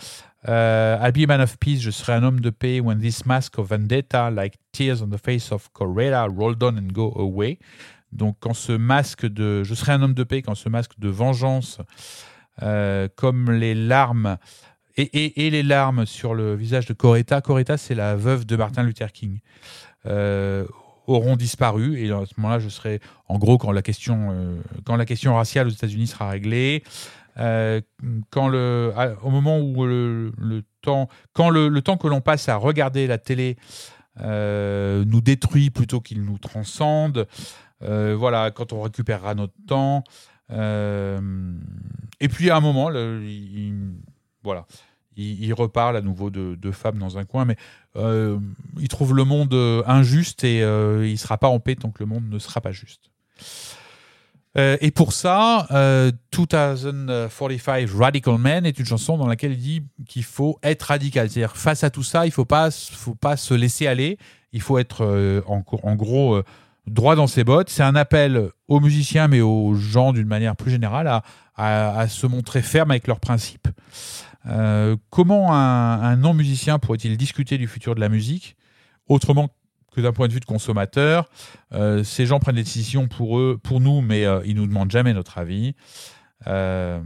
Euh, I'll be a man of peace, je serai un homme de paix when this mask of vendetta, like tears on the face of Corella, rolled on and go away. Donc, quand ce masque de. Je serai un homme de paix quand ce masque de vengeance, euh, comme les larmes. Et, et- et les larmes sur le visage de Coretta. Coretta, c'est la veuve de Martin Luther King. Euh, auront disparu et à ce moment-là je serai en gros quand la question euh, quand la question raciale aux États-Unis sera réglée euh, quand le au moment où le, temps quand le, temps que l'on passe à regarder la télé euh, nous détruit plutôt qu'il nous transcende. Euh, voilà quand on récupérera notre temps. Et puis à un moment il, il- voilà il, il reparle à nouveau de, de femmes dans un coin. Mais il trouve le monde injuste et il sera pas en paix tant que le monde ne sera pas juste euh, et pour ça, euh, 2045 Radical Man est une chanson dans laquelle il dit qu'il faut être radical. C'est-à-dire, face à tout ça, il ne faut pas, faut pas se laisser aller. Il faut être, euh, en, gros, euh, droit dans ses bottes. C'est un appel aux musiciens, mais aux gens d'une manière plus générale, à, se montrer ferme avec leurs principes. Comment un, un non-musicien pourrait-il discuter du futur de la musique autrement que d'un point de vue de consommateur Euh, Ces gens prennent des décisions pour eux, pour nous, mais euh, ils nous demandent jamais notre avis. Euh,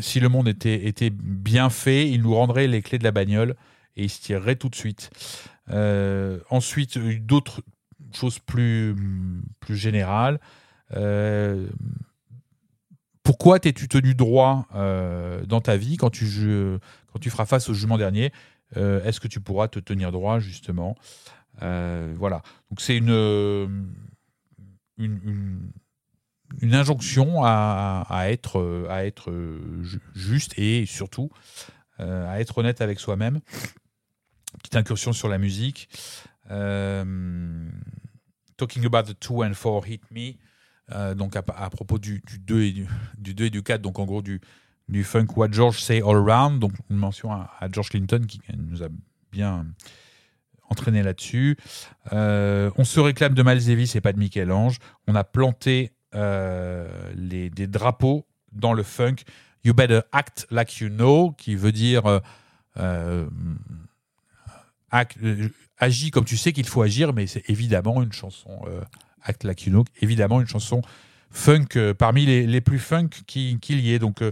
si le monde était, bien fait, ils nous rendraient les clés de la bagnole et ils se tireraient tout de suite. Euh, ensuite, d'autres choses plus, générales. Pourquoi t'es-tu tenu droit dans ta vie quand tu, quand tu feras face au jugement dernier? Est-ce que tu pourras te tenir droit justement? Euh, Voilà. Donc c'est une, euh, une, injonction à, être, à être euh, ju- juste et surtout à être honnête avec soi-même. Petite incursion sur la musique. Talking about the 2 and 4 hit me. Donc à, propos du, du 2 et du, du 2 et du 4, donc en gros du, du funk What George Say All Around, donc une mention à George Clinton qui nous a bien entraîné là-dessus. Euh, on se réclame de Miles Davis et pas de Michel-Ange. On a planté euh, les, des drapeaux dans le funk. You better act like you know, qui veut dire euh, agis comme tu sais qu'il faut agir, mais c'est évidemment une chanson Act Like You Know, évidemment une chanson funk parmi les, les plus funk qui- qu'il y ait. Donc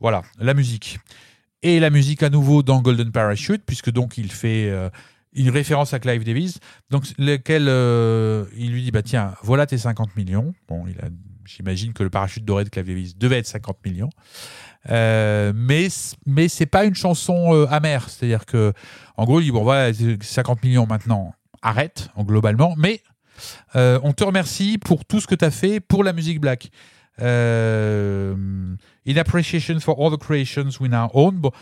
voilà, la musique. Et la musique à nouveau dans Golden Parachute, puisque donc il fait une référence à Clive Davis, donc lequel euh, il lui dit bah tiens, voilà tes 50 millions. Bon, il a, j'imagine que le parachute doré de Clive Davis devait être 50 millions. Euh, mais mais c'est pas une chanson euh, amère, c'est-à-dire que en gros il dit bon voilà 50 millions maintenant, arrête en globalement, mais euh, on te remercie pour tout ce que tu as fait pour la musique black. Euh, in appreciation for all the creations we now own. Bon,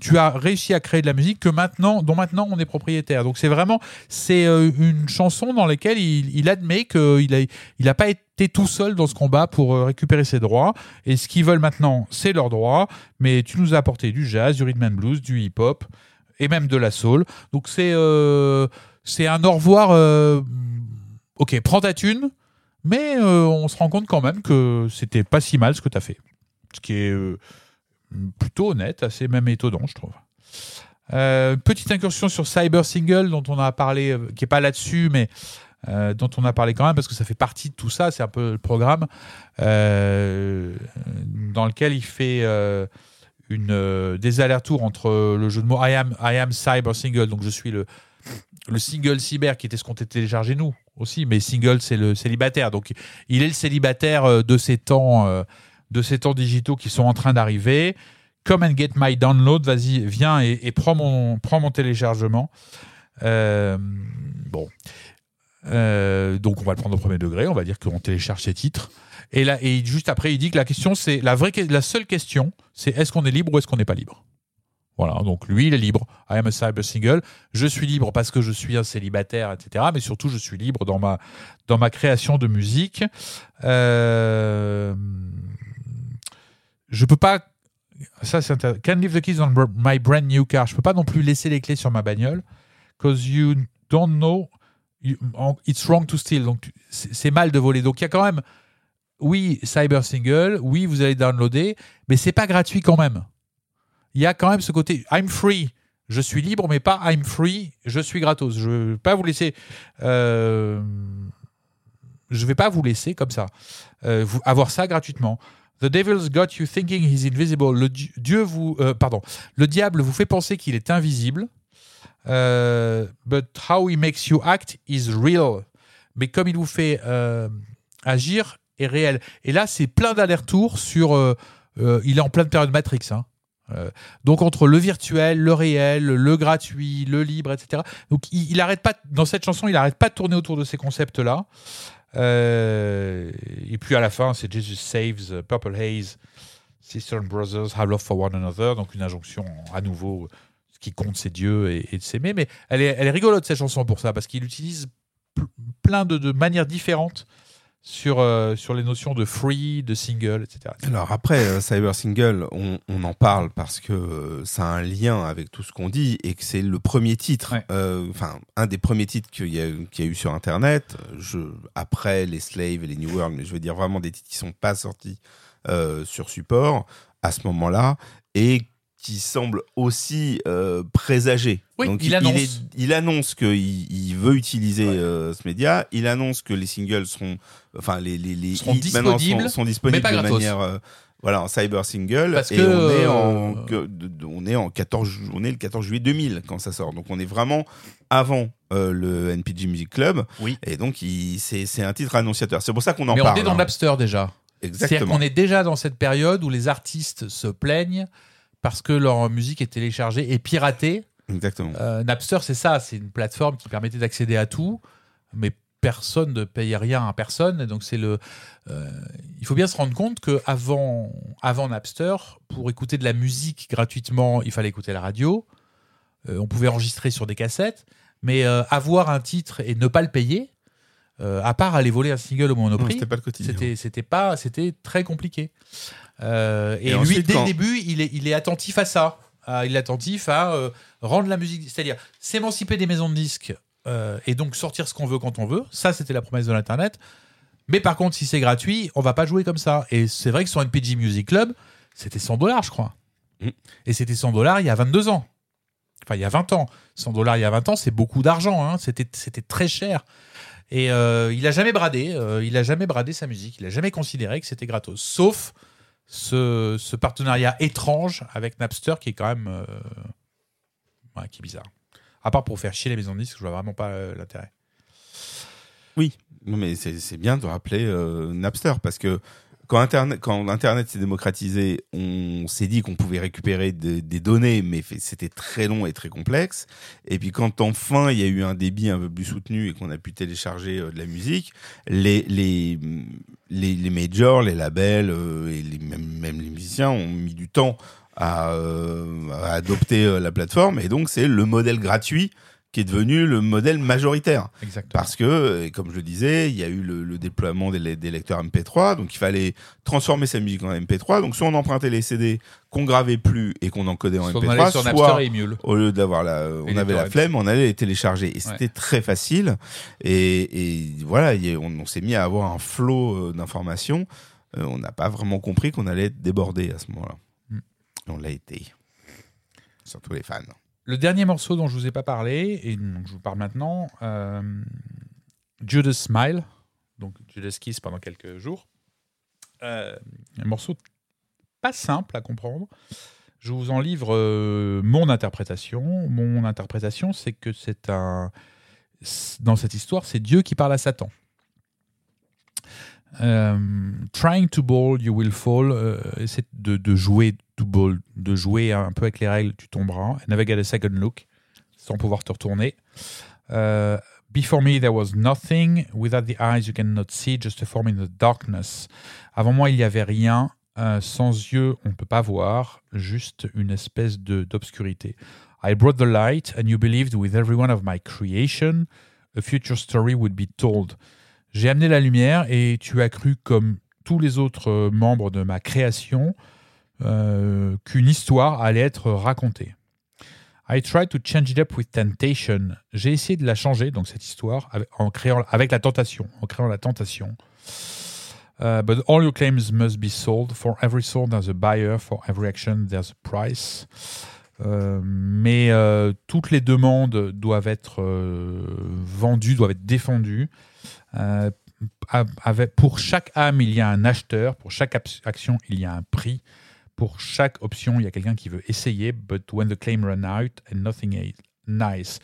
tu- as réussi à créer de la musique que maintenant, dont maintenant on est propriétaire. Donc c'est vraiment c'est euh, une chanson dans laquelle il, admet qu'il a il a pas été tout seul dans ce combat pour euh, récupérer ses droits. Et ce qu'ils veulent maintenant, c'est leurs droits. Mais tu nous as apporté du jazz, du rhythm and blues, du hip hop et même de la soul. Donc c'est euh, un au revoir. ok, prends ta thune, mais on se rend compte quand même que c'était pas si mal ce que tu as fait. Ce qui est plutôt honnête, assez même étonnant, je trouve. Euh, petite incursion sur Cyber Single, dont on a parlé, euh, qui est pas là-dessus, mais euh, dont on a parlé quand même, parce que ça fait partie de tout ça, c'est un peu le programme, dans lequel il fait une, des allers-retours entre le jeu de mots I am, I am Cyber Single, donc je suis le, le single cyber qui était ce qu'on était téléchargé nous aussi, mais single c'est le célibataire. Donc il est le célibataire de ces temps, de ces temps digitaux qui sont en train d'arriver. Come and get my download, vas-y, viens et, prends mon, prends mon téléchargement. Euh, bon, Euh, donc on va le prendre au premier degré, on va dire qu'on télécharge ces titres. Et là, et juste après, il dit que la question, c'est la vraie, la seule question, c'est est-ce qu'on est libre ou est-ce qu'on n'est pas libre? Voilà, donc lui, il est libre. I am a cyber single. Je suis libre parce que je suis un célibataire, etc. Mais surtout, je suis libre dans ma, dans ma création de musique. Euh, je peux pas. Ça, c'est intéressant. Can leave the keys on my brand new car. Je peux pas non plus laisser les clés sur ma bagnole. Cause you don't know. it's wrong to steal. Donc, c'est mal de voler. Donc, il y a quand même. Oui, cyber single. Oui, vous allez downloader. Mais c'est pas gratuit quand même il y a quand même ce côté I'm free, je suis libre, mais pas I'm free, je suis gratos. Je ne vais pas vous laisser. euh, je vais pas vous laisser comme ça euh, vous, avoir ça gratuitement. The devil's got you thinking he's invisible. Le di- Dieu vous, euh, pardon, le diable vous fait penser qu'il est invisible. Euh, but how he makes you act is real. Mais comme il vous fait euh, agir est réel. Et là, c'est plein d'allers-retours sur. il est en pleine période Matrix. Hein. Donc entre le virtuel, le réel, le gratuit, le libre, etc. Donc il, il arrête pas dans cette chanson, il arrête pas de tourner autour de ces concepts-là. Euh, et puis à la fin, c'est Jesus Saves, Purple Haze, Sister and Brothers, Have Love for One Another. Donc une injonction à nouveau. Ce qui compte, c'est Dieu et, de s'aimer. Mais elle est, elle est rigolote cette chanson pour ça parce qu'il utilise pl- plein de manières différentes sur, euh, sur les notions de free, de single, etc. Alors après, euh, Cyber Single, on, on en parle parce que euh, ça a un lien avec tout ce qu'on dit et que c'est le premier titre, enfin un des premiers titres qu'il y, y a eu sur Internet, je, après les Slaves et les New World, mais je veux dire vraiment des titres qui sont pas sortis sur support à ce moment-là et qui semblent aussi euh, présagés. Oui, Donc il annonce. est- il annonce qu'il il veut utiliser euh, ce média. Il annonce que les singles seront, enfin les les, les Seront hits disponibles, sont, sont disponibles de gratos. manière euh, voilà en cyber single Parce et que, on est en que- on est en 14 ju- on est le 14 juillet 2000 quand ça sort. Donc on est vraiment avant euh, le NPG Music Club. Oui. Et donc c'est un titre annonciateur. C'est pour ça qu'on en Mais parle. on est dans hein. Napster déjà. C'est-à-dire Exactement. qu'on est déjà dans cette période où les artistes se plaignent parce que leur musique est téléchargée et piratée Exactement. Euh, Napster, c'est ça, c'est une plateforme qui permettait d'accéder à tout, mais personne ne payait rien à personne. Et donc c'est le, euh, il faut bien se rendre compte que avant, avant Napster, pour écouter de la musique gratuitement, il fallait écouter la radio. Euh, on pouvait enregistrer sur des cassettes, mais avoir un titre et ne pas le payer, euh, à part aller voler un single au Monoprix, c'était pas le quotidien. C'était, c'était pas, c'était très compliqué. Euh, et, Et lui, dès quand- le début, il est, il est attentif à ça. Il est attentif à euh, rendre la musique, c'est-à-dire s'émanciper des maisons de disques et donc sortir ce qu'on veut quand on veut. Ça, c'était la promesse de l'internet. Mais par contre, si c'est gratuit, on va pas jouer comme ça. Et c'est vrai que sur NPG Music Club, c'était 100 dollars, je crois. Mm. Et c'était 100 dollars il y a 22 ans. Enfin, il y a 20 ans. 100 dollars il y a 20 ans, c'est beaucoup d'argent. hein. C'était, c'était très cher. Et euh, il a jamais bradé. euh, il a jamais bradé sa musique. Il a jamais considéré que c'était gratos. Sauf ce, partenariat étrange avec Napster qui est quand même euh, qui est bizarre. À part pour faire chier les maisons de disques, je vois vraiment pas l'intérêt. Oui, mais c'est bien de rappeler Napster parce que quand Internet, s'est démocratisé, on s'est dit qu'on pouvait récupérer des- données, mais c'était très long et très complexe. Et puis quand enfin il y a eu un débit un peu plus soutenu et qu'on a pu télécharger euh, de la musique, les les les, majors, les labels euh, et même les musiciens ont mis du temps à, euh, adopter la plateforme et donc c'est le modèle gratuit qui est devenu le modèle majoritaire. Exactement. Parce que, comme je le disais, il y a eu le, le déploiement des, le- des lecteurs MP3, donc il fallait transformer sa musique en MP3. Donc soit on empruntait les CD qu'on gravait plus et qu'on encodait en Soit on MP3, allait sur soit et Emule. au lieu d'avoir la, on avait la flemme, on allait les télécharger et c'était très facile. Et, et voilà, a- on, on s'est mis à avoir un flot euh, d'informations. Euh, on n'a pas vraiment compris qu'on allait être débordé à ce moment-là. Mm. On l'a été, surtout les fans. Le dernier morceau dont je vous ai pas parlé, et donc je vous parle maintenant, euh, Judas Smile, donc Judas Kiss pendant quelques jours. Euh, un morceau pas simple à comprendre. Je vous en livre euh, mon interprétation. Mon interprétation, c'est que c'est un. Dans cette histoire, c'est Dieu qui parle à Satan. Euh, trying to ball, you will fall. euh, de, de jouer de jouer un peu avec les règles, tu tomberas. Never get a second look, sans pouvoir te retourner. Euh, Before me, there was nothing. Without the eyes, you cannot see. Just a form in the darkness. Avant moi, il n'y avait rien. Euh, sans yeux, on ne peut pas voir. Juste une espèce d'obscurité. I brought the light, and you believed with every one of my creation, a future story would be told. J'ai amené la lumière et tu as cru, comme tous les autres euh, membres de ma création, euh, qu'une histoire allait être racontée. I tried to change it up with temptation. J'ai essayé de la changer, donc cette histoire, avec, en créant, avec la tentation, en créant la tentation. Uh, but all your claims must be sold. For every soul, there's a buyer. For every action, there's a price. Euh, mais euh, toutes les demandes doivent être euh, vendues, doivent être défendues. Euh, avec, pour chaque âme, il y a un acheteur. Pour chaque action, il y a un prix. Pour chaque option, il y a quelqu'un qui veut essayer. But when the claim run out and nothing is nice.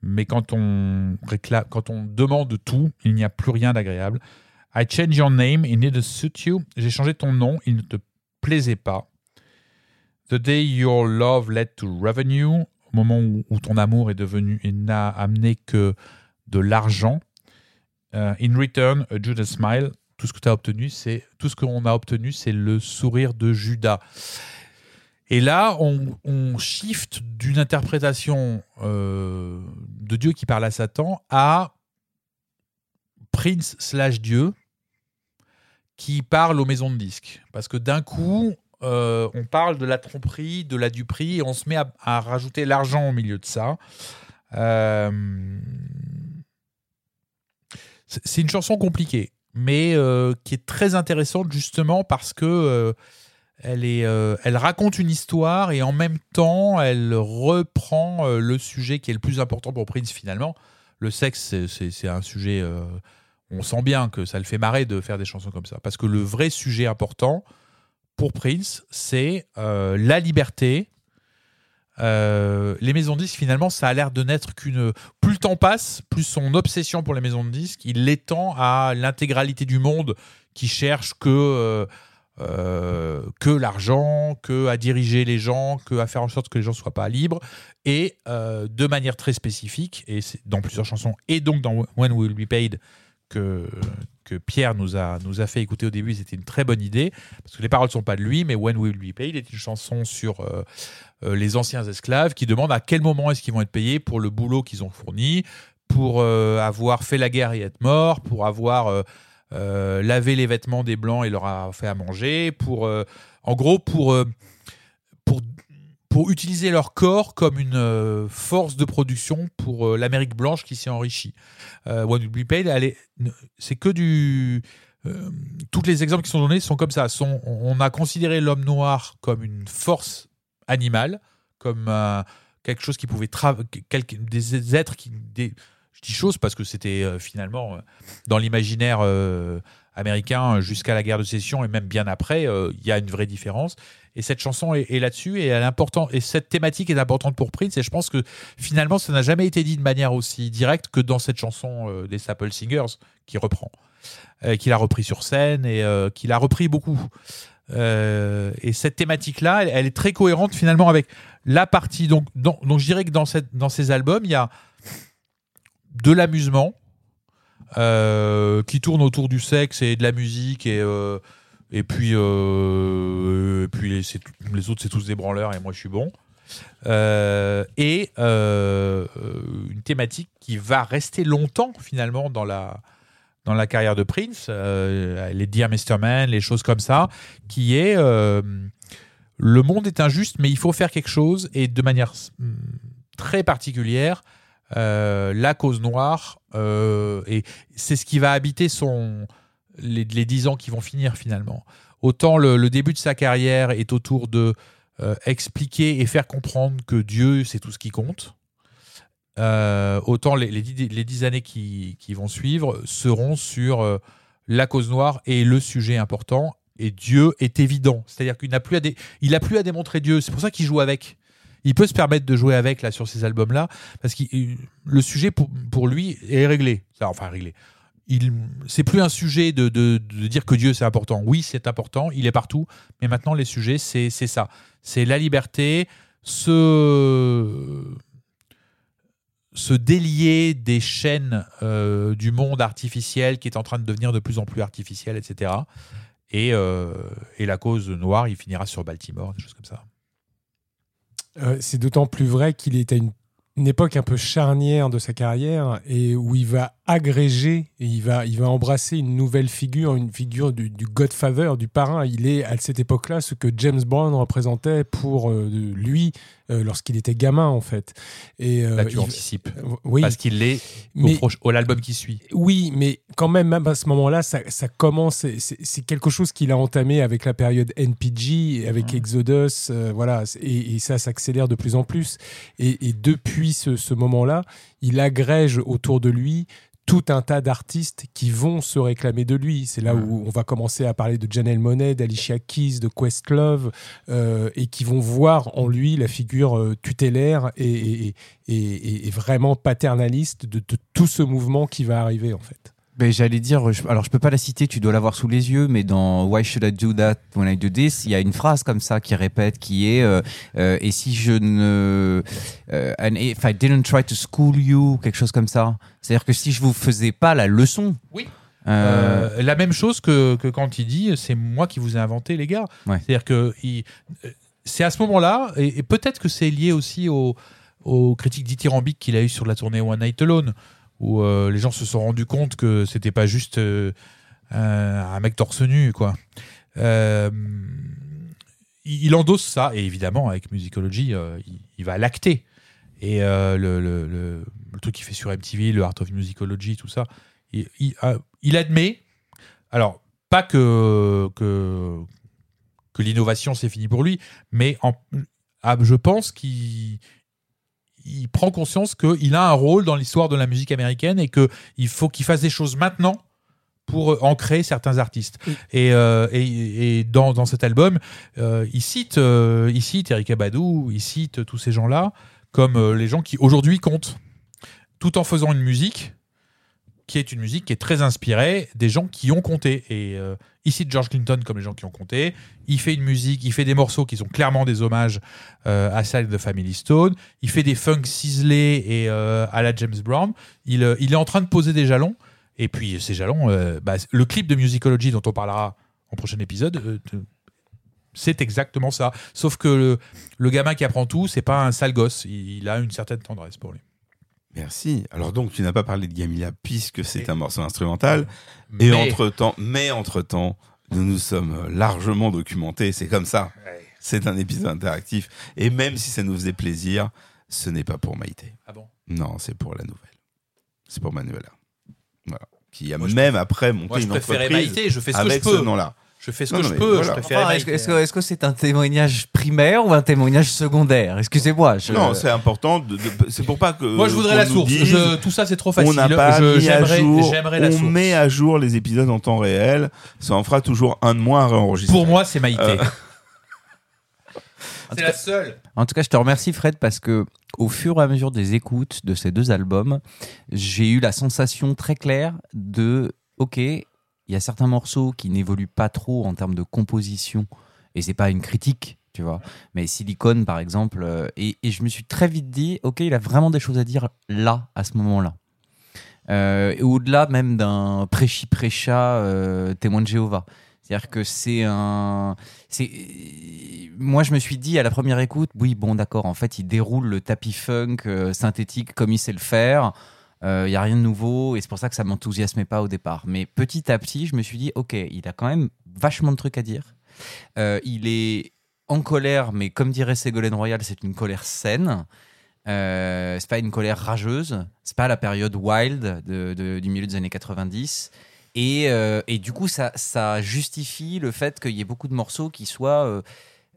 Mais quand on, réclame, quand on demande tout, il n'y a plus rien d'agréable. I change your name, it didn't suit you. J'ai changé ton nom, il ne te plaisait pas. The day your love led to revenue, au moment où, où ton amour est devenu, n'a amené que de l'argent. Euh, in return, a Judas smile. Tout ce que tu obtenu, c'est tout ce qu'on a obtenu, c'est le sourire de Judas. Et là, on, shift d'une interprétation euh, de Dieu qui parle à Satan à Prince slash Dieu qui parle aux maisons de disques. Parce que d'un coup, euh, on parle de la tromperie, de la duperie, et on se met à, rajouter l'argent au milieu de ça. Euh, c'est une chanson compliquée, mais euh, qui est très intéressante justement parce que euh, elle, est, euh, elle raconte une histoire et en même temps, elle reprend le sujet qui est le plus important pour Prince finalement. Le sexe, c'est- un sujet. on sent bien que ça le fait marrer de faire des chansons comme ça. Parce que le vrai sujet important pour Prince, c'est la liberté. Euh, les maisons de disques, finalement, ça a l'air de n'être qu'une. Plus le temps passe, plus son obsession pour les maisons de disques, il l'étend à l'intégralité du monde qui cherche que euh, euh, que l'argent, que à diriger les gens, que à faire en sorte que les gens soient pas libres, et de manière très spécifique, et c'est dans plusieurs chansons, et donc dans When Will Be Paid, que, Pierre nous a, nous a fait écouter au début, c'était une très bonne idée, parce que les paroles sont pas de lui, mais When We Will Be Paid est une chanson sur euh, euh, les anciens esclaves qui demandent à quel moment est-ce qu'ils vont être payés pour le boulot qu'ils ont fourni, pour euh, avoir fait la guerre et être mort, pour avoir lavé les vêtements des blancs et leur avoir fait à manger, pour, en gros, pour, pour utiliser leur corps comme une euh, force de production pour euh, l'Amérique blanche qui s'est enrichie. Euh, One Will Be Paid, c'est que du. euh, tous les exemples qui sont donnés sont comme ça. On a considéré l'homme noir comme une force animale, comme quelque chose qui pouvait quelque- des êtres qui des, je dis choses parce que c'était finalement dans l'imaginaire américain jusqu'à la guerre de sécession et même bien après, il y a une vraie différence. Et cette chanson est, là-dessus et elle est importante. Et cette thématique est importante pour Prince. Et je pense que finalement, ça n'a jamais été dit de manière aussi directe que dans cette chanson euh, des Staple Singers qui reprend, euh, qu'il a repris sur scène et euh, qu'il a repris beaucoup. Euh, et cette thématique-là, elle, est très cohérente finalement avec la partie. Donc, donc je dirais que dans, cette, dans ces albums, il y a de l'amusement euh, qui tourne autour du sexe et de la musique et et puis euh, puis les, autres c'est tous des branleurs et moi je suis bon Euh, et euh, une thématique qui va rester longtemps finalement dans la dans la carrière de Prince les Dear Mr. Man les choses comme ça qui est le monde est injuste mais il faut faire quelque chose et de manière mm, très particulière la cause noire et c'est ce qui va habiter son les, les 10 ans qui vont finir finalement. Autant le, début de sa carrière est autour de euh, expliquer et faire comprendre que Dieu c'est tout ce qui compte. Euh, autant les, les, dix, les années qui, vont suivre seront sur euh, la cause noire et le sujet important. Et Dieu est évident. C'est-à-dire qu'il n'a plus, à plus à démontrer Dieu. C'est pour ça qu'il joue avec. Il peut se permettre de jouer avec là sur ces albums-là parce que le sujet pour, pour lui est réglé. Enfin réglé. C'est plus un sujet de, dire que Dieu c'est important. Oui, c'est important. Il est partout. Mais maintenant, les sujets, c'est, ça. C'est la liberté, se délier des chaînes euh, du monde artificiel qui est en train de devenir de plus en plus artificiel, etc. Et, euh, et la cause noire, il finira sur Baltimore, des choses comme ça. Euh, c'est d'autant plus vrai qu'il est à une, une époque un peu charnière de sa carrière et où il va agréger et il va, embrasser une nouvelle figure, une figure du, du Godfather, du parrain. Il est à cette époque-là ce que James Brown représentait pour euh, lui euh, lorsqu'il était gamin en fait. Et, euh, Là, tu il- anticipes. Oui. Parce qu'il l'est au, Mais- proche- au l'album qui suit. Oui, mais quand même, même à ce moment-là, ça, ça commence. c'est- quelque chose qu'il a entamé avec la période NPG, avec Exodus, euh, voilà, et, et ça s'accélère de plus en plus. Et, et depuis ce, ce moment-là, il agrège autour de lui tout un tas d'artistes qui vont se réclamer de lui. C'est là où on va commencer à parler de Janelle Monet, d'Alicia Keys, de Questlove, euh, et qui vont voir en lui la figure euh, tutélaire et, et- et- et- et vraiment paternaliste de, de tout ce mouvement qui va arriver en fait. Ben, J'allais dire, je- alors je peux pas la citer, tu dois l'avoir sous les yeux, mais dans Why Should I Do That When I Do This, il y a une phrase comme ça qui répète, qui est euh, euh, et si je ne, euh, and if I didn't try to school you, quelque chose comme ça. C'est-à-dire que si je vous faisais pas la leçon. Oui. La même chose que, que quand il dit c'est moi qui vous ai inventé les gars. Ouais. C'est-à-dire que c'est à ce moment-là, et, et peut-être que c'est lié aussi aux, aux critiques dithyrambiques qu'il a eu sur la tournée One Night Alone, où euh, les gens se sont rendus compte que c'était pas juste euh, un, mec torse nu, quoi. Euh, il, endosse ça, et évidemment, avec Musicology, il, va l'acter. Et le, truc qu'il fait sur MTV, le Art of Musicology, tout ça, il, admet, alors, pas que, que, que l'innovation c'est fini pour lui, mais en- ah, je pense qu'il il prend conscience qu'il a un rôle dans l'histoire de la musique américaine et qu'il faut qu'il fasse des choses maintenant pour euh, ancrer certains artistes. Et, euh, et, et dans, dans cet album, euh, il, cite, euh, il cite Erika Badou, il cite tous ces gens-là comme les gens qui aujourd'hui comptent, tout en faisant une musique qui est une musique qui est très inspirée des gens qui ont compté. Et euh, ici, George Clinton, comme les gens qui ont compté, il fait une musique, il fait des morceaux qui sont clairement des hommages euh, à celle de Family Stone. Il fait des funk ciselés et euh, à la James Brown. Il, est en train de poser des jalons. Et puis, ces jalons, bah, le clip de Musicology dont on parlera en prochain épisode, c'est exactement ça. Sauf que le, gamin qui apprend tout, c'est pas un sale gosse. Il a une certaine tendresse pour lui. Merci. Alors donc, tu n'as pas parlé de Gamilla puisque c'est un morceau instrumental. Et Mais- entre-temps, mais entre-temps, nous nous sommes largement documentés. C'est comme ça. C'est un épisode interactif. Et même si ça nous faisait plaisir, ce n'est pas pour Maïté. Ah bon? Non, c'est pour la nouvelle. C'est pour Manuela. Voilà. Qui a Moi, même après monté Moi, je une entreprise Maïté, je fais ce que je avec peux. ce nom-là. Je fais ce Non, que non, je peux. voilà. Je préférais Enfin, est-ce, que est-ce que c'est un témoignage primaire ou un témoignage secondaire? Excusez-moi. je- Non, c'est important. De, de- c'est pour pas que. Moi, je voudrais la source. dise, Je- tout ça, c'est trop facile. On n'a pas Je- mis à j'aimerais- jour. la on source. met à jour les épisodes en temps réel. Ça en fera toujours un de moins à réenregistrer. Pour moi, c'est Maïté. Euh, c'est la seule. En tout cas, je te remercie Fred parce que au fur et à mesure des écoutes de ces deux albums, j'ai eu la sensation très claire de OK, il y a certains morceaux qui n'évoluent pas trop en termes de composition et c'est pas une critique, tu vois. Mais Silicone par exemple euh, et, je me suis très vite dit OK, il a vraiment des choses à dire là à ce moment-là. Euh, au-delà même d'un prêchi prêcha euh, témoin de Jéhovah. C'est-à-dire que c'est un. C'est... Moi, je me suis dit à la première écoute, oui, bon, d'accord, en fait, il déroule le tapis funk euh, synthétique comme il sait le faire. Il n'y a rien de nouveau et c'est pour ça que ça m'enthousiasmait pas au départ. Mais petit à petit, je me suis dit, ok, il a quand même vachement de trucs à dire. Euh, il est en colère, mais comme dirait Ségolène Royal, c'est une colère saine. Euh, c'est pas une colère rageuse. C'est pas la période wild du milieu des années 90. Et, euh, et du coup, ça, ça justifie le fait qu'il y ait beaucoup de morceaux qui soient, euh,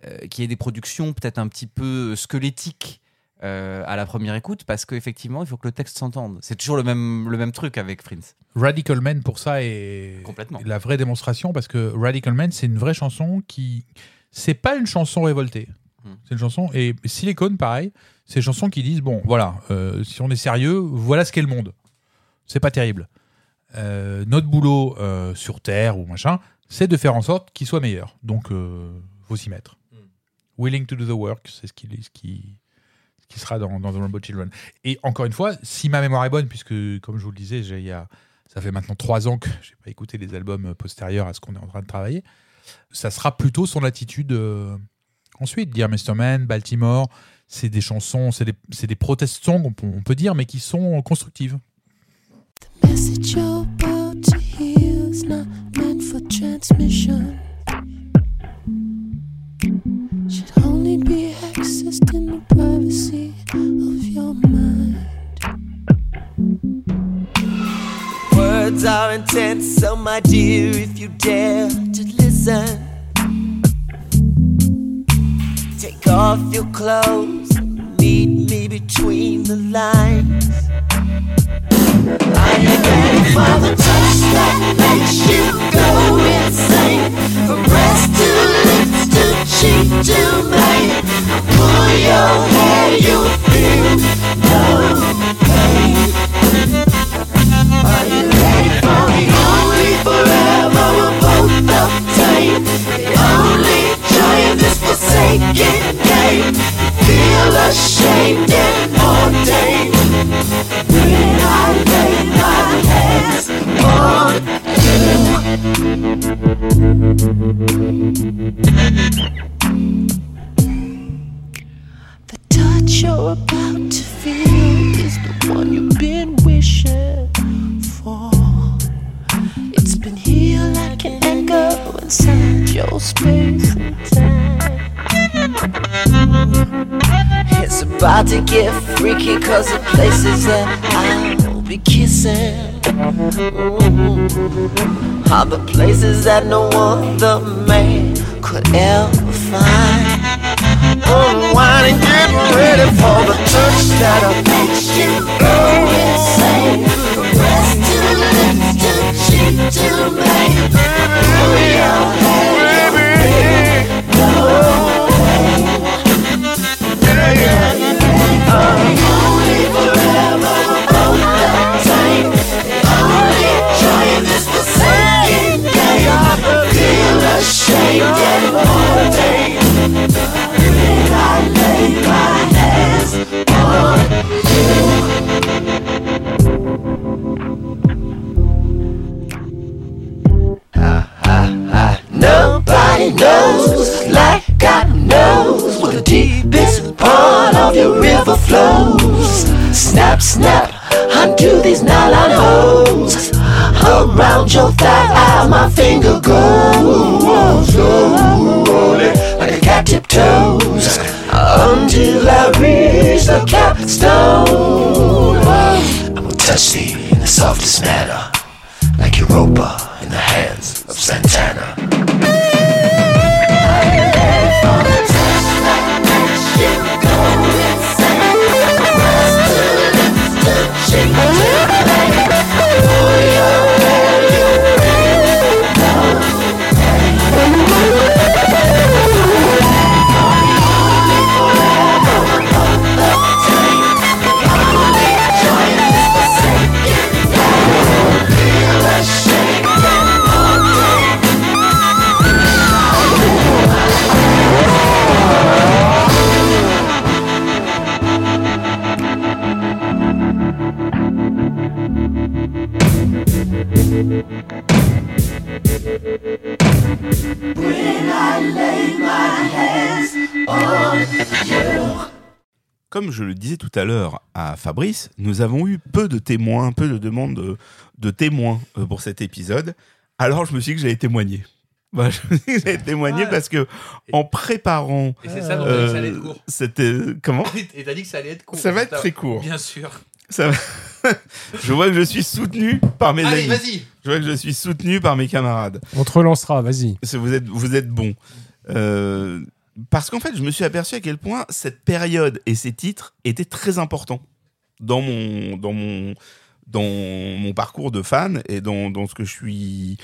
euh, qui aient des productions peut-être un petit peu squelettiques euh, à la première écoute, parce qu'effectivement, il faut que le texte s'entende. C'est toujours le même, le même truc avec Prince. Radical Man pour ça est Complètement. la vraie démonstration parce que Radical Man c'est une vraie chanson qui c'est pas une chanson révoltée Hmm. c'est une chanson et Silicone pareil c'est une chanson qui disent bon voilà euh, si on est sérieux voilà ce qu'est le monde c'est pas terrible Euh, notre boulot sur terre ou machin c'est de faire en sorte qu'il soit meilleur donc faut s'y mettre willing to do the work c'est ce qui ce qui ce qui sera dans, dans The Rainbow Children. Et encore une fois, si ma mémoire est bonne, puisque comme je vous le disais, il y a, ça fait maintenant trois ans que je n'ai pas écouté les albums postérieurs à ce qu'on est en train de travailler, ça sera plutôt son attitude euh, ensuite. Dear Mr. Man, Baltimore, c'est des chansons, c'est des, des protest songs, on peut, on peut dire, mais qui sont constructives. Message you're about to hear is not meant for transmission. Be in the privacy of your mind. Words are intense, so my dear, if you dare to listen, take off your clothes, meet me between the lines. Are you ready for the touch that makes you go insane? From breast to to cheek to mane, pull your hair, you'll feel no pain. Are you ready for the only forever we'll both obtain? The only joy of this forsaken game. Feel ashamed and ordained when I lay my hands on The touch you're about to feel is the one you've been wishing for. It's been here like an echo inside your space and time. It's about to get freaky cause the places that I'll be kissing Ooh, the places that no other man could ever find. Unwinding, getting ready for the touch that'll make you go insane. From breast to lips to cheek to mane Oh yeah, baby, no clothes. Snap, snap, undo these nylon holes. Around your thigh, ah, my finger goes. Rolling like a cat tiptoes. Until I reach the capstone. I will touch thee in the softest manner, like Europa in the hands of Santana. Comme je le disais tout à l'heure à Fabrice, nous avons eu peu de témoins, peu de demandes de, de témoins euh, pour cet épisode. Alors je me suis dit que j'allais témoigner. Bah, je me suis dit que j'allais témoigner Ouais. parce que en préparant, Et c'est ça dit que ça allait être euh, court. c'était comment Et t'as dit que ça allait être court. Ça va être très court. Bien sûr. Ça va- Je vois que je suis soutenu par mes Allez, amis. vas-y. Je vois que je suis soutenu par mes camarades. On te relancera, vas-y. Vous êtes, vous êtes bon. Euh, parce qu'en fait, je me suis aperçu à quel point cette période et ces titres étaient très importants dans mon, dans mon, dans mon parcours de fan et dans, dans ce que je suis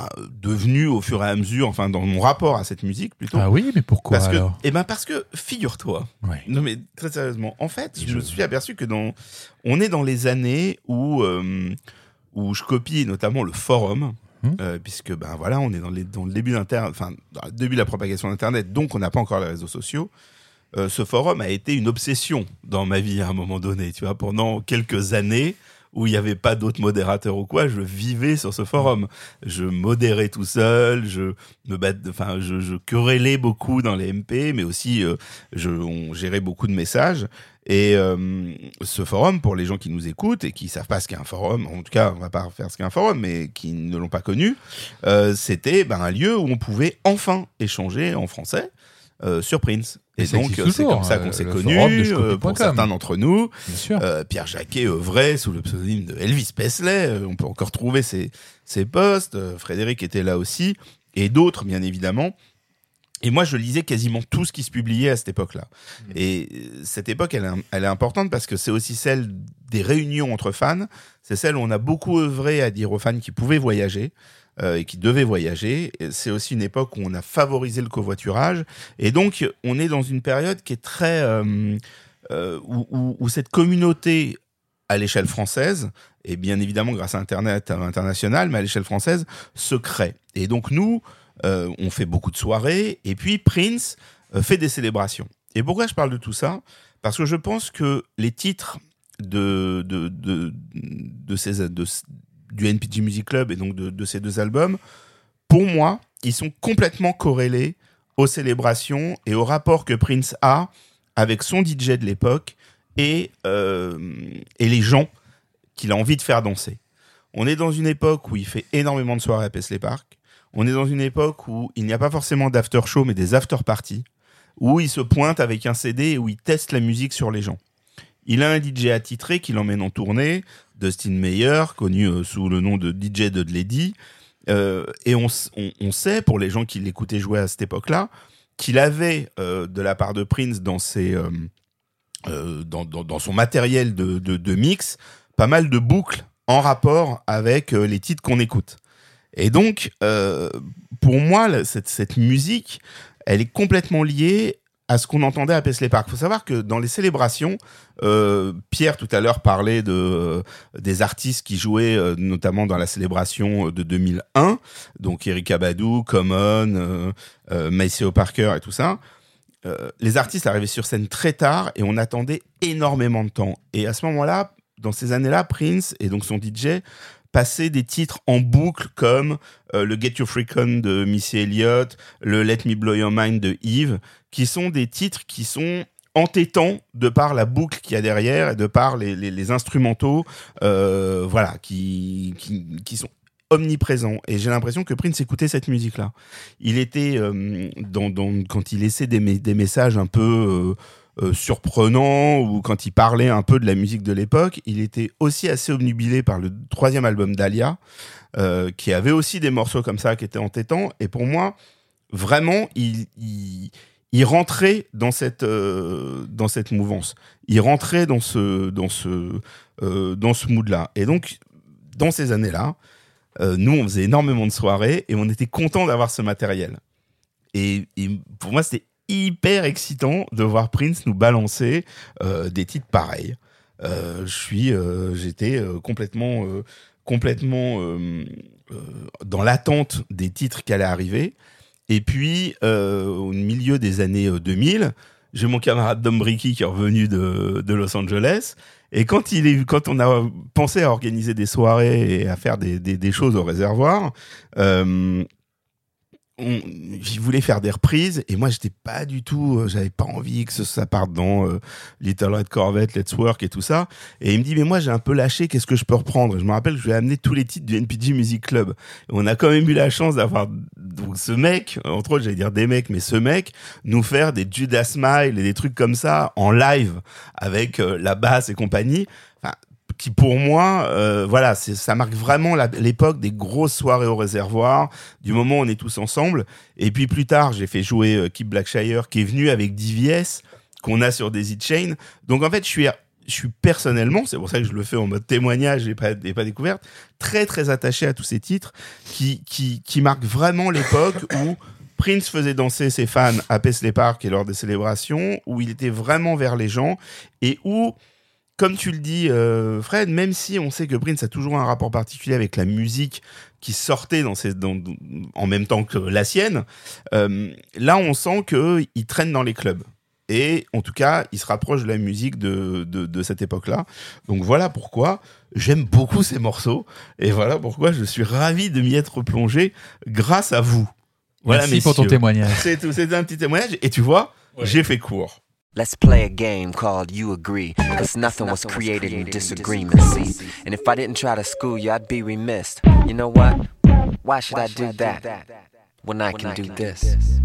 euh, devenu au fur et à mesure, enfin dans mon rapport à cette musique plutôt. Ah oui, mais pourquoi Parce que, alors? eh ben parce que figure-toi, Ouais. non mais très sérieusement, en fait, je, me suis aperçu que dans, on est dans les années où euh, où je copie notamment le forum, Hum. euh, puisque ben voilà, on est dans, les, le début début de la propagation d'internet, donc on n'a pas encore les réseaux sociaux. Euh, ce forum a été une obsession dans ma vie à un moment donné, tu vois, pendant quelques années où il n'y avait pas d'autres modérateurs ou quoi, je vivais sur ce forum. Je modérais tout seul, je me bat, enfin, je, je querellais beaucoup dans les MP, mais aussi euh, je, on gérait beaucoup de messages. Et euh, ce forum, pour les gens qui nous écoutent et qui savent pas ce qu'est un forum, en tout cas, on va pas faire ce qu'est un forum, mais qui ne l'ont pas connu, euh, c'était ben, un lieu où on pouvait enfin échanger en français euh, sur Prince. Et donc, c'est comme ça qu'on s'est connus, pour certains d'entre nous. Pierre Jacquet œuvrait sous le pseudonyme de Elvis Presley. On peut encore trouver ses, ses posts. Frédéric était là aussi. Et d'autres, bien évidemment. Et moi, je lisais quasiment tout ce qui se publiait à cette époque-là. Et euh, cette époque, elle, est- elle est importante parce que c'est aussi celle des réunions entre fans. C'est celle où on a beaucoup œuvré à dire aux fans qui pouvaient voyager euh, et qui devaient voyager. C'est aussi une époque où on a favorisé le covoiturage. Et donc, on est dans une période qui est très... euh, euh, où, où- où cette communauté à l'échelle française, et bien évidemment grâce à Internet international, mais à l'échelle française, se crée. Et donc nous, euh, on fait beaucoup de soirées, et puis Prince euh, fait des célébrations. Et pourquoi je parle de tout ça? Parce que je pense que les titres de, de, de, de ces, de- du NPG Music Club et donc de, de ces deux albums, pour moi, ils sont complètement corrélés aux célébrations et au rapport que Prince a avec son DJ de l'époque et, euh, et les gens qu'il a envie de faire danser. On est dans une époque où il fait énormément de soirées à Paisley Park. On est dans une époque où il n'y a pas forcément d'after show, mais des after parties, où il se pointe avec un CD et où il teste la musique sur les gens. Il a un DJ attitré qui l'emmène en tournée, Dustin Meyer, connu euh, sous le nom de DJ de Lady. Euh, et on, sait, pour les gens qui l'écoutaient jouer à cette époque-là, qu'il avait, euh, de la part de Prince, dans, ses, dans, son matériel de, mix, pas mal de boucles en rapport avec les titres qu'on écoute. Et donc, euh, pour moi, cette, musique, elle est complètement liée à ce qu'on entendait à Paisley Park. Il faut savoir que dans les célébrations, euh, Pierre tout à l'heure parlait de, euh, des artistes qui jouaient notamment dans la célébration de 2001, donc Erika Badu, Common, euh, Maceo Parker et tout ça. Les artistes arrivaient sur scène très tard et on attendait énormément de temps. Et à ce moment-là, dans ces années-là, Prince et donc son DJ passaient des titres en boucle comme euh, le Get Your Freak On de Missy Elliott, le Let Me Blow Your Mind de Eve, qui sont des titres qui sont entêtant de par la boucle qu'il y a derrière et de par les, instrumentaux, euh, voilà, qui, qui, sont omniprésents. Et j'ai l'impression que Prince écoutait cette musique-là. Il était, euh, dans, quand il laissait des, des messages un peu euh, surprenants ou quand il parlait un peu de la musique de l'époque, il était aussi assez obnubilé par le troisième album d'Alia, euh, qui avait aussi des morceaux comme ça qui étaient entêtants. Et pour moi, vraiment, il, il, rentrait dans cette, euh, dans cette mouvance. Il rentrait dans ce, dans ce, ce mood-là. Et donc, dans ces années-là, nous, on faisait énormément de soirées et on était content d'avoir ce matériel. Et, et pour moi, c'était hyper excitant de voir Prince nous balancer euh, des titres pareils. Euh, je euh, j'étais complètement, dans l'attente des titres qui allaient arriver. Et puis, au milieu des années euh, 2000, j'ai mon camarade Dom Bricky qui est revenu de, de Los Angeles. Et quand, il est, quand on a pensé à organiser des soirées et à faire des, des, choses au réservoir, on, il voulait faire des reprises et moi j'étais pas du tout, euh, j'avais pas envie que ça parte dans euh, Little Red Corvette, Let's Work et tout ça. Et il me dit mais moi j'ai un peu lâché, qu'est-ce que je peux reprendre? Je me rappelle que je lui ai amené tous les titres du NPG Music Club. On a quand même eu la chance d'avoir donc ce mec, entre autres j'allais dire des mecs, mais ce mec nous faire des Judas Smile et des trucs comme ça en live avec euh, la basse et compagnie. Qui pour moi, euh, voilà, ça marque vraiment l'époque des grosses soirées au réservoir, du moment où on est tous ensemble. Et puis plus tard, j'ai fait jouer euh, Kip Blackshire, qui est venu avec DVS, qu'on a sur Daisy Chain. Donc en fait, je suis, je suis personnellement, c'est pour ça que je le fais en mode témoignage et pas, et pas découverte, très très attaché à tous ces titres qui, qui, qui marquent vraiment l'époque où Prince faisait danser ses fans à Paisley Park et lors des célébrations, où il était vraiment vers les gens et où comme tu le dis, euh, Fred, même si on sait que Prince a toujours un rapport particulier avec la musique qui sortait dans ses, dans- en même temps que la sienne, euh, là on sent que il traîne dans les clubs. Et en tout cas, il se rapproche de la musique de, de, de cette époque-là. Donc voilà pourquoi j'aime beaucoup ces morceaux. Et voilà pourquoi je suis ravi de m'y être plongé grâce à vous. Voilà, Merci pour ton messieurs. témoignage. C'est tout, c'est un petit témoignage. Et tu vois, j'ai fait court. Let's play a game called You Agree, cause nothing was created in disagreement, see? And if I didn't try to school you, I'd be remiss. You know what? Why should I do that when I can do this? This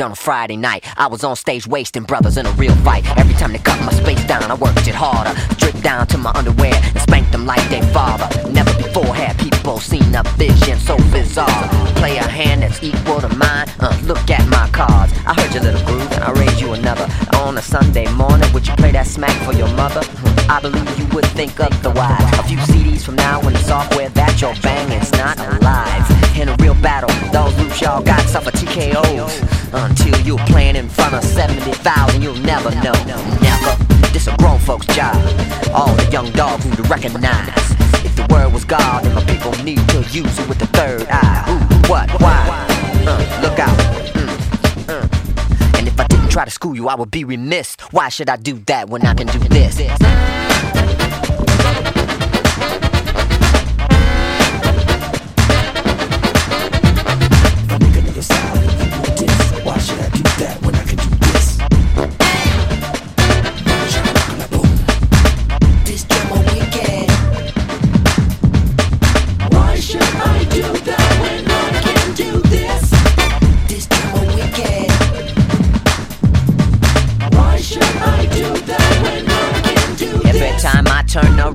on a Friday night. I was on stage wasting brothers in a real fight. Every time they cut my space down, I worked it harder. Dripped down to my underwear and spanked them like their father. Never before had people seen a vision so bizarre. Play a hand that's equal to mine. Uh, look at my cards. I heard your little groove and I raised you another. On a Sunday morning, would you play that smack for your mother? I believe you would think otherwise. A few CDs from now when the software that you're banging's not alive. In a real battle, those loops y'all got suffer TKOs. Until you're playing in front of 70,000, you'll never know. Never. This a grown folks job. All the young dogs need to recognize. If the word was God, then my people need to use it with the third eye. Who, what, why? Uh, look out. Mm, uh. And if I didn't try to school you, I would be remiss. Why should I do that when I can do this?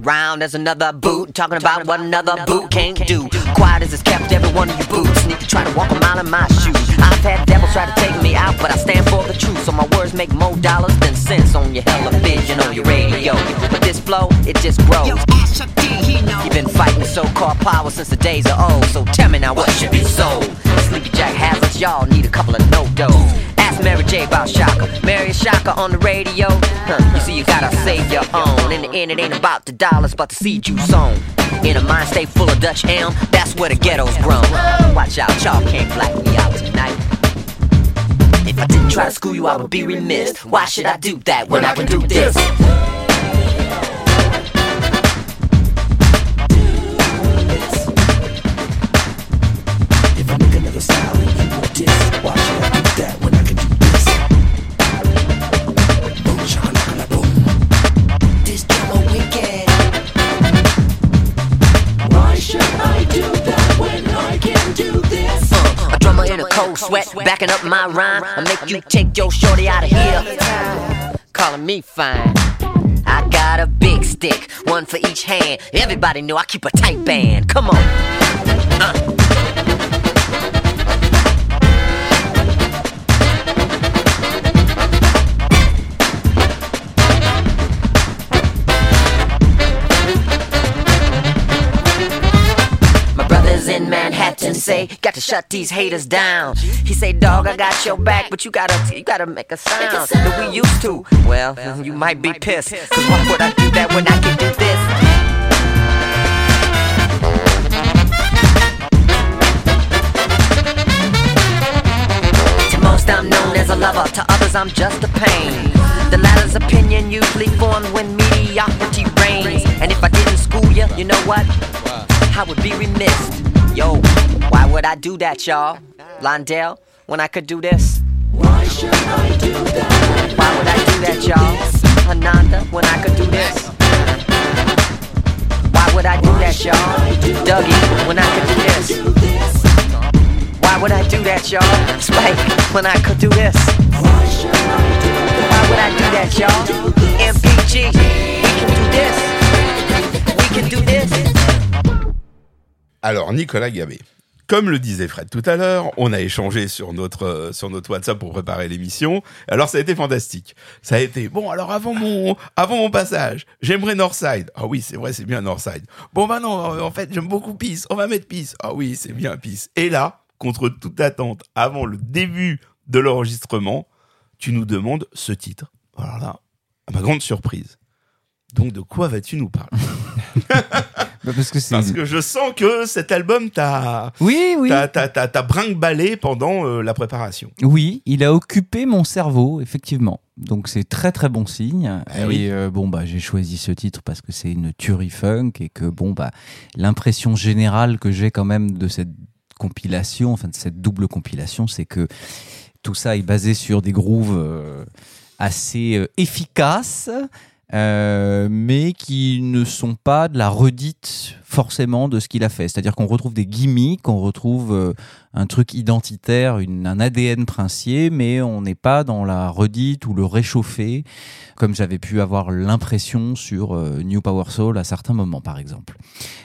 Around, there's another boot talking about what another boot can't do. Quiet as it's kept, every one of you boots need to try to walk a mile in my shoes. I've had devils try to take me out, but I stand for the truth. So my words make more dollars than cents on your television, on your radio. But this flow, it just grows. You've been fighting so-called power since the days of old. So tell me now, what should be sold? Sleepy Jack hazards, y'all need a couple of no-dos. Ask Mary J about Shaka. Mary Shaka on the radio. Huh, you see, you gotta save your own. In the end, it ain't about the dollars, but the seed you sown. In a mind state full of Dutch elm, that's where the ghetto's grown. Watch out, y'all can't black me out tonight. If I didn't try to school you, I would be remiss. Why should I do that when I can do this? Backing up my rhyme. I make you take your shorty out of here. Calling me fine. I got a big stick, one for each hand. Everybody know I keep a tight band. Come on. Uh. Manhattan say, got to shut these haters down. He say, dog, I got your back, but you gotta, you gotta make a sound that we used to. Well, you might be pissed, cause why would I do that when I can do this? To most I'm known as a lover, to others I'm just a pain. The latter's opinion usually formed when mediocrity reigns. And if I didn't school you, you know what? I would be remiss. Yo, why would I do that, y'all? Londell, when I could do this? Why should I do that? Why would I do that, y'all? Ananda, when I could do this? Why would I do that, y'all? Dougie, when I could do this? Why would I do that, y'all? Spike, when I could do this? Why would I do that, y'all? MPG, we can do Alors, Nicolas Gabé. Comme le disait Fred tout à l'heure, on a échangé sur notre, euh, sur notre WhatsApp pour préparer l'émission. Alors, ça a été fantastique. Ça a été, bon, alors avant mon, passage, j'aimerais Northside. Ah oui, c'est vrai, c'est bien Northside. Bon, bah non, en fait, j'aime beaucoup Peace. On va mettre Peace. Ah oui, c'est bien Peace. Et là, contre toute attente, avant le début de l'enregistrement, tu nous demandes ce titre. Alors là, à ma grande surprise. Donc, de quoi vas-tu nous parler? parce que c'est. Parce que je sens que cet album t'a Oui, oui. t'a brinque-ballé pendant euh, la préparation. Oui, il a occupé mon cerveau, effectivement. Donc c'est très très bon signe. Eh et oui. euh, bon bah j'ai choisi ce titre parce que c'est une tuerie funk et que bon bah l'impression générale que j'ai quand même de cette compilation, enfin de cette double compilation, c'est que tout ça est basé sur des grooves euh, assez efficaces. Euh, mais qui ne sont pas de la redite forcément de ce qu'il a fait. C'est-à-dire qu'on retrouve des gimmicks, on retrouve euh, un truc identitaire, un ADN princier, mais on n'est pas dans la redite ou le réchauffé, comme j'avais pu avoir l'impression sur euh, New Power Soul à certains moments, par exemple.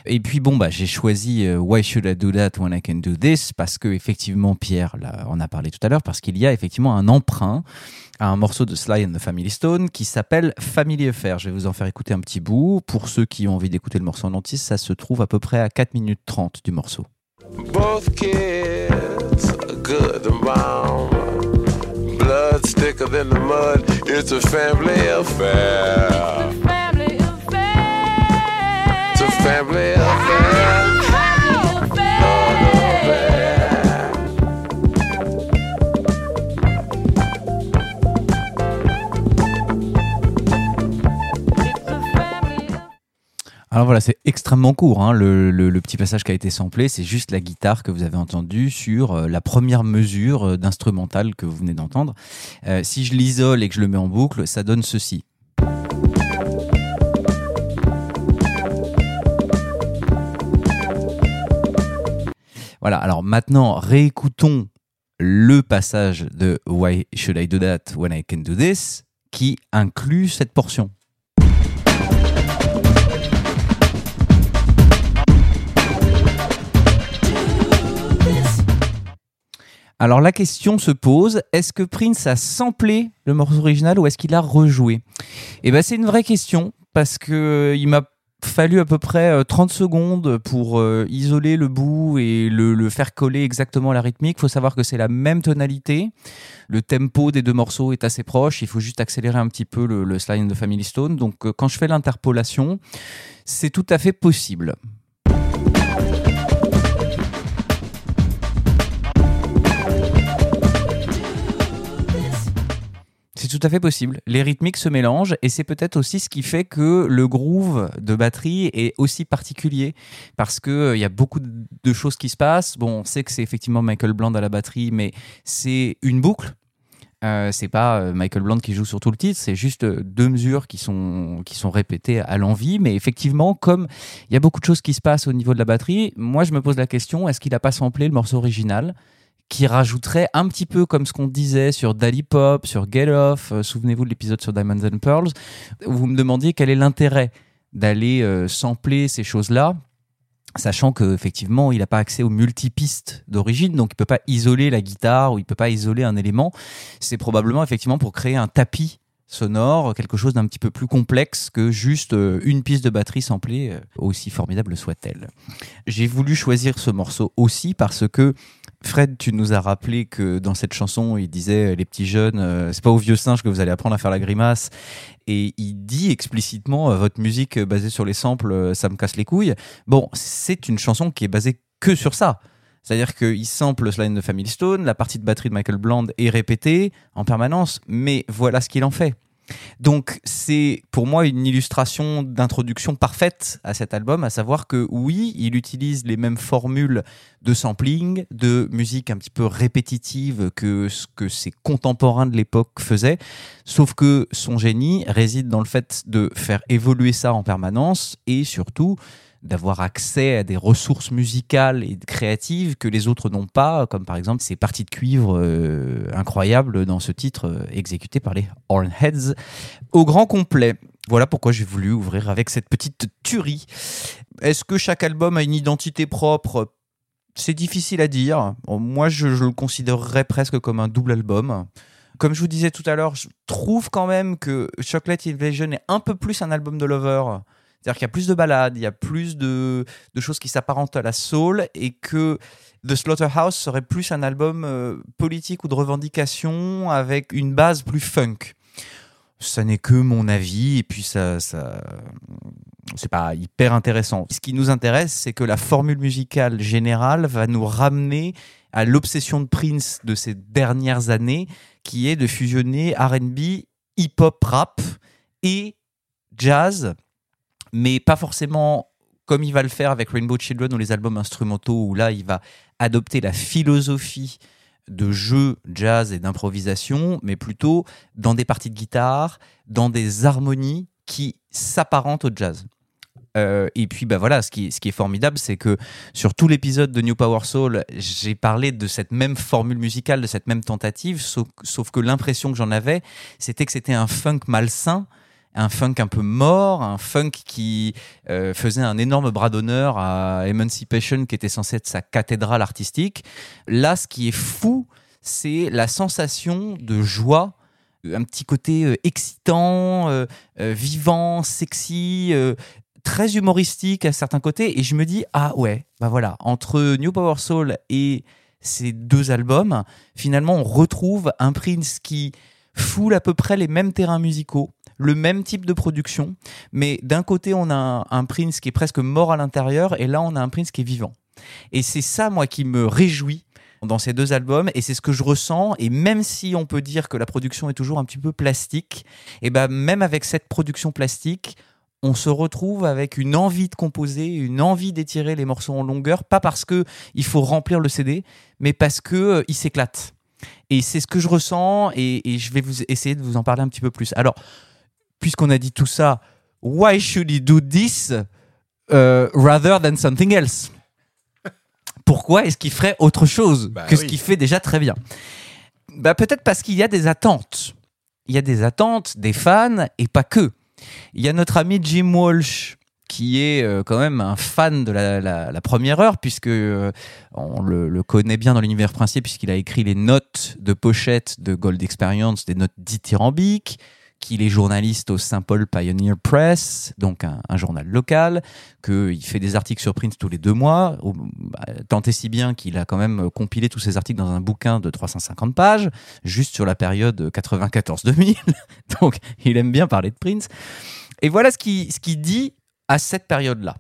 Et puis bon, bah, j'ai choisi Why Should I Do That When I Can Do This? Parce que effectivement, Pierre là, en a parlé tout à l'heure, parce qu'il y a effectivement un emprunt à un morceau de Sly and the Family Stone qui s'appelle Family Affair. Je vais vous en faire écouter un petit bout. Pour ceux qui ont envie d'écouter le morceau en entier, ça se trouve à peu près à 4 minutes 30 du morceau. Both kids are good and brown. Thicker than the mud. It's a family affair. It's a family affair. Alors voilà, c'est extrêmement court. hein. Le, petit passage qui a été samplé, c'est juste la guitare que vous avez entendue sur euh, la première mesure euh, d'instrumental que vous venez d'entendre. Euh, si je l'isole et que je le mets en boucle, ça donne ceci. Voilà, alors maintenant, réécoutons le passage de Why Should I Do That When I Can Do This qui inclut cette portion. Alors la question se pose, est-ce que Prince a samplé le morceau original ou est-ce qu'il a rejoué? Eh ben c'est une vraie question parce que euh, il m'a fallu à peu près euh, 30 secondes pour euh, isoler le bout et le, faire coller exactement à la rythmique. Il faut savoir que c'est la même tonalité. Le tempo des deux morceaux est assez proche. Il faut juste accélérer un petit peu le, le slide de Family Stone. Donc euh, quand je fais l'interpolation, c'est tout à fait possible. C'est tout à fait possible. Les rythmiques se mélangent et c'est peut-être aussi ce qui fait que le groove de batterie est aussi particulier parce que euh, y a beaucoup de- de choses qui se passent. Bon, on sait que c'est effectivement Michael Bland à la batterie, mais c'est une boucle. Euh, c'est pas euh, Michael Bland qui joue sur tout le titre, c'est juste euh, deux mesures qui sont, qui sont répétées à l'envie. Mais effectivement, comme il y a beaucoup de choses qui se passent au niveau de la batterie, moi je me pose la question est-ce qu'il a pas samplé le morceau original? Qui rajouterait un petit peu comme ce qu'on disait sur Dally Pop, sur Get Off, euh, souvenez-vous de l'épisode sur Diamonds and Pearls, où vous me demandiez quel est l'intérêt d'aller euh, sampler ces choses-là, sachant qu'effectivement, il n'a pas accès aux multipistes d'origine, donc il peut pas isoler la guitare ou il peut pas isoler un élément. C'est probablement effectivement pour créer un tapis sonore, quelque chose d'un petit peu plus complexe que juste euh, une piste de batterie samplée, aussi formidable soit-elle. J'ai voulu choisir ce morceau aussi parce que Fred, tu nous as rappelé que dans cette chanson, il disait euh, les petits jeunes, euh, c'est pas aux vieux singes que vous allez apprendre à faire la grimace. Et il dit explicitement euh, votre musique basée sur les samples, ça me casse les couilles. Bon, c'est une chanson qui est basée que sur ça. C'est-à-dire qu'il sample le slide de Family Stone, la partie de batterie de Michael Bland est répétée en permanence, mais voilà ce qu'il en fait. Donc c'est pour moi une illustration d'introduction parfaite à cet album, à savoir que oui, il utilise les mêmes formules de sampling, de musique un petit peu répétitive que ce que ses contemporains de l'époque faisaient, sauf que son génie réside dans le fait de faire évoluer ça en permanence et surtout d'avoir accès à des ressources musicales et créatives que les autres n'ont pas, comme par exemple ces parties de cuivre euh, incroyables dans ce titre euh, exécuté par les Hornheads au grand complet. Voilà pourquoi j'ai voulu ouvrir avec cette petite tuerie. Est-ce que chaque album a une identité propre? C'est difficile à dire. Moi, je, je le considérerais presque comme un double album. Comme je vous disais tout à l'heure, je trouve quand même que Chocolate Invasion est un peu plus un album de Lover. C'est-à-dire qu'il y a plus de ballades, il y a plus de, de choses qui s'apparentent à la soul et que The Slaughterhouse serait plus un album euh, politique ou de revendication avec une base plus funk. Ça n'est que mon avis et puis ça, ça c'est pas hyper intéressant. Ce qui nous intéresse, c'est que la formule musicale générale va nous ramener à l'obsession de Prince de ces dernières années, qui est de fusionner R&B, hip-hop, rap et jazz mais pas forcément comme il va le faire avec Rainbow Children ou les albums instrumentaux, où là, il va adopter la philosophie de jeu jazz et d'improvisation, mais plutôt dans des parties de guitare, dans des harmonies qui s'apparentent au jazz. Euh, et puis bah voilà, ce qui, ce qui est formidable, c'est que sur tout l'épisode de New Power Soul, j'ai parlé de cette même formule musicale, de cette même tentative, sauf, sauf que l'impression que j'en avais, c'était que c'était un funk malsain, un funk un peu mort, un funk qui euh, faisait un énorme bras d'honneur à Emancipation, qui était censé être sa cathédrale artistique. Là, ce qui est fou, c'est la sensation de joie, un petit côté euh, excitant, euh, euh, vivant, sexy, euh, très humoristique à certains côtés. Et je me dis, ah ouais, bah voilà, entre New Power Soul et ces deux albums, finalement, on retrouve un Prince qui foule à peu près les mêmes terrains musicaux, le même type de production, mais d'un côté, on a un, Prince qui est presque mort à l'intérieur, et là, on a un Prince qui est vivant. Et c'est ça, moi, qui me réjouit dans ces deux albums, et c'est ce que je ressens, et même si on peut dire que la production est toujours un petit peu plastique, et ben même avec cette production plastique, on se retrouve avec une envie de composer, une envie d'étirer les morceaux en longueur, pas parce que il faut remplir le CD, mais parce que euh, s'éclate. Et c'est ce que je ressens, et, et je vais vous essayer de vous en parler un petit peu plus. Alors, puisqu'on a dit tout ça, why should he do this uh, rather than something else? Pourquoi est-ce qu'il ferait autre chose Bah que ce qu'il fait déjà très bien? Bah, Peut-être parce qu'il y a des attentes. Il y a des attentes des fans, et pas que. Il y a notre ami Jim Walsh, qui est euh, quand même un fan de la, la- la première heure, puisque euh, on le, le connaît bien dans l'univers princier, puisqu'il a écrit les notes de pochette de Gold Experience, des notes dithyrambiques, qu'il est journaliste au St. Paul Pioneer Press, donc un, journal local, qu'il fait des articles sur Prince tous les deux mois, bah, tant et si bien qu'il a quand même compilé tous ces articles dans un bouquin de 350 pages, juste sur la période 94-2000. donc il aime bien parler de Prince. Et voilà ce qu'il ce qu'il dit à cette période-là.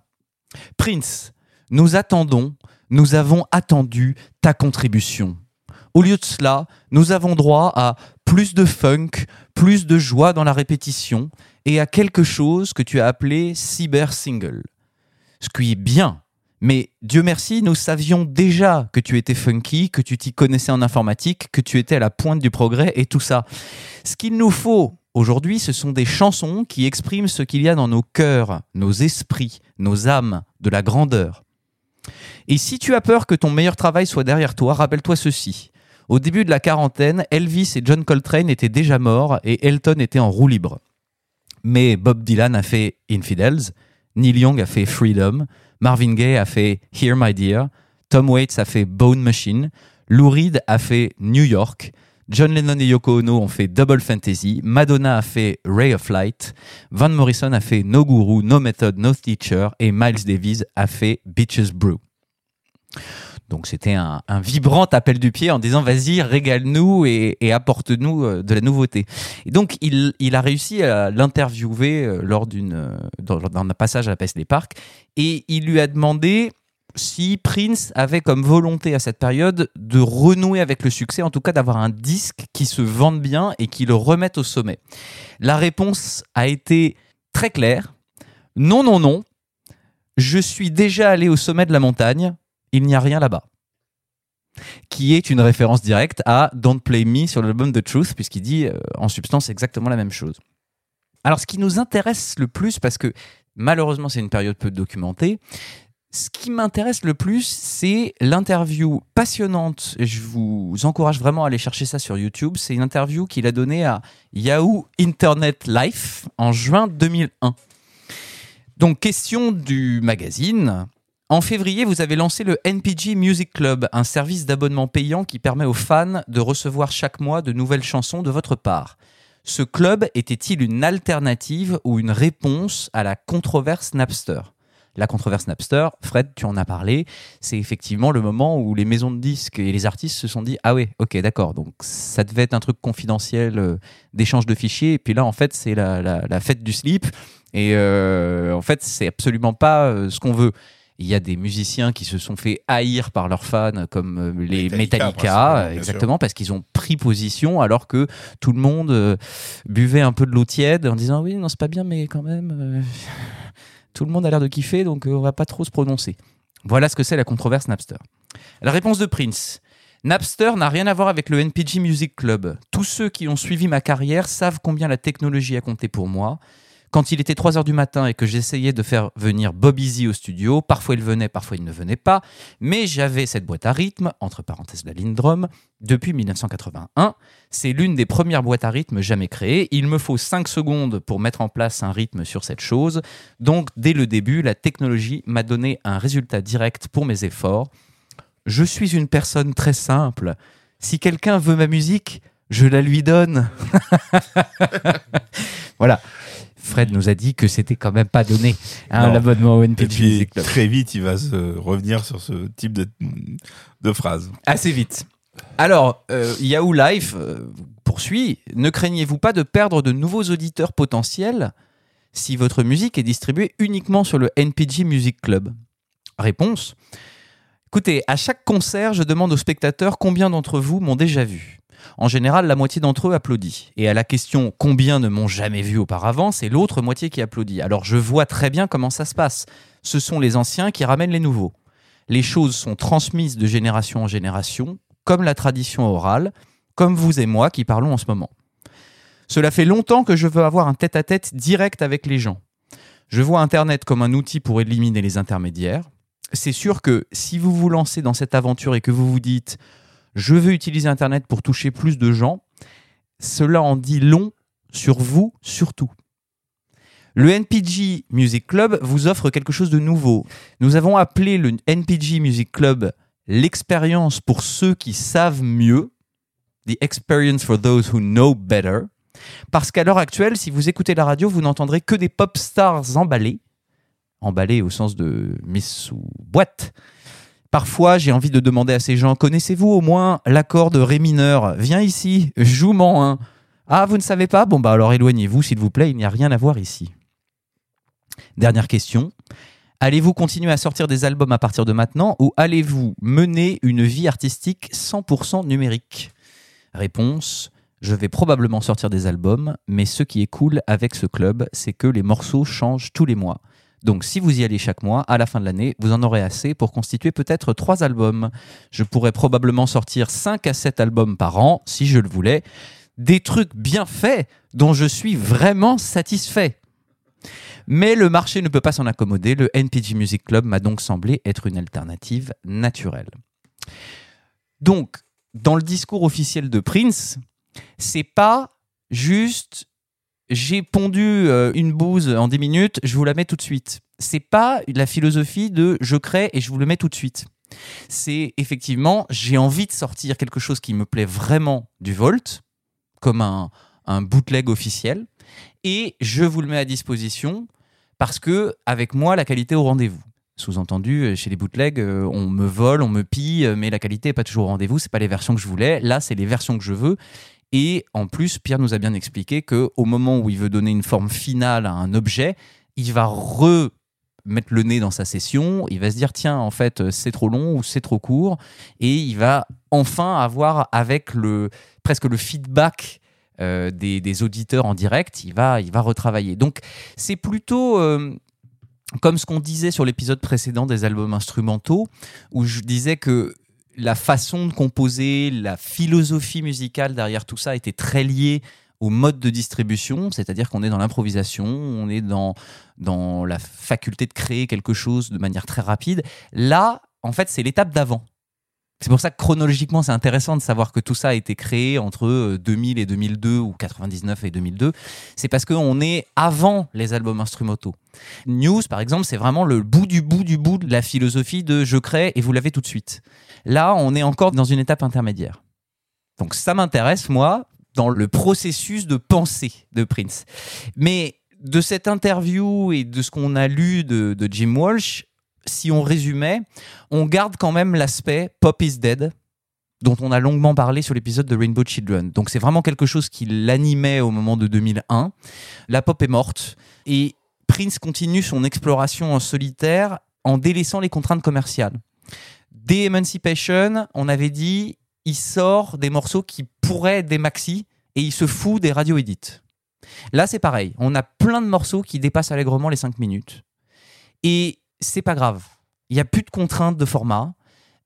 Prince, nous attendons, nous avons attendu ta contribution. Au lieu de cela, nous avons droit à plus de funk, plus de joie dans la répétition et à quelque chose que tu as appelé cyber single. Ce qui est bien, mais Dieu merci, nous savions déjà que tu étais funky, que tu t'y connaissais en informatique, que tu étais à la pointe du progrès et tout ça. Ce qu'il nous faut aujourd'hui, ce sont des chansons qui expriment ce qu'il y a dans nos cœurs, nos esprits, nos âmes, de la grandeur. Et si tu as peur que ton meilleur travail soit derrière toi, rappelle-toi ceci. Au début de la quarantaine, Elvis et John Coltrane étaient déjà morts et Elton était en roue libre. Mais Bob Dylan a fait Infidels, Neil Young a fait Freedom, Marvin Gaye a fait Here My Dear, Tom Waits a fait Bone Machine, Lou Reed a fait New York, John Lennon et Yoko Ono ont fait Double Fantasy, Madonna a fait Ray of Light, Van Morrison a fait No Guru, No Method, No Teacher et Miles Davis a fait Beaches Brew. Donc c'était un, vibrant appel du pied en disant vas-y régale-nous et, apporte-nous euh, de la nouveauté. Et donc il, a réussi à l'interviewer euh, lors euh, dans, dans un passage à la Paisley Park et il lui a demandé si Prince avait comme volonté à cette période de renouer avec le succès, en tout cas d'avoir un disque qui se vende bien et qui le remette au sommet. La réponse a été très claire. Non, non, non. Je suis déjà allé au sommet de la montagne. Il n'y a rien là-bas. Qui est une référence directe à Don't Play Me sur l'album The Truth, puisqu'il dit euh, en substance exactement la même chose. Alors, ce qui nous intéresse le plus, parce que malheureusement c'est une période peu documentée, ce qui m'intéresse le plus, c'est l'interview passionnante. Je vous encourage vraiment à aller chercher ça sur YouTube. C'est une interview qu'il a donnée à Yahoo Internet Life en juin 2001. Donc, question du magazine. En février, vous avez lancé le NPG Music Club, un service d'abonnement payant qui permet aux fans de recevoir chaque mois de nouvelles chansons de votre part. Ce club était-il une alternative ou une réponse à la controverse Napster? La controverse Napster, Fred, tu en as parlé, c'est effectivement le moment où les maisons de disques et les artistes se sont dit ah ouais, ok, d'accord, donc ça devait être un truc confidentiel euh, d'échange de fichiers, et puis là en fait c'est la, fête du slip, et euh, en fait c'est absolument pas euh, ce qu'on veut. Il y a des musiciens qui se sont fait haïr par leurs fans, comme euh, les Metallica, bien exactement, parce qu'ils ont pris position alors que tout le monde euh, buvait un peu de l'eau tiède en disant oui, non, c'est pas bien, mais quand même, euh, tout le monde a l'air de kiffer, donc euh, on va pas trop se prononcer. Voilà ce que c'est la controverse Napster. La réponse de Prince. Napster n'a rien à voir avec le NPG Music Club. Tous ceux qui ont suivi ma carrière savent combien la technologie a compté pour moi. Quand il était 3 heures du matin et que j'essayais de faire venir Bob Easy au studio, parfois il venait, parfois il ne venait pas, mais j'avais cette boîte à rythme, entre parenthèses la Lindrum, depuis 1981. C'est l'une des premières boîtes à rythme jamais créées. Il me faut 5 secondes pour mettre en place un rythme sur cette chose. Donc, dès le début, la technologie m'a donné un résultat direct pour mes efforts. Je suis une personne très simple. Si quelqu'un veut ma musique, je la lui donne. voilà. Fred nous a dit que c'était quand même pas donné hein, l'abonnement au Et NPG puis, Music Club. très vite, il va se revenir sur ce type de, de phrase. Assez vite. Alors, euh, Yahoo Life euh, poursuit. Ne craignez-vous pas de perdre de nouveaux auditeurs potentiels si votre musique est distribuée uniquement sur le NPG Music Club? Réponse. Écoutez, à chaque concert, je demande aux spectateurs combien d'entre vous m'ont déjà vu. En général, la moitié d'entre eux applaudit. Et à la question combien ne m'ont jamais vu auparavant, c'est l'autre moitié qui applaudit. Alors je vois très bien comment ça se passe. Ce sont les anciens qui ramènent les nouveaux. Les choses sont transmises de génération en génération, comme la tradition orale, comme vous et moi qui parlons en ce moment. Cela fait longtemps que je veux avoir un tête-à-tête direct avec les gens. Je vois Internet comme un outil pour éliminer les intermédiaires. C'est sûr que si vous vous lancez dans cette aventure et que vous vous dites je veux utiliser Internet pour toucher plus de gens, cela en dit long sur vous surtout. Le NPG Music Club vous offre quelque chose de nouveau. Nous avons appelé le NPG Music Club l'expérience pour ceux qui savent mieux, the experience for those who know better. Parce qu'à l'heure actuelle, si vous écoutez la radio, vous n'entendrez que des pop stars emballés. Emballés au sens de mise sous boîte. Parfois, j'ai envie de demander à ces gens connaissez-vous au moins l'accord de Ré mineur? Viens ici, joue-m'en un. Ah, vous ne savez pas? Bon, bah alors éloignez-vous, s'il vous plaît, il n'y a rien à voir ici. Dernière question. Allez-vous continuer à sortir des albums à partir de maintenant ou allez-vous mener une vie artistique 100% numérique? Réponse je vais probablement sortir des albums, mais ce qui est cool avec ce club, c'est que les morceaux changent tous les mois. Donc si vous y allez chaque mois, à la fin de l'année, vous en aurez assez pour constituer peut-être trois albums. Je pourrais probablement sortir 5 à 7 albums par an, si je le voulais. Des trucs bien faits, dont je suis vraiment satisfait. Mais le marché ne peut pas s'en accommoder, le NPG Music Club m'a donc semblé être une alternative naturelle. Donc, dans le discours officiel de Prince, c'est pas juste j'ai pondu euh, une bouse en 10 minutes, je vous la mets tout de suite. C'est pas la philosophie de je crée et je vous le mets tout de suite. C'est effectivement j'ai envie de sortir quelque chose qui me plaît vraiment du Volt, comme un, un bootleg officiel, et je vous le mets à disposition parce que avec moi la qualité au rendez-vous. Sous-entendu, euh, chez les bootlegs, euh, on me vole, on me pille, mais la qualité n'est pas toujours au rendez-vous. C'est pas les versions que je voulais. Là, c'est les versions que je veux. Et en plus, Pierre nous a bien expliqué que au moment où il veut donner une forme finale à un objet, il va remettre le nez dans sa session. Il va se dire tiens, en fait, c'est trop long ou c'est trop court, et il va enfin avoir avec le presque le feedback euh, des, auditeurs en direct, il va, il va retravailler. Donc, c'est plutôt euh, comme ce qu'on disait sur l'épisode précédent des albums instrumentaux, où je disais que la façon de composer, la philosophie musicale derrière tout ça était très liée au mode de distribution, c'est-à-dire qu'on est dans l'improvisation, on est dans, dans la faculté de créer quelque chose de manière très rapide. Là, en fait, c'est l'étape d'avant. C'est pour ça que chronologiquement, c'est intéressant de savoir que tout ça a été créé entre euh, 2000 et 2002 ou 99 et 2002. C'est parce qu'on est avant les albums instrumentaux. News, par exemple, c'est vraiment le bout du bout du bout de la philosophie de je crée et vous l'avez tout de suite. Là, on est encore dans une étape intermédiaire. Donc ça m'intéresse, moi, dans le processus de pensée de Prince. Mais de cette interview et de ce qu'on a lu de, Jim Walsh, si on résumait, on garde quand même l'aspect Pop is Dead, dont on a longuement parlé sur l'épisode de Rainbow Children. Donc c'est vraiment quelque chose qui l'animait au moment de 2001. La pop est morte et Prince continue son exploration en solitaire en délaissant les contraintes commerciales. Dès Emancipation, on avait dit il sort des morceaux qui pourraient être des maxi et il se fout des radio edits. Là, c'est pareil. On a plein de morceaux qui dépassent allègrement les 5 minutes. Et c'est pas grave. Il n'y a plus de contraintes de format.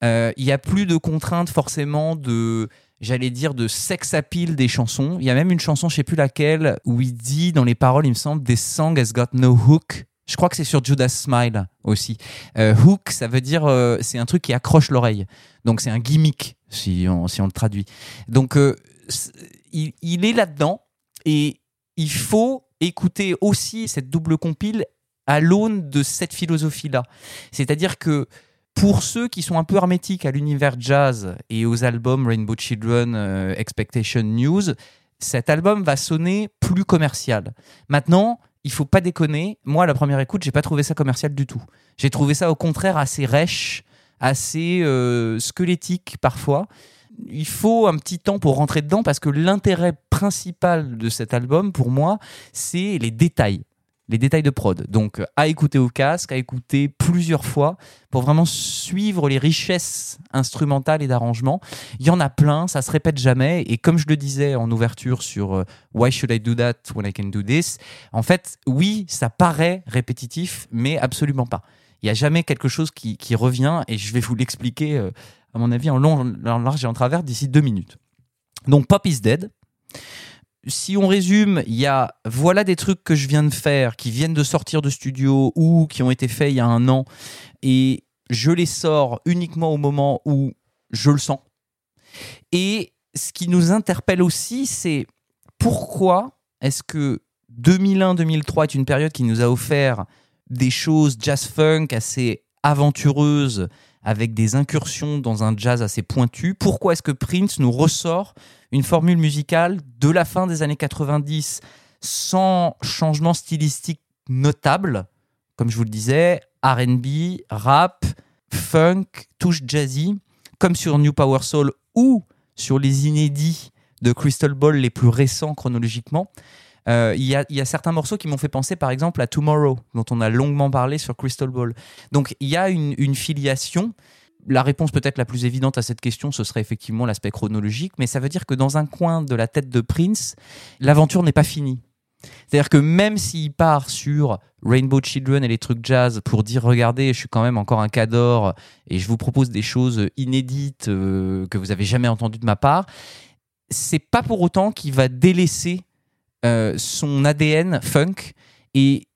Euh, Il n'y a plus de contraintes forcément de, j'allais dire, de sex appeal des chansons. Il y a même une chanson, je sais plus laquelle, où il dit dans les paroles, il me semble, This song has got no hook. Je crois que c'est sur Judas Smile aussi. Euh, hook, ça veut dire, euh, c'est un truc qui accroche l'oreille. Donc c'est un gimmick, si on, le traduit. Donc euh, il, il est là-dedans et il faut écouter aussi cette double compile à l'aune de cette philosophie-là. C'est-à-dire que pour ceux qui sont un peu hermétiques à l'univers jazz et aux albums Rainbow Children, euh, Expectation News, cet album va sonner plus commercial. Maintenant, il faut pas déconner. Moi, à la première écoute, j'ai pas trouvé ça commercial du tout. J'ai trouvé ça au contraire assez rêche, assez euh, squelettique parfois. Il faut un petit temps pour rentrer dedans parce que l'intérêt principal de cet album, pour moi, c'est les détails les détails de prod. Donc euh, à écouter au casque, à écouter plusieurs fois pour vraiment suivre les richesses instrumentales et d'arrangement. Il y en a plein, ça se répète jamais. Et comme je le disais en ouverture sur euh, Why Should I Do That When I Can Do This, en fait, oui, ça paraît répétitif, mais absolument pas. Il n'y a jamais quelque chose qui, qui revient et je vais vous l'expliquer, euh, à mon avis, en long, en large et en travers d'ici deux minutes. Donc Pop is Dead, si on résume, il y a voilà des trucs que je viens de faire, qui viennent de sortir de studio ou qui ont été faits il y a un an, et je les sors uniquement au moment où je le sens. Et ce qui nous interpelle aussi, c'est pourquoi est-ce que 2001-2003 est une période qui nous a offert des choses jazz funk assez aventureuses, avec des incursions dans un jazz assez pointu. Pourquoi est-ce que Prince nous ressort une formule musicale de la fin des années 90 sans changement stylistique notable? Comme je vous le disais, RB, rap, funk, touche jazzy, comme sur New Power Soul ou sur les inédits de Crystal Ball les plus récents chronologiquement. Euh, Il y, a, certains morceaux qui m'ont fait penser par exemple à Tomorrow, dont on a longuement parlé sur Crystal Ball. Donc il y a une, une filiation. La réponse peut-être la plus évidente à cette question, ce serait effectivement l'aspect chronologique, mais ça veut dire que dans un coin de la tête de Prince, l'aventure n'est pas finie. C'est-à-dire que même s'il part sur Rainbow Children et les trucs jazz pour dire regardez, je suis quand même encore un cador et je vous propose des choses inédites euh, que vous avez jamais entendues de ma part, c'est pas pour autant qu'il va délaisser euh, son ADN funk et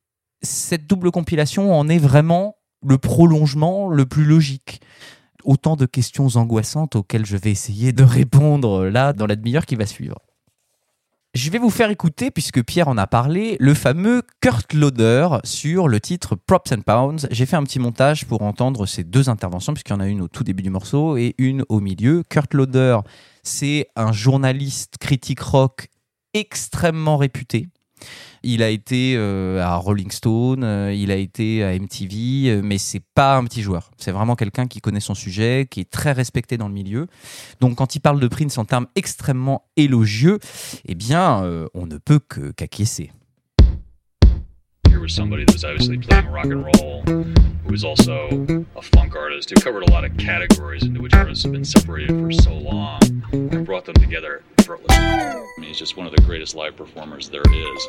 cette double compilation en est vraiment le prolongement le plus logique. Autant de questions angoissantes auxquelles je vais essayer de répondre là dans la demi-heure qui va suivre. Je vais vous faire écouter, puisque Pierre en a parlé, le fameux Kurt Loder sur le titre Props and Pounds. J'ai fait un petit montage pour entendre ces deux interventions, puisqu'il y en a une au tout début du morceau et une au milieu. Kurt Loder, c'est un journaliste critique rock extrêmement réputé. Il a été euh, à Rolling Stone, euh, il a été à MTV, euh, mais c'est pas un petit joueur. C'est vraiment quelqu'un qui connaît son sujet, qui est très respecté dans le milieu. Donc quand il parle de Prince en termes extrêmement élogieux, eh bien, euh, on ne peut que qu'acquiescer. Here was somebody that was obviously playing rock and roll, who was also a funk artist, who covered a lot of categories into which artists have been separated for so long, and brought them together I mean, he's just one of the greatest live performers there is.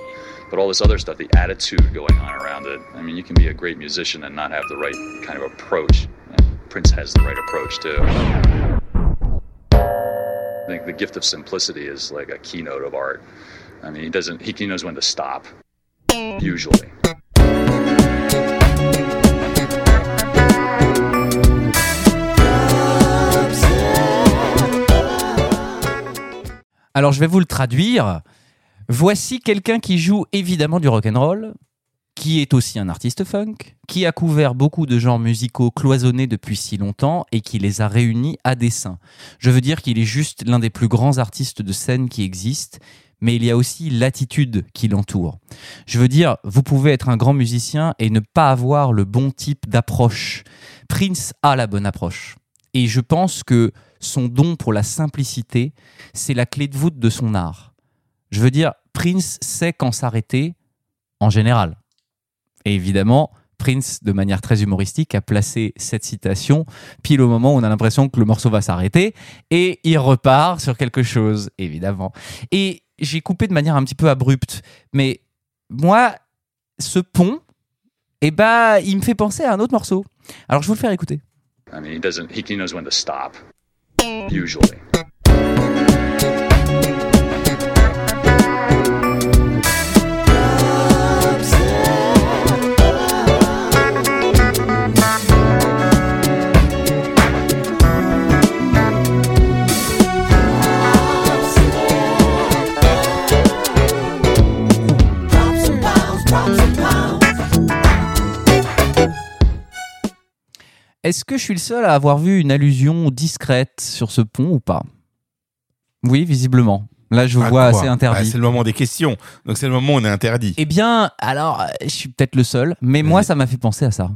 But all this other stuff, the attitude going on around it, I mean, you can be a great musician and not have the right kind of approach. And Prince has the right approach, too. I think the gift of simplicity is like a keynote of art. I mean, he doesn't, he knows when to stop, usually. Alors je vais vous le traduire. Voici quelqu'un qui joue évidemment du rock and roll, qui est aussi un artiste funk, qui a couvert beaucoup de genres musicaux cloisonnés depuis si longtemps et qui les a réunis à dessein. Je veux dire qu'il est juste l'un des plus grands artistes de scène qui existent, mais il y a aussi l'attitude qui l'entoure. Je veux dire, vous pouvez être un grand musicien et ne pas avoir le bon type d'approche. Prince a la bonne approche. Et je pense que son don pour la simplicité, c'est la clé de voûte de son art. Je veux dire, Prince sait quand s'arrêter, en général. Et évidemment, Prince, de manière très humoristique, a placé cette citation pile au moment où on a l'impression que le morceau va s'arrêter, et il repart sur quelque chose, évidemment. Et j'ai coupé de manière un petit peu abrupte, mais moi, ce pont, eh ben, il me fait penser à un autre morceau. Alors je vais vous le faire écouter. Usually. Est-ce que je suis le seul à avoir vu une allusion discrète sur ce pont ou pas? Oui, visiblement. Là, je vois assez Ah, interdit. c'est le moment des questions. Donc c'est le moment où on est interdit. Eh bien, alors, je suis peut-être le seul, mais moi, ça m'a fait penser à ça.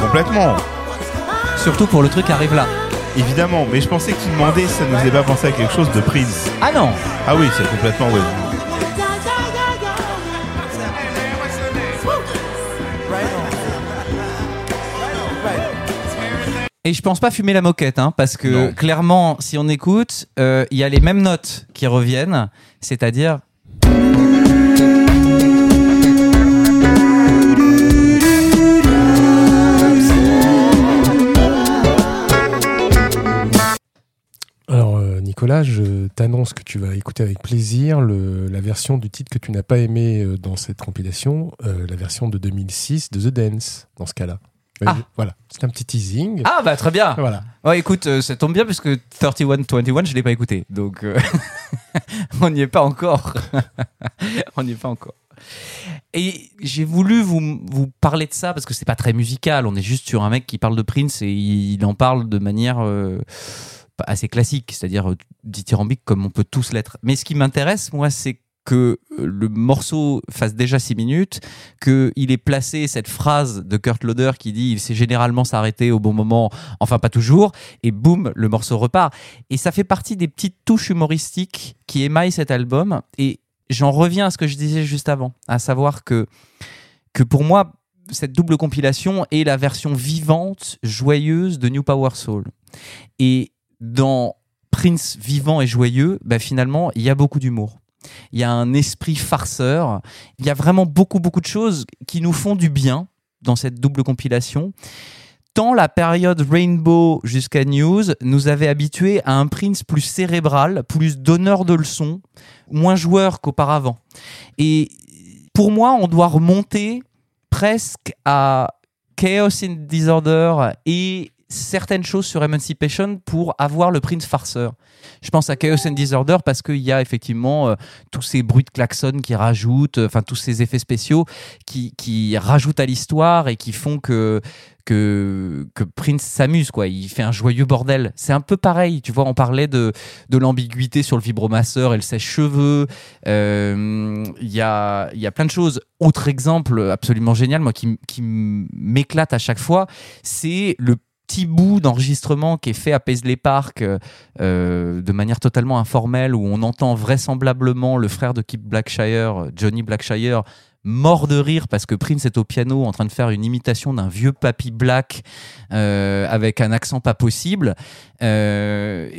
Complètement. Surtout pour le truc qui arrive là. Évidemment, mais je pensais que tu demandais si ça nous faisait pas penser à quelque chose de Prince. Ah non Ah oui, c'est complètement oui. Et je pense pas fumer la moquette, hein, parce que Non. clairement, si on écoute, euh, il y a les mêmes notes qui reviennent, c'est-à-dire. Alors, euh, Nicolas, je t'annonce que tu vas écouter avec plaisir le- la version du titre que tu n'as pas aimé euh, dans cette compilation, euh, la version de 2006 de The Dance, dans ce cas-là. Ah. Voilà, c'est un petit teasing. Ah bah très bien Voilà. Ouais, écoute, euh, ça tombe bien parce que 3121, je l'ai pas écouté. Donc, euh, on n'y est pas encore. on n'y est pas encore. Et j'ai voulu vous, vous parler de ça parce que c'est pas très musical. On est juste sur un mec qui parle de Prince et il en parle de manière euh, assez classique, c'est-à-dire dithyrambique comme on peut tous l'être. Mais ce qui m'intéresse, moi, c'est que euh, le morceau fasse déjà six minutes, qu'il ait placé cette phrase de Kurt Loder qui dit il sait généralement s'arrêter au bon moment, enfin pas toujours, et boum, le morceau repart. Et ça fait partie des petites touches humoristiques qui émaillent cet album. Et j'en reviens à ce que je disais juste avant, à savoir que, que pour moi, cette double compilation est la version vivante, joyeuse de New Power Soul. Et dans Prince vivant et joyeux, bah finalement, il y a beaucoup d'humour. Il y a un esprit farceur. Il y a vraiment beaucoup, beaucoup de choses qui nous font du bien dans cette double compilation. Tant la période Rainbow jusqu'à News nous avait habitués à un Prince plus cérébral, plus donneur de leçons, moins joueur qu'auparavant. Et pour moi, on doit remonter presque à Chaos in Disorder et certaines choses sur Emancipation pour avoir le Prince farceur. Je pense à Chaos and Disorder parce qu'il y a effectivement euh, tous ces bruits de klaxon qui rajoutent, enfin tous ces effets spéciaux qui, rajoutent à l'histoire et qui font que que, que Prince s'amuse quoi. Il fait un joyeux bordel. C'est un peu pareil. Tu vois, on parlait de de l'ambiguïté sur le vibromasseur et le sèche-cheveux. Euh, Il y a y a plein de choses. Autre exemple absolument génial, moi qui, qui m'éclate à chaque fois, c'est le petit bout d'enregistrement qui est fait à Paisley Park euh, euh, de manière totalement informelle où on entend vraisemblablement le frère de Kip Blackshire, Johnny Blackshire, mort de rire parce que Prince est au piano en train de faire une imitation d'un vieux papy black euh, avec un accent pas possible. Euh,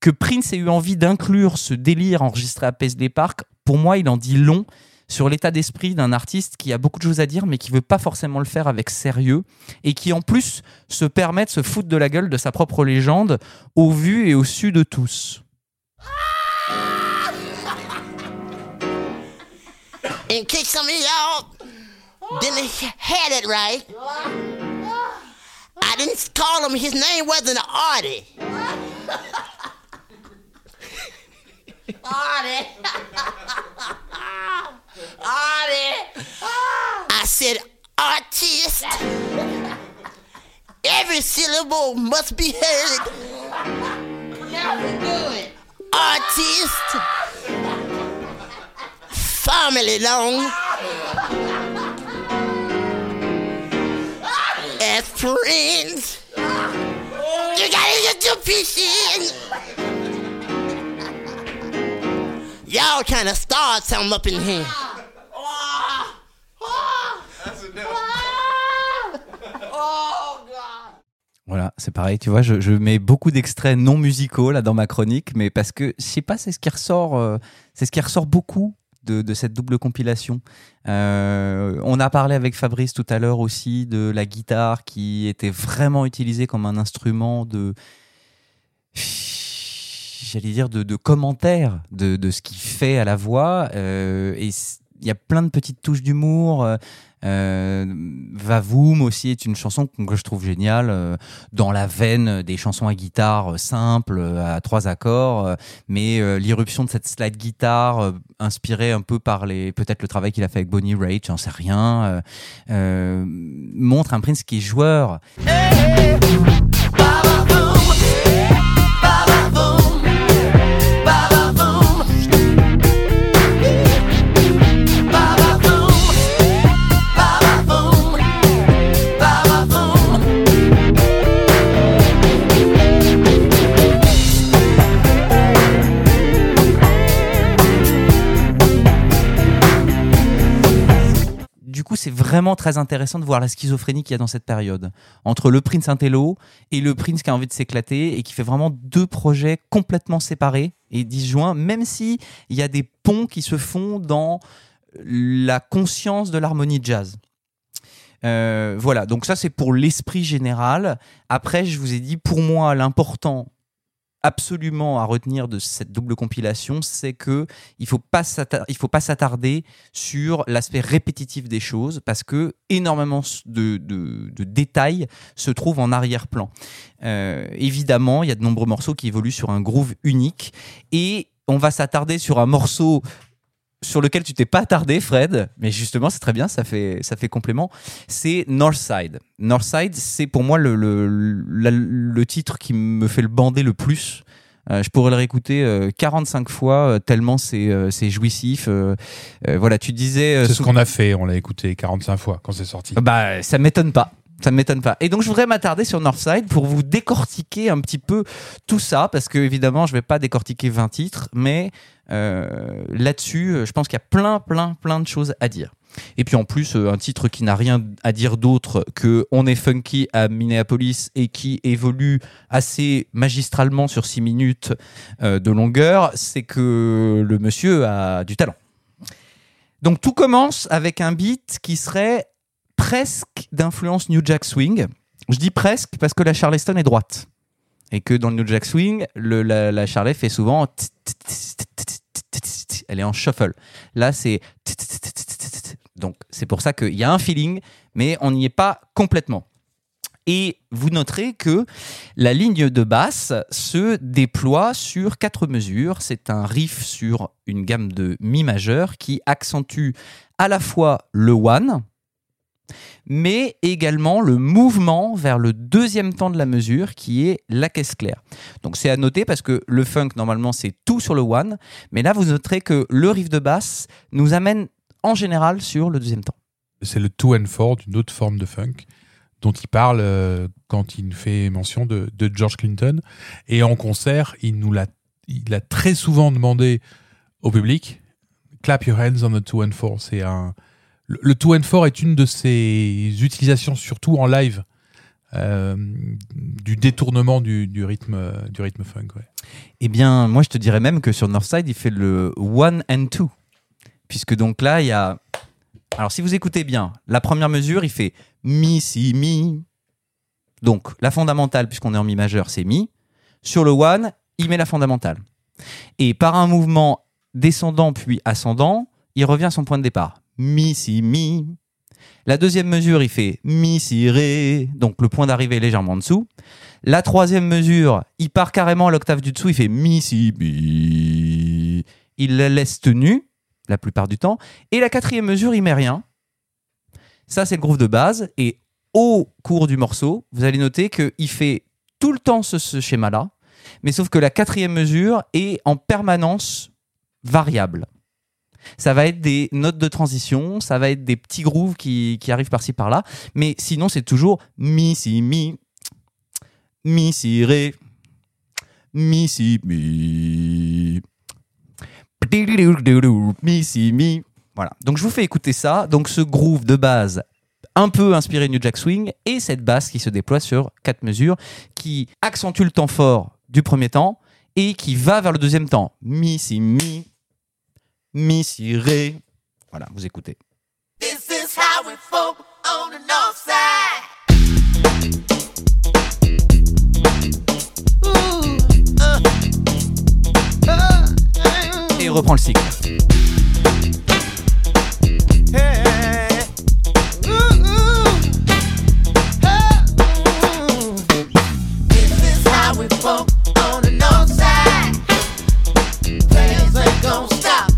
que Prince ait eu envie d'inclure ce délire enregistré à Paisley Park. Pour moi, il en dit long sur l'état d'esprit d'un artiste qui a beaucoup de choses à dire mais qui veut pas forcément le faire avec sérieux et qui en plus se permet de se foutre de la gueule de sa propre légende au vu et au su de tous. Artie. Ah. I said artist. Every syllable must be heard. Now we do it. Artist. Family long. As friends. You gotta get your piece in. Y'all trying to start something up in here. Voilà, c'est pareil, tu vois, je, mets beaucoup d'extraits non musicaux là dans ma chronique, mais parce que je sais pas, c'est ce qui ressort, euh, c'est ce qui ressort beaucoup de, cette double compilation. Euh, on a parlé avec Fabrice tout à l'heure aussi de la guitare qui était vraiment utilisée comme un instrument de, j'allais dire de, de commentaire de, ce qu'il fait à la voix, euh, et il y a plein de petites touches d'humour. Euh, Vavoom aussi est une chanson que je trouve géniale euh, dans la veine des chansons à guitare euh, simples euh, à trois accords, mais l'irruption de cette slide guitare inspirée un peu par les peut-être le travail qu'il a fait avec Bonnie Raitt, j'en sais rien, montre un Prince qui est joueur. Du coup, c'est vraiment très intéressant de voir la schizophrénie qu'il y a dans cette période entre le Prince Intello et le Prince qui a envie de s'éclater et qui fait vraiment deux projets complètement séparés et disjoints, même si il y a des ponts qui se font dans la conscience de l'harmonie jazz. Euh, voilà, donc ça c'est pour l'esprit général. Après, je vous ai dit, pour moi, l'important absolument à retenir de cette double compilation, c'est que il faut pas faut pas s'attarder sur l'aspect répétitif des choses parce que énormément de détails se trouvent en arrière-plan. Euh, évidemment, il y a de nombreux morceaux qui évoluent sur un groove unique et on va s'attarder sur un morceau sur lequel tu t'es pas attardé, Fred, mais justement, c'est très bien, ça fait, ça fait complément. C'est Northside. Northside, c'est pour moi le, le, la- le titre qui me fait le bander le plus. Euh, je pourrais le réécouter euh, 45 fois, euh, tellement c'est euh, c'est jouissif. euh, euh, voilà, tu disais. euh, C'est ce qu'on a fait, on l'a écouté 45 fois quand c'est sorti. bah, ça m'étonne pas. Ça ne m'étonne pas. Et donc, je voudrais m'attarder sur Northside pour vous décortiquer un petit peu tout ça, parce que évidemment, je vais pas décortiquer 20 titres, mais euh, là-dessus, euh, je pense qu'il y a plein, plein, plein de choses à dire. Et puis en plus, euh, un titre qui n'a rien à dire d'autre que On est funky à Minneapolis et qui évolue assez magistralement sur 6 minutes de longueur, c'est que le monsieur a du talent. Donc tout commence avec un beat qui serait presque d'influence New Jack Swing. Je dis presque parce que la Charleston est droite. Et que dans le New Jack Swing, la, la Charlet fait souvent. Elle est en shuffle. Là, c'est. Donc, c'est pour ça qu'il y a un feeling, mais on n'y est pas complètement. Et vous noterez que la ligne de basse se déploie sur quatre mesures. C'est un riff sur une gamme de mi majeur qui accentue à la fois le one, mais également le mouvement vers le deuxième temps de la mesure qui est la caisse claire. Donc c'est à noter parce que le funk normalement c'est tout sur le one, mais là vous noterez que le riff de basse nous amène en général sur le deuxième temps. C'est le two and four d'une autre forme de funk dont il parle euh, quand il fait mention de, de George Clinton. Et en concert, il nous l'a, il a très souvent demandé au public clap your hands on the two and four. C'est un, le, le and four est une de ses utilisations, surtout en live, euh, du détournement du, rythme, du rythme funk. Eh bien, moi je te dirais même que sur Northside, il fait le one and two. Puisque donc là, il y a. Alors si vous écoutez bien, la première mesure, il fait mi, si, mi. Donc la fondamentale, puisqu'on est en mi majeur, c'est mi. Sur le one, il met la fondamentale. Et par un mouvement descendant puis ascendant, il revient à son point de départ. Mi, si, mi. La deuxième mesure, il fait mi, si, ré. Donc le point d'arrivée est légèrement en dessous. La troisième mesure, il part carrément à l'octave du dessous, il fait mi, si, mi. Il la laisse tenue, la plupart du temps. Et la quatrième mesure, il met rien. Ça, c'est le groove de base. Et au cours du morceau, vous allez noter qu'il fait tout le temps ce, ce schéma-là, mais sauf que la quatrième mesure est en permanence variable. Ça va être des notes de transition, ça va être des petits grooves qui, arrivent par-ci par-là, mais sinon c'est toujours mi, si, mi, mi, si, ré, mi, si, mi, mi, si, mi. Voilà. Donc je vous fais écouter ça. Donc ce groove de base un peu inspiré New Jack Swing et cette basse qui se déploie sur quatre mesures qui accentue le temps fort du premier temps et qui va vers le deuxième temps. Mi, si, mi, mi, si, ré. Voilà, vous écoutez. This is how we folk on the north side. Et reprend le cycle. folk on the north side. Ain't gonna stop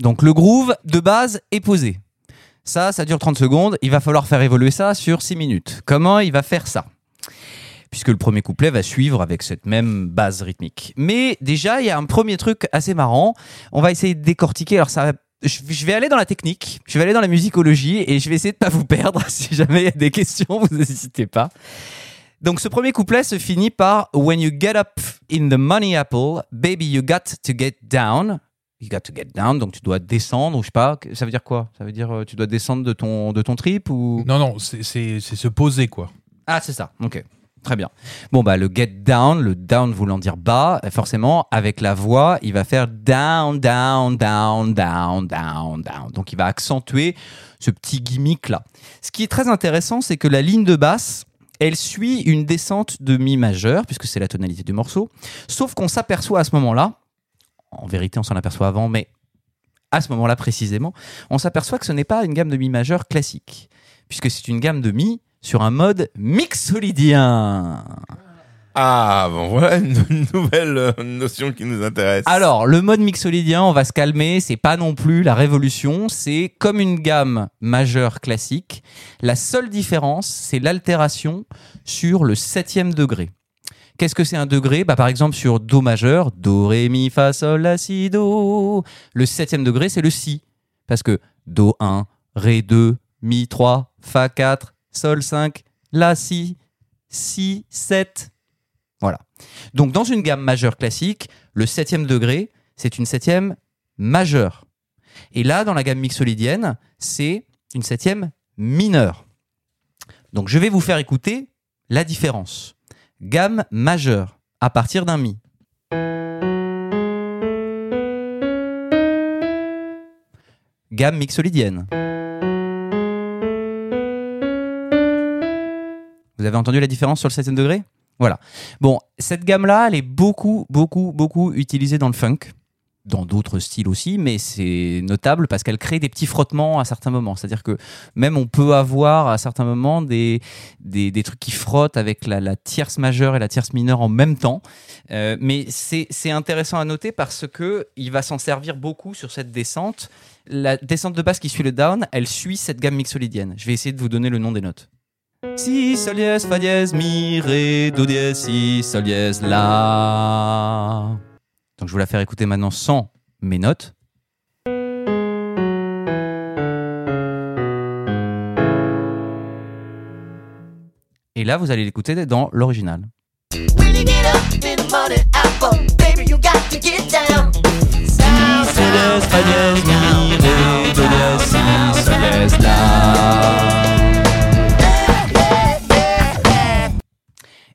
Donc le groove de base est posé. Ça, ça dure 30 secondes. Il va falloir faire évoluer ça sur 6 minutes. Comment il va faire ça? Puisque le premier couplet va suivre avec cette même base rythmique. Mais déjà, il y a un premier truc assez marrant. On va essayer de décortiquer. Alors ça va- je vais aller dans la technique, je vais aller dans la musicologie et je vais essayer de pas vous perdre. Si jamais il y a des questions, vous n'hésitez pas. Donc ce premier couplet se finit par When you get up in the money apple, baby you got to get down. You got to get down, donc tu dois descendre, ou je sais pas, ça veut dire quoi? Ça veut dire euh, tu dois descendre de ton, de ton trip ou? Non, non, c'est se poser, quoi. Ah, c'est ça, ok. Très bien. Bon, bah, le get down, le down voulant dire bas, forcément, avec la voix, il va faire down, down, down, down, down, down. Donc, il va accentuer ce petit gimmick-là. Ce qui est très intéressant, c'est que la ligne de basse, elle suit une descente de mi majeur, puisque c'est la tonalité du morceau. Sauf qu'on s'aperçoit à ce moment-là, en vérité, on s'en aperçoit avant, mais à ce moment-là précisément, on s'aperçoit que ce n'est pas une gamme de mi majeur classique, puisque c'est une gamme de mi sur un mode mixolydien. Ah, bon, voilà une, une nouvelle euh, notion qui nous intéresse. Alors, le mode mixolydien, on va se calmer, c'est pas non plus la révolution, c'est comme une gamme majeure classique. La seule différence, c'est l'altération sur le septième degré. Qu'est-ce que c'est un degré? Bah, Par exemple, sur Do majeur, Do, Ré, Mi, Fa, Sol, La, Si, Do. Le septième degré, c'est le Si. Parce que Do 1, Ré 2, Mi 3, Fa 4, Sol 5, La, Si, Si 7. Voilà. Donc, dans une gamme majeure classique, le septième degré, c'est une septième majeure. Et là, dans la gamme mixolydienne, c'est une septième mineure. Donc, je vais vous faire écouter la différence. Gamme majeure à partir d'un mi. Gamme mixolydienne. Vous avez entendu la différence sur le septième degré? Voilà. Bon, cette gamme-là, elle est beaucoup, beaucoup, beaucoup utilisée dans le funk, dans d'autres styles aussi, mais c'est notable parce qu'elle crée des petits frottements à certains moments. C'est-à-dire que même on peut avoir à certains moments des, des, trucs qui frottent avec la, tierce majeure et la tierce mineure en même temps. Euh, mais c'est c'est intéressant à noter parce que il va s'en servir beaucoup sur cette descente. La descente de basse qui suit le down, elle suit cette gamme mixolydienne. Je vais essayer de vous donner le nom des notes. Si, sol dièse, fa dièse, mi, ré, do dièse, si, sol dièse, la. Donc je vais la faire écouter maintenant sans mes notes. Et là, vous allez l'écouter dans l'original. When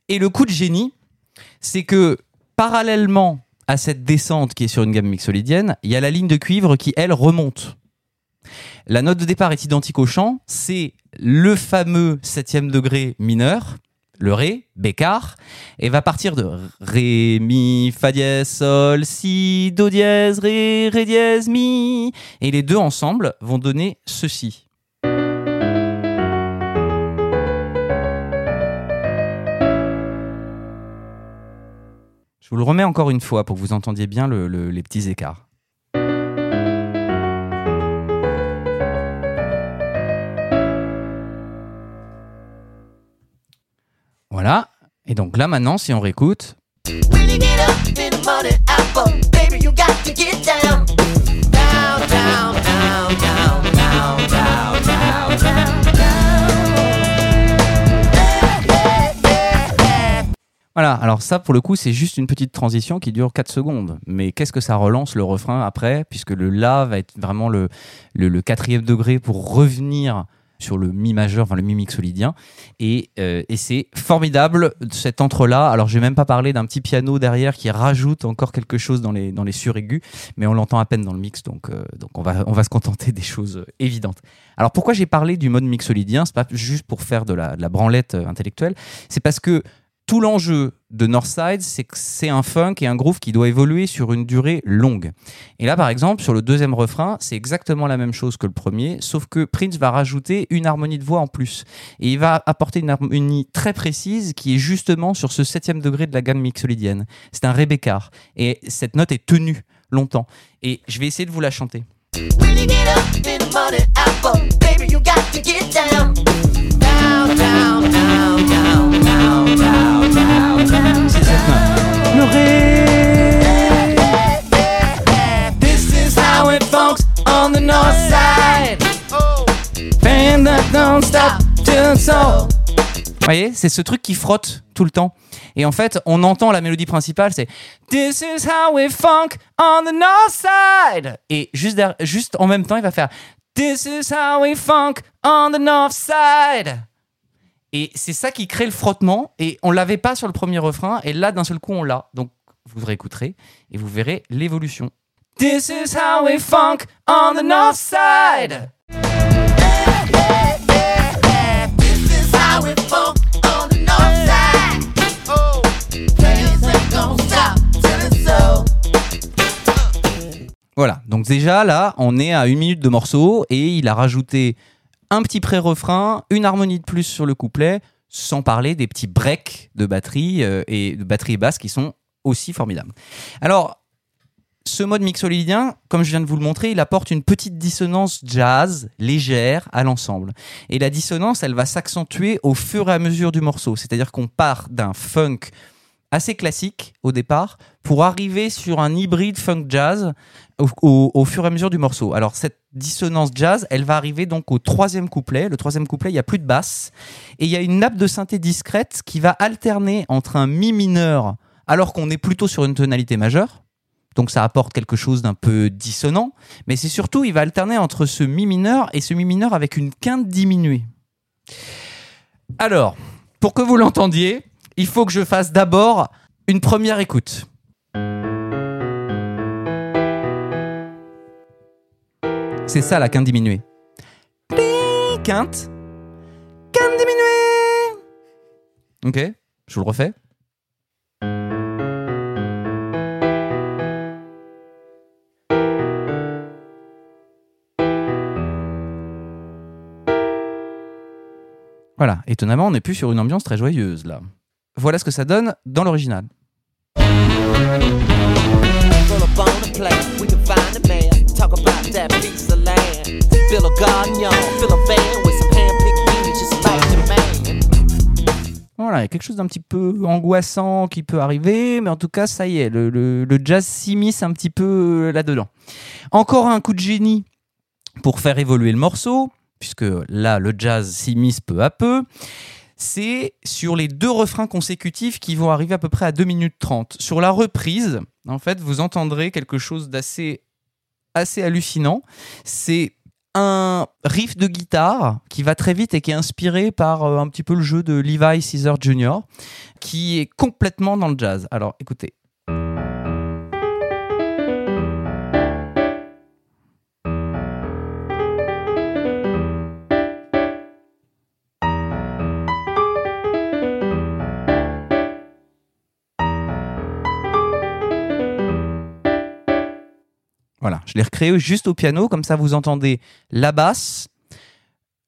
Et le coup de génie, c'est que parallèlement à cette descente qui est sur une gamme mixolydienne, il y a la ligne de cuivre qui, elle, remonte. La note de départ est identique au chant, c'est le fameux septième degré mineur, le Ré, Bécard, et va partir de Ré, Mi, Fa dièse, Sol, Si, Do dièse, Ré, Ré dièse, Mi. Et les deux ensemble vont donner ceci. Je vous le remets encore une fois pour que vous entendiez bien le- le- les petits écarts. Voilà. Et donc là maintenant, si on réécoute, Voilà, alors ça pour le coup c'est juste une petite transition qui dure 4 secondes. Mais qu'est-ce que ça relance le refrain après Puisque le La va être vraiment le, quatrième degré pour revenir sur le Mi majeur, enfin le Mi mixolydien. Et, euh, et c'est formidable cet entre-là. Alors j'ai même pas parlé d'un petit piano derrière qui rajoute encore quelque chose dans les, suraigus, mais on l'entend à peine dans le mix, donc, euh, on, va, se contenter des choses euh, évidentes. Alors pourquoi j'ai parlé du mode mixolydien? C'est pas juste pour faire de la, branlette intellectuelle, c'est parce que tout l'enjeu de Northside, c'est que c'est un funk et un groove qui doit évoluer sur une durée longue. Et là, par exemple, sur le deuxième refrain, c'est exactement la même chose que le premier, sauf que Prince va rajouter une harmonie de voix en plus. Et il va apporter une harmonie très précise qui est justement sur ce septième degré de la gamme mixolydienne. C'est un Rebecca. Et cette note est tenue longtemps. Et je vais essayer de vous la chanter. Vous voyez, c'est ce truc qui frotte tout le temps. Et en fait, on entend la mélodie principale, c'est This is how we funk on the north side. Et juste, juste en même temps, il va faire This is how we funk on the north side. Et c'est ça qui crée le frottement. Et on l'avait pas sur le premier refrain. Et là, d'un seul coup, on l'a. Donc, vous réécouterez et vous verrez l'évolution. This is how we funk on the north side. Voilà, donc déjà là, on est à une minute de morceau et il a rajouté un petit pré-refrain, une harmonie de plus sur le couplet, sans parler des petits breaks de batterie euh, et de batterie basse qui sont aussi formidables. Alors, ce mode mixolydien, comme je viens de vous le montrer, il apporte une petite dissonance jazz légère à l'ensemble. Et la dissonance, elle va s'accentuer au fur et à mesure du morceau. C'est-à-dire qu'on part d'un funk assez classique au départ pour arriver sur un hybride funk jazz au, fur et à mesure du morceau. Alors cette dissonance jazz, elle va arriver donc au troisième couplet. Le troisième couplet, il n'y a plus de basse et il y a une nappe de synthé discrète qui va alterner entre un mi mineur alors qu'on est plutôt sur une tonalité majeure. Donc ça apporte quelque chose d'un peu dissonant, mais c'est surtout il va alterner entre ce mi mineur et ce mi mineur avec une quinte diminuée. Alors, pour que vous l'entendiez, il faut que je fasse d'abord une première écoute. C'est ça la quinte diminuée. Pling, Quinte. Quinte diminuée. Ok, je vous le refais. Voilà, étonnamment, on n'est plus sur une ambiance très joyeuse là. Voilà ce que ça donne dans l'original. Talk about that piece of land. A a with just quelque chose d'un petit peu angoissant qui peut arriver, mais en tout cas, ça y est, le jazz s'immisce un petit peu euh, là-dedans. Encore un coup de génie pour faire évoluer le morceau, puisque là, le jazz s'immisce peu à peu. C'est sur les deux refrains consécutifs qui vont arriver à peu près à 2 minutes 30. Sur la reprise, en fait, vous entendrez quelque chose d'assez assez hallucinant. C'est un riff de guitare qui va très vite et qui est inspiré par euh, un petit peu le jeu de Levi Caesar Jr., qui est complètement dans le jazz. Alors écoutez. Voilà, je l'ai recréé juste au piano, comme ça vous entendez la basse,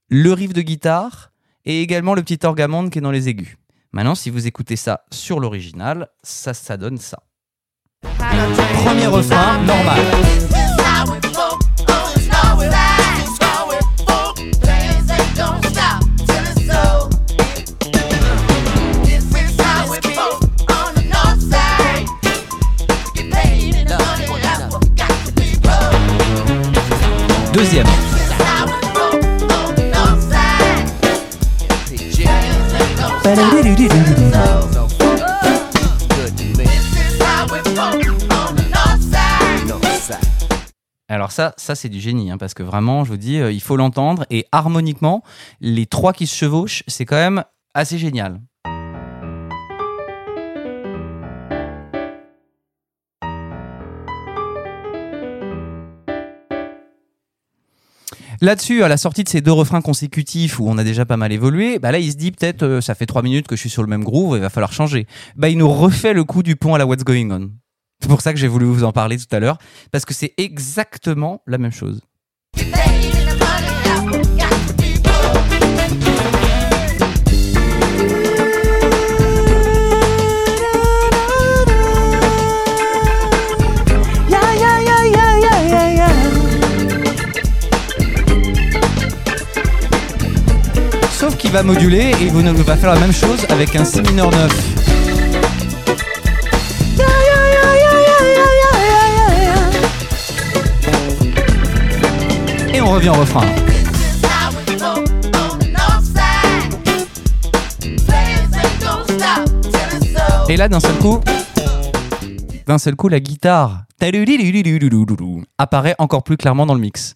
le riff de guitare et également le petit orgamonde qui est dans les aigus. Maintenant, si vous écoutez ça sur l'original, ça, ça donne ça. Premier refrain, normal. Deuxième. Alors ça, ça c'est du génie, hein, parce que vraiment, je vous dis, euh, il faut l'entendre. Et harmoniquement, les trois qui se chevauchent, c'est quand même assez génial. Là-dessus, à la sortie de ces deux refrains consécutifs où on a déjà pas mal évolué, bah là il se dit peut-être euh, ça fait trois minutes que je suis sur le même groove, il va falloir changer. Bah il nous refait le coup du pont à la What's Going On. C'est pour ça que j'ai voulu vous en parler tout à l'heure, parce que c'est exactement la même chose. Sauf qu'il va moduler et vous va faire la même chose avec un si mineur 9. Yeah, yeah, yeah, yeah, yeah, yeah, yeah, yeah. Et on revient au refrain. Et là, d'un seul coup, d'un seul coup, la guitare apparaît encore plus clairement dans le mix.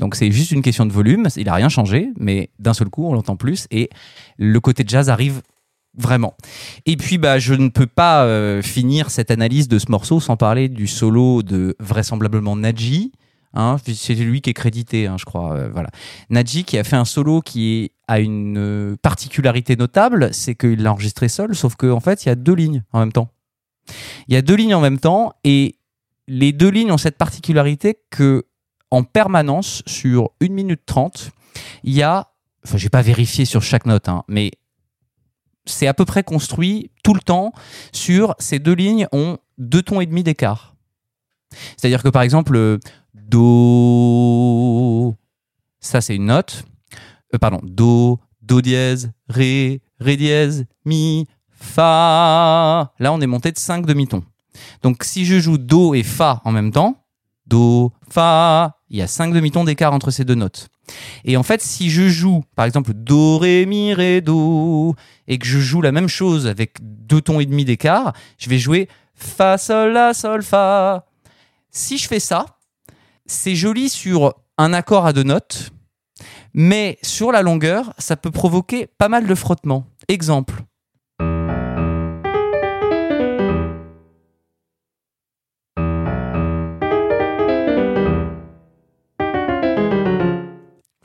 Donc c'est juste une question de volume, il n'a rien changé, mais d'un seul coup, on l'entend plus et le côté jazz arrive vraiment. Et puis, bah, je ne peux pas euh, finir cette analyse de ce morceau sans parler du solo de vraisemblablement Nadji. Hein, c'est lui qui est crédité, hein, je crois. euh, voilà. Nadji qui a fait un solo qui a une euh, particularité notable, c'est qu'il l'a enregistré seul, sauf qu'en en fait, il y a deux lignes en même temps. Il y a deux lignes en même temps et les deux lignes ont cette particularité que en permanence, sur 1 minute 30, il y a, enfin, j'ai pas vérifié sur chaque note, hein, mais c'est à peu près construit tout le temps sur ces deux lignes ont deux tons et demi d'écart. C'est-à-dire que par exemple, Do, ça c'est une note, Euh, pardon, Do, Do dièse, Ré, Ré dièse, Mi, Fa. Là on est monté de 5 demi-tons. Donc si je joue Do et Fa en même temps, Do, Fa, il y a 5 demi-tons d'écart entre ces deux notes. Et en fait, si je joue, par exemple, Do, Ré, Mi, Ré, Do, et que je joue la même chose avec deux tons et demi d'écart, je vais jouer Fa, Sol, La, Sol, Fa. Si je fais ça, c'est joli sur un accord à deux notes, mais sur la longueur, ça peut provoquer pas mal de frottements. Exemple.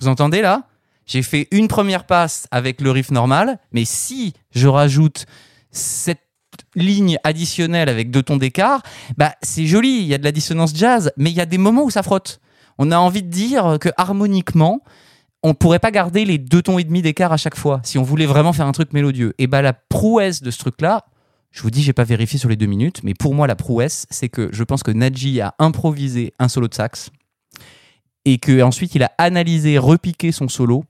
Entendez là? J'ai fait une première passe avec le riff normal, mais si je rajoute cette ligne additionnelle avec deux tons d'écart, bah c'est joli, il y a de la dissonance jazz, mais il y a des moments où ça frotte. On a envie de dire que harmoniquement, on pourrait pas garder les deux tons et demi d'écart à chaque fois si on voulait vraiment faire un truc mélodieux. Et bah la prouesse de ce truc-là, je vous dis, j'ai pas vérifié sur les deux minutes, mais pour moi la prouesse, c'est que je pense que Nadji a improvisé un solo de sax et que ensuite il a analysé, repiqué son solo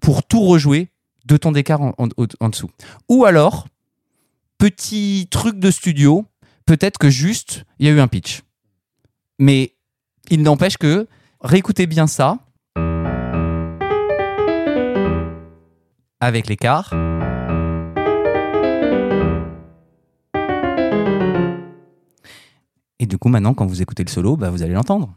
pour tout rejouer deux tons d'écart en, dessous. Ou alors, petit truc de studio, peut-être que juste il y a eu un pitch. Mais il n'empêche que réécoutez bien ça avec l'écart. Et du coup, maintenant, quand vous écoutez le solo, bah, vous allez l'entendre.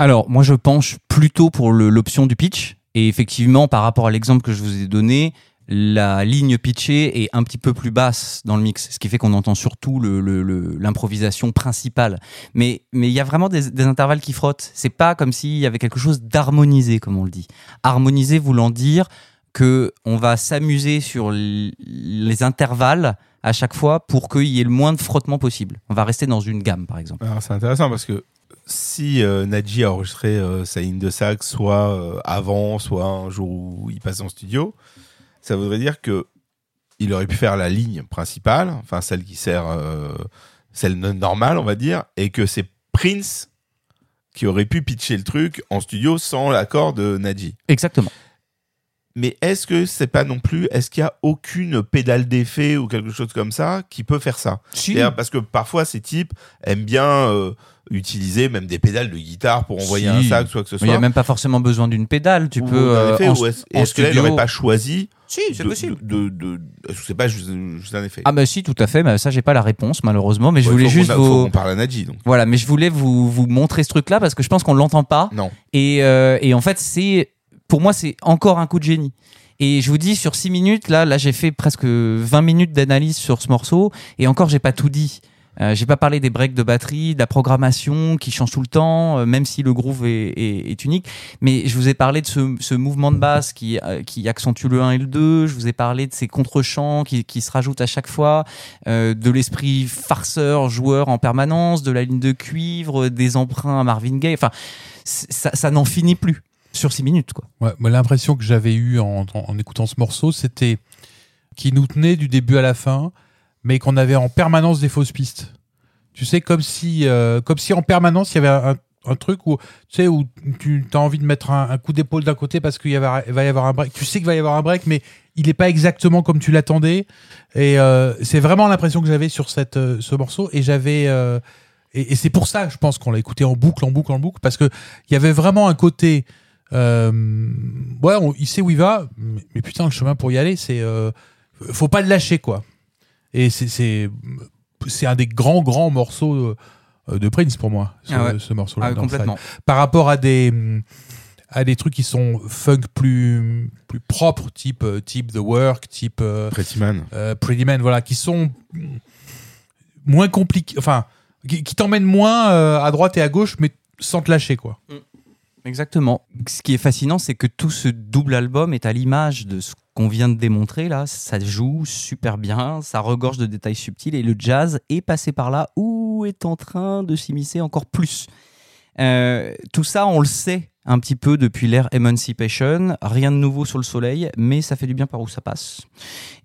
Alors, moi, je penche plutôt pour l'option du pitch. Et effectivement, par rapport à l'exemple que je vous ai donné, la ligne pitchée est un petit peu plus basse dans le mix, ce qui fait qu'on entend surtout le- le- le- l'improvisation principale. Mais il y a vraiment des, intervalles qui frottent. C'est pas comme s'il y avait quelque chose d'harmonisé, comme on le dit. Harmonisé voulant dire que on va s'amuser sur les intervalles à chaque fois pour qu'il y ait le moins de frottement possible. On va rester dans une gamme, par exemple. Alors, c'est intéressant parce que si euh, Nadji a enregistré euh, sa ligne de sax soit euh, avant, soit un jour où il passe en studio, ça voudrait dire que il aurait pu faire la ligne principale, enfin celle qui sert, euh, celle normale, on va dire, et que c'est Prince qui aurait pu pitcher le truc en studio sans l'accord de Nadji. Exactement. Mais est-ce que c'est pas non plus, est-ce qu'il y a aucune pédale d'effet ou quelque chose comme ça qui peut faire ça? Si. Parce que parfois ces types aiment bien euh, utiliser même des pédales de guitare pour envoyer un sax ou quoi que ce soit. Il n'y a même pas forcément besoin d'une pédale. Tu Ou peux. euh, effet, en, est-ce en est-ce que là, il studio- n'aurait pas choisi Si, c'est possible. De, de, de- est-ce que c'est pas juste, juste un effet Ah bah si, tout à fait. Mais ça, j'ai pas la réponse malheureusement. Mais je Ouais, voulais faut juste a- faut vous. qu'on parle à Nadji, donc. Voilà, mais je voulais vous, vous montrer ce truc-là parce que je pense qu'on l'entend pas. Non. Et, euh, et en fait, c'est pour moi, c'est encore un coup de génie. Et je vous dis, sur 6 minutes, là, là j'ai fait presque 20 minutes d'analyse sur ce morceau. Et encore, j'ai pas tout dit. Euh, j'ai pas parlé des breaks de batterie, de la programmation qui change tout le temps, euh, même si le groove est, unique. Mais je vous ai parlé de ce, mouvement de basse qui, euh, accentue le 1 et le 2. Je vous ai parlé de ces contre-champs qui, se rajoutent à chaque fois, euh, de l'esprit farceur, joueur en permanence, de la ligne de cuivre, des emprunts à Marvin Gaye. Enfin, ça, n'en finit plus sur 6 minutes. Ouais, l'impression que j'avais eue en écoutant ce morceau, c'était qu'il nous tenait du début à la fin mais qu'on avait en permanence des fausses pistes. Tu sais, comme si, euh, comme si en permanence il y avait un, un truc où tu sais où tu as envie de mettre un, coup d'épaule d'un côté parce qu'il va y avoir un break. Tu sais qu'il va y avoir un break, mais il n'est pas exactement comme tu l'attendais. Et euh, c'est vraiment l'impression que j'avais sur cette, euh, ce morceau. Et j'avais euh, et, c'est pour ça, je pense, qu'on l'a écouté en boucle, en boucle, en boucle, parce que il y avait vraiment un côté. euh, ouais, il sait où il va, mais, mais putain, le chemin pour y aller, c'est euh, faut pas le lâcher, quoi. Et c'est c'est c'est un des grands grands morceaux euh, de Prince pour moi, ce, Ah ouais. ce morceau-là. Ah ouais, complètement. style. Par rapport à des à des trucs qui sont funk plus plus propres, type euh, type The Work, type euh, Pretty Man. euh, Pretty Man, voilà, qui sont moins compliqués, enfin, qui, qui t'emmènent moins à droite et à gauche, mais sans te lâcher, quoi. Exactement. Ce qui est fascinant, c'est que tout ce double album est à l'image de ce qu'on vient de démontrer là. Ça joue super bien, ça regorge de détails subtils et le jazz est passé par là ou est en train de s'immiscer encore plus. Euh, tout ça, on le sait un petit peu depuis l'ère Emancipation. Rien de nouveau sur le soleil, mais ça fait du bien par où ça passe.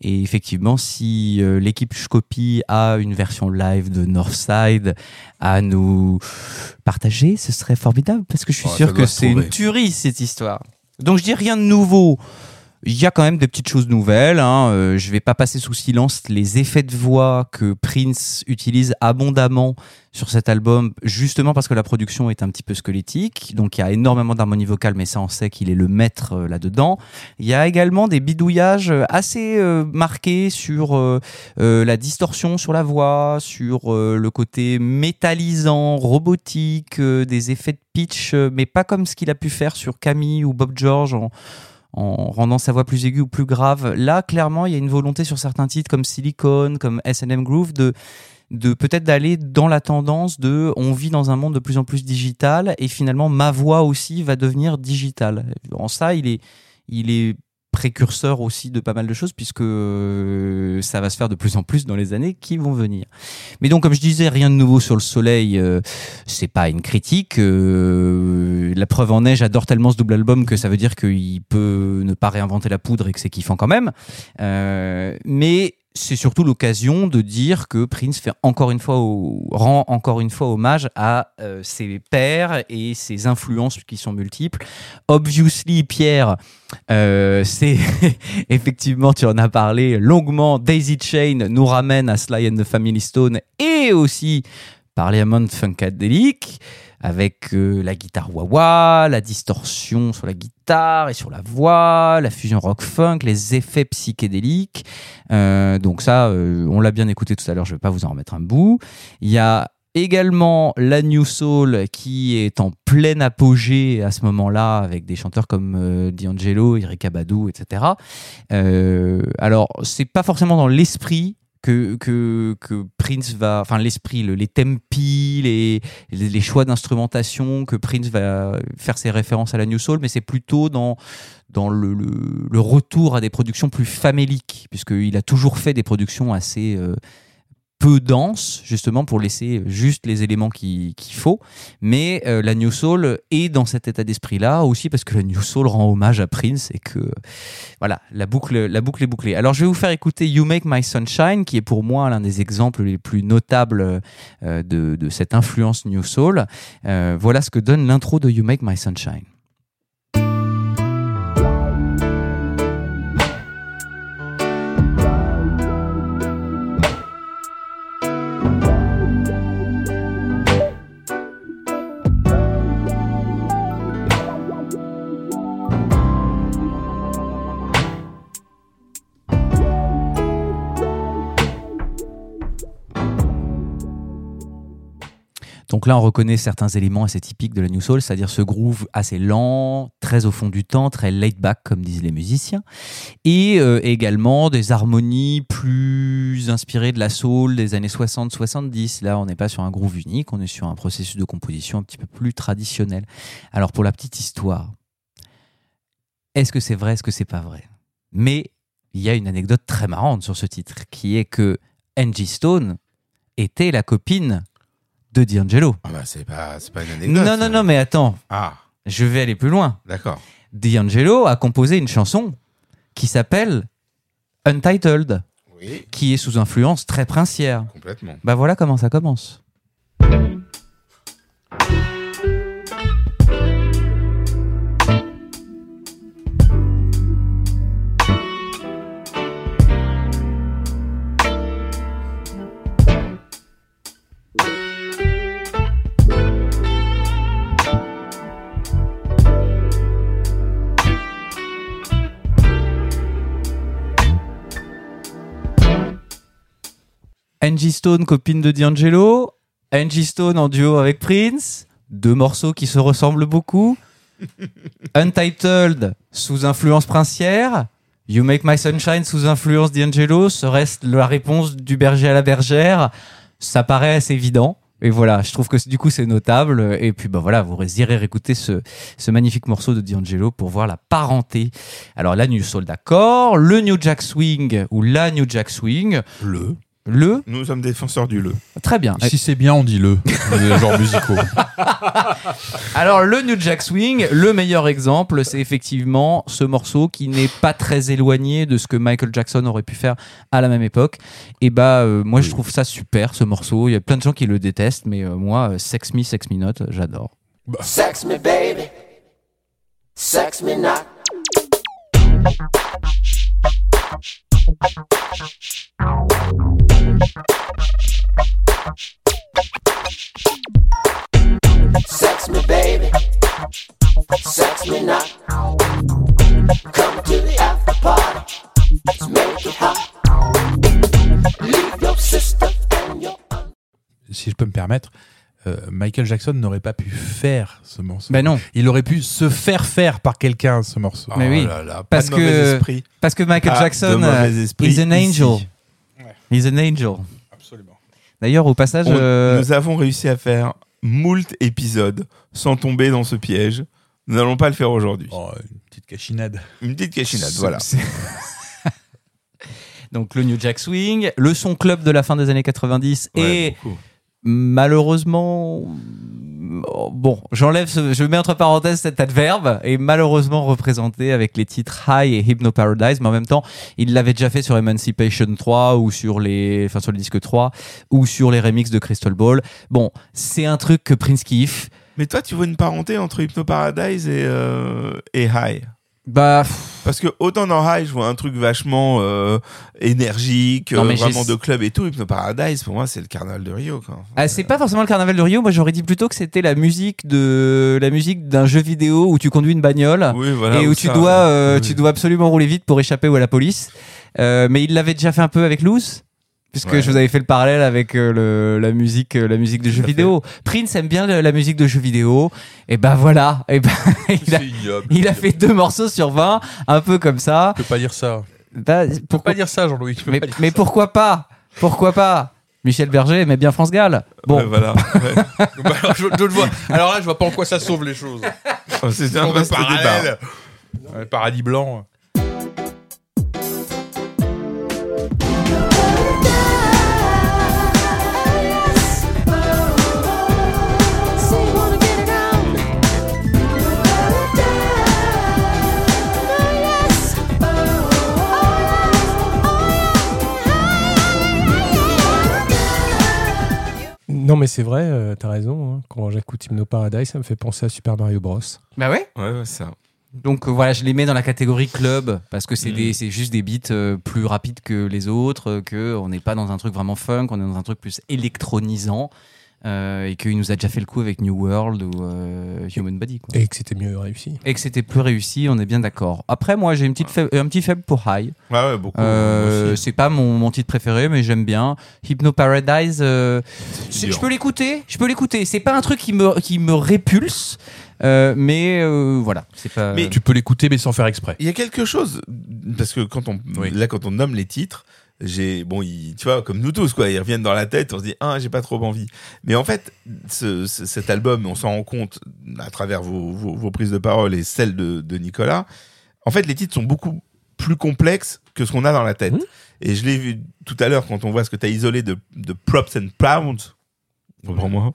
Et effectivement, si euh, l'équipe Shkopi a une version live de Northside à nous partager, ce serait formidable parce que je suis sûr que c'est une tuerie cette histoire. Donc je dis rien de nouveau. Il y a quand même des petites choses nouvelles. Hein. Euh, je vais pas passer sous silence les effets de voix que Prince utilise abondamment sur cet album, justement parce que la production est un petit peu squelettique. Donc il y a énormément d'harmonie vocale, mais ça on sait qu'il est le maître euh, là-dedans. Il y a également des bidouillages assez euh, marqués sur euh, la distorsion sur la voix, sur le côté métallisant, robotique, des effets de pitch, mais pas comme ce qu'il a pu faire sur Camille ou Bob George en, en rendant sa voix plus aiguë ou plus grave. Là, clairement, il y a une volonté sur certains titres comme Silicon, comme S&M Groove de peut-être d'aller dans la tendance de on vit dans un monde de plus en plus digital et finalement ma voix aussi va devenir digitale. En ça, il est il est précurseur aussi de pas mal de choses puisque euh, ça va se faire de plus en plus dans les années qui vont venir. Mais donc comme je disais, rien de nouveau sur le soleil, euh, c'est pas une critique. euh, la preuve en est, j'adore tellement ce double album que ça veut dire qu'il peut ne pas réinventer la poudre et que c'est kiffant quand même. Euh, mais c'est surtout l'occasion de dire que Prince fait encore une fois rend encore une fois hommage à euh, ses pairs et ses influences qui sont multiples. Obviously, Pierre, euh, c'est effectivement, tu en as parlé longuement. Daisy Chain nous ramène à Sly and the Family Stone et aussi Parliament Funkadelic avec euh, la guitare wah-wah, la distorsion sur la guitare et sur la voix, la fusion rock-funk, les effets psychédéliques. Euh, donc ça, euh, on l'a bien écouté tout à l'heure, je vais pas vous en remettre un bout. Il y a également la New Soul qui est en plein apogée à ce moment-là avec des chanteurs comme D'Angelo, Erika Badu, etc. Euh, alors, c'est pas forcément dans l'esprit que, Prince va, enfin l'esprit, le- les tempi, les, choix d'instrumentation, que Prince va faire ses références à la New Soul, mais c'est plutôt dans, le retour à des productions plus faméliques, puisqu'il a toujours fait des productions assez euh, peu denses, justement pour laisser juste les éléments qui- qu'il faut. Mais euh, la New Soul est dans cet état d'esprit-là aussi parce que la New Soul rend hommage à Prince et que voilà, la boucle, la boucle est bouclée. Alors je vais vous faire écouter You Make My Sunshine, qui est pour moi l'un des exemples les plus notables euh, de, de cette influence New Soul. Euh, voilà ce que donne l'intro de You Make My Sunshine. Donc là, on reconnaît certains éléments assez typiques de la New Soul, c'est-à-dire ce groove assez lent, très au fond du temps, très laid back, comme disent les musiciens, et euh, également des harmonies plus inspirées de la soul des années 60-70. Là, on n'est pas sur un groove unique, on est sur un processus de composition un petit peu plus traditionnel. Alors, pour la petite histoire, est-ce que c'est vrai, est-ce que c'est pas vrai? Mais il y a une anecdote très marrante sur ce titre, qui est que Angie Stone était la copine de D'Angelo. Ah bah, c'est pas, c'est pas une anecdote. Non, non, non, mais attends. Ah. Je vais aller plus loin. D'accord. D'Angelo a composé une chanson qui s'appelle Untitled. qui est sous influence très princière. Complètement. Bah voilà comment ça commence. Angie Stone, copine de D'Angelo. Angie Stone en duo avec Prince. Deux morceaux qui se ressemblent beaucoup. Untitled, sous influence princière. You Make My Sunshine, sous influence D'Angelo. Serait-ce la réponse du berger à la bergère Ça paraît assez évident. Et voilà, je trouve que du coup c'est notable. Et puis bah voilà, vous irez réécouter ce, ce magnifique morceau de D'Angelo pour voir la parenté. Alors la New Soul, d'accord. Le New Jack Swing ou la New Jack Swing. Le. Le. Nous sommes défenseurs du le. Très bien. Si c'est bien, on dit le. Les genres musicaux. Alors le New Jack Swing, le meilleur exemple, c'est effectivement ce morceau qui n'est pas très éloigné de ce que Michael Jackson aurait pu faire à la même époque. Et bah euh, moi je trouve ça super ce morceau. Il y a plein de gens qui le détestent, mais euh, moi euh, Sex Me, Sex Me Not, j'adore. Sex me, baby. Sex me not. Sex me, baby. Sex me not. Come to the after party. Let's make it hot. Leave your sister and your si je peux me permettre, euh, Michael Jackson n'aurait pas pu faire ce morceau. Ben non. Il aurait pu se faire faire par quelqu'un ce morceau. Mais oui, là là, pas parce que esprit. parce que Michael Pas Jackson, euh, he's an ici. He's an angel. Absolument. D'ailleurs, au passage, On- euh, Nous avons réussi à faire moult épisodes sans tomber dans ce piège. Nous n'allons pas le faire aujourd'hui. Oh, une petite cachinade. Une petite cachinade, voilà. donc le New Jack Swing, le son club de la fin des années 90 Ouais, et beaucoup. malheureusement bon, j'enlève ce- je mets entre parenthèses cet adverbe et malheureusement représenté avec les titres High et Hypno Paradise mais en même temps, il l'avait déjà fait sur Emancipation 3 ou sur les enfin sur le disque 3 ou sur les remixes de Crystal Ball. Bon, c'est un truc que Prince kiffe. Mais toi, tu vois une parenté entre Hypno Paradise et, euh, et High Bah Parce que autant dans High, je vois un truc vachement euh, énergique, Non, euh, mais vraiment de club et tout. Hypno Paradise, pour moi, c'est le carnaval de Rio. Quoi. Ah, c'est pas forcément le carnaval de Rio. Moi, j'aurais dit plutôt que c'était la musique de la musique d'un jeu vidéo où tu conduis une bagnole Oui, voilà, et où tu ça, dois euh, oui. tu dois absolument rouler vite pour échapper à la police. Euh, mais il l'avait déjà fait un peu avec Loose. Puisque Ouais. je vous avais fait le parallèle avec euh, le, la musique, euh, la musique de jeux vidéo. Prince aime bien le- la musique de jeux vidéo. Et ben voilà. Et ben il a, C'est ignoble. il a fait deux morceaux sur 20, un peu comme ça. Tu peux pas dire ça. Bah, Tu peux pourquoi pas dire ça, Jean-Louis. mais, pas dire mais ça. pourquoi pas? Pourquoi pas? Michel Berger aimait bien France Gall. Bon, Ouais, voilà. Ouais. Bah, alors, je, je le vois. Alors là, je vois pas en quoi ça sauve les choses. Oh, c'est un vaste débat. parallèle. Ouais, paradis blanc. Non, mais c'est vrai, euh, t'as raison. hein. Quand j'écoute Hypno Paradise, ça me fait penser à Super Mario Bros. bah ouais. Ouais, ouais, ça. Donc euh, voilà, je les mets dans la catégorie club parce que c'est Mm. des c'est juste des beats euh, plus rapides que les autres, que on n'est pas dans un truc vraiment funk, on est dans un truc plus électronisant euh, et qu'il nous a déjà fait le coup avec New World ou euh, Human Body. Quoi. Et que c'était mieux réussi. Et que c'était plus réussi, on est bien d'accord. Après, moi, j'ai une petite faible- un petit faible pour High. Ouais, ouais, beaucoup. Euh, c'est pas mon, mon titre préféré, mais j'aime bien. Hypno Paradise, euh, je peux l'écouter. Je peux l'écouter. C'est pas un truc qui me qui me répulse, euh, mais euh, voilà, c'est pas. Mais Tu peux l'écouter, mais sans faire exprès. Il y a quelque chose parce que quand on Oui. là quand on nomme les titres, j'ai bon, ils- tu vois comme nous tous quoi, ils reviennent dans la tête, on se dit ah j'ai pas trop envie. Mais en fait, ce, ce- cet album, on s'en rend compte à travers vos, vos, vos prises de parole et celles de, de Nicolas. En fait, les titres sont beaucoup plus complexes que ce qu'on a dans la tête. Et je l'ai vu tout à l'heure quand on voit ce que tu as isolé de, de Props and Pounds. Reprends-moi.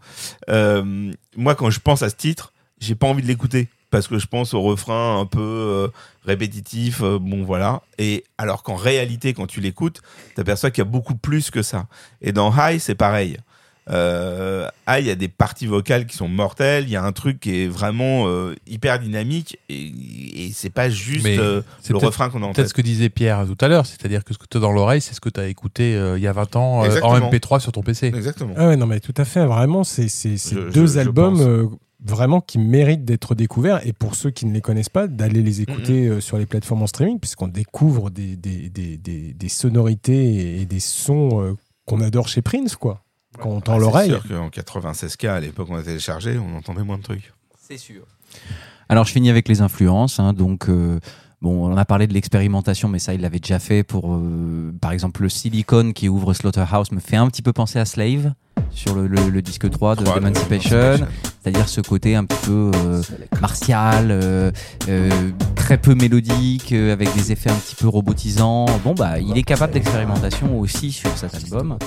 Euh, moi, quand je pense à ce titre, j'ai pas envie de l'écouter parce que je pense au refrain un peu euh, répétitif, euh, bon voilà. Et alors qu'en réalité, quand tu l'écoutes, t'aperçois qu'il y a beaucoup plus que ça. Et dans High, c'est pareil. Euh, High, il y a des parties vocales qui sont mortelles, il y a un truc qui est vraiment euh, hyper dynamique et, et c'est pas juste euh, c'est le refrain qu'on a en Peut-être tête. ce que disait Pierre tout à l'heure, c'est-à-dire que ce que tu as dans l'oreille, c'est ce que tu as écouté euh, il y a 20 ans euh, en Exactement. MP3 sur ton PC. Exactement. Ah ouais, non, mais tout à fait. Vraiment, c'est c'est- c'est deux je- albums. Vraiment qui méritent d'être découverts. Et pour ceux qui ne les connaissent pas, d'aller les écouter euh, sur les plateformes en streaming, puisqu'on découvre des, des, des, des, des sonorités et des sons euh, qu'on adore chez Prince, quoi. Quand on tend Ah, c'est l'oreille. sûr qu'en 96K, à l'époque, on a téléchargé, on entendait moins de trucs. C'est sûr. Alors, je finis avec les influences. hein, donc, euh, bon, on a parlé de l'expérimentation, mais ça, il l'avait déjà fait pour, euh, par exemple, le Silicon qui ouvre Slaughterhouse me fait un petit peu penser à Slave sur le, le- le disque 3 de Trois de Emancipation. Emancipation. C'est-à-dire ce côté un petit peu euh, martial, euh, euh, très peu mélodique, euh, avec des effets un petit peu robotisants. Bon, bah, il est capable d'expérimentation aussi sur cet album.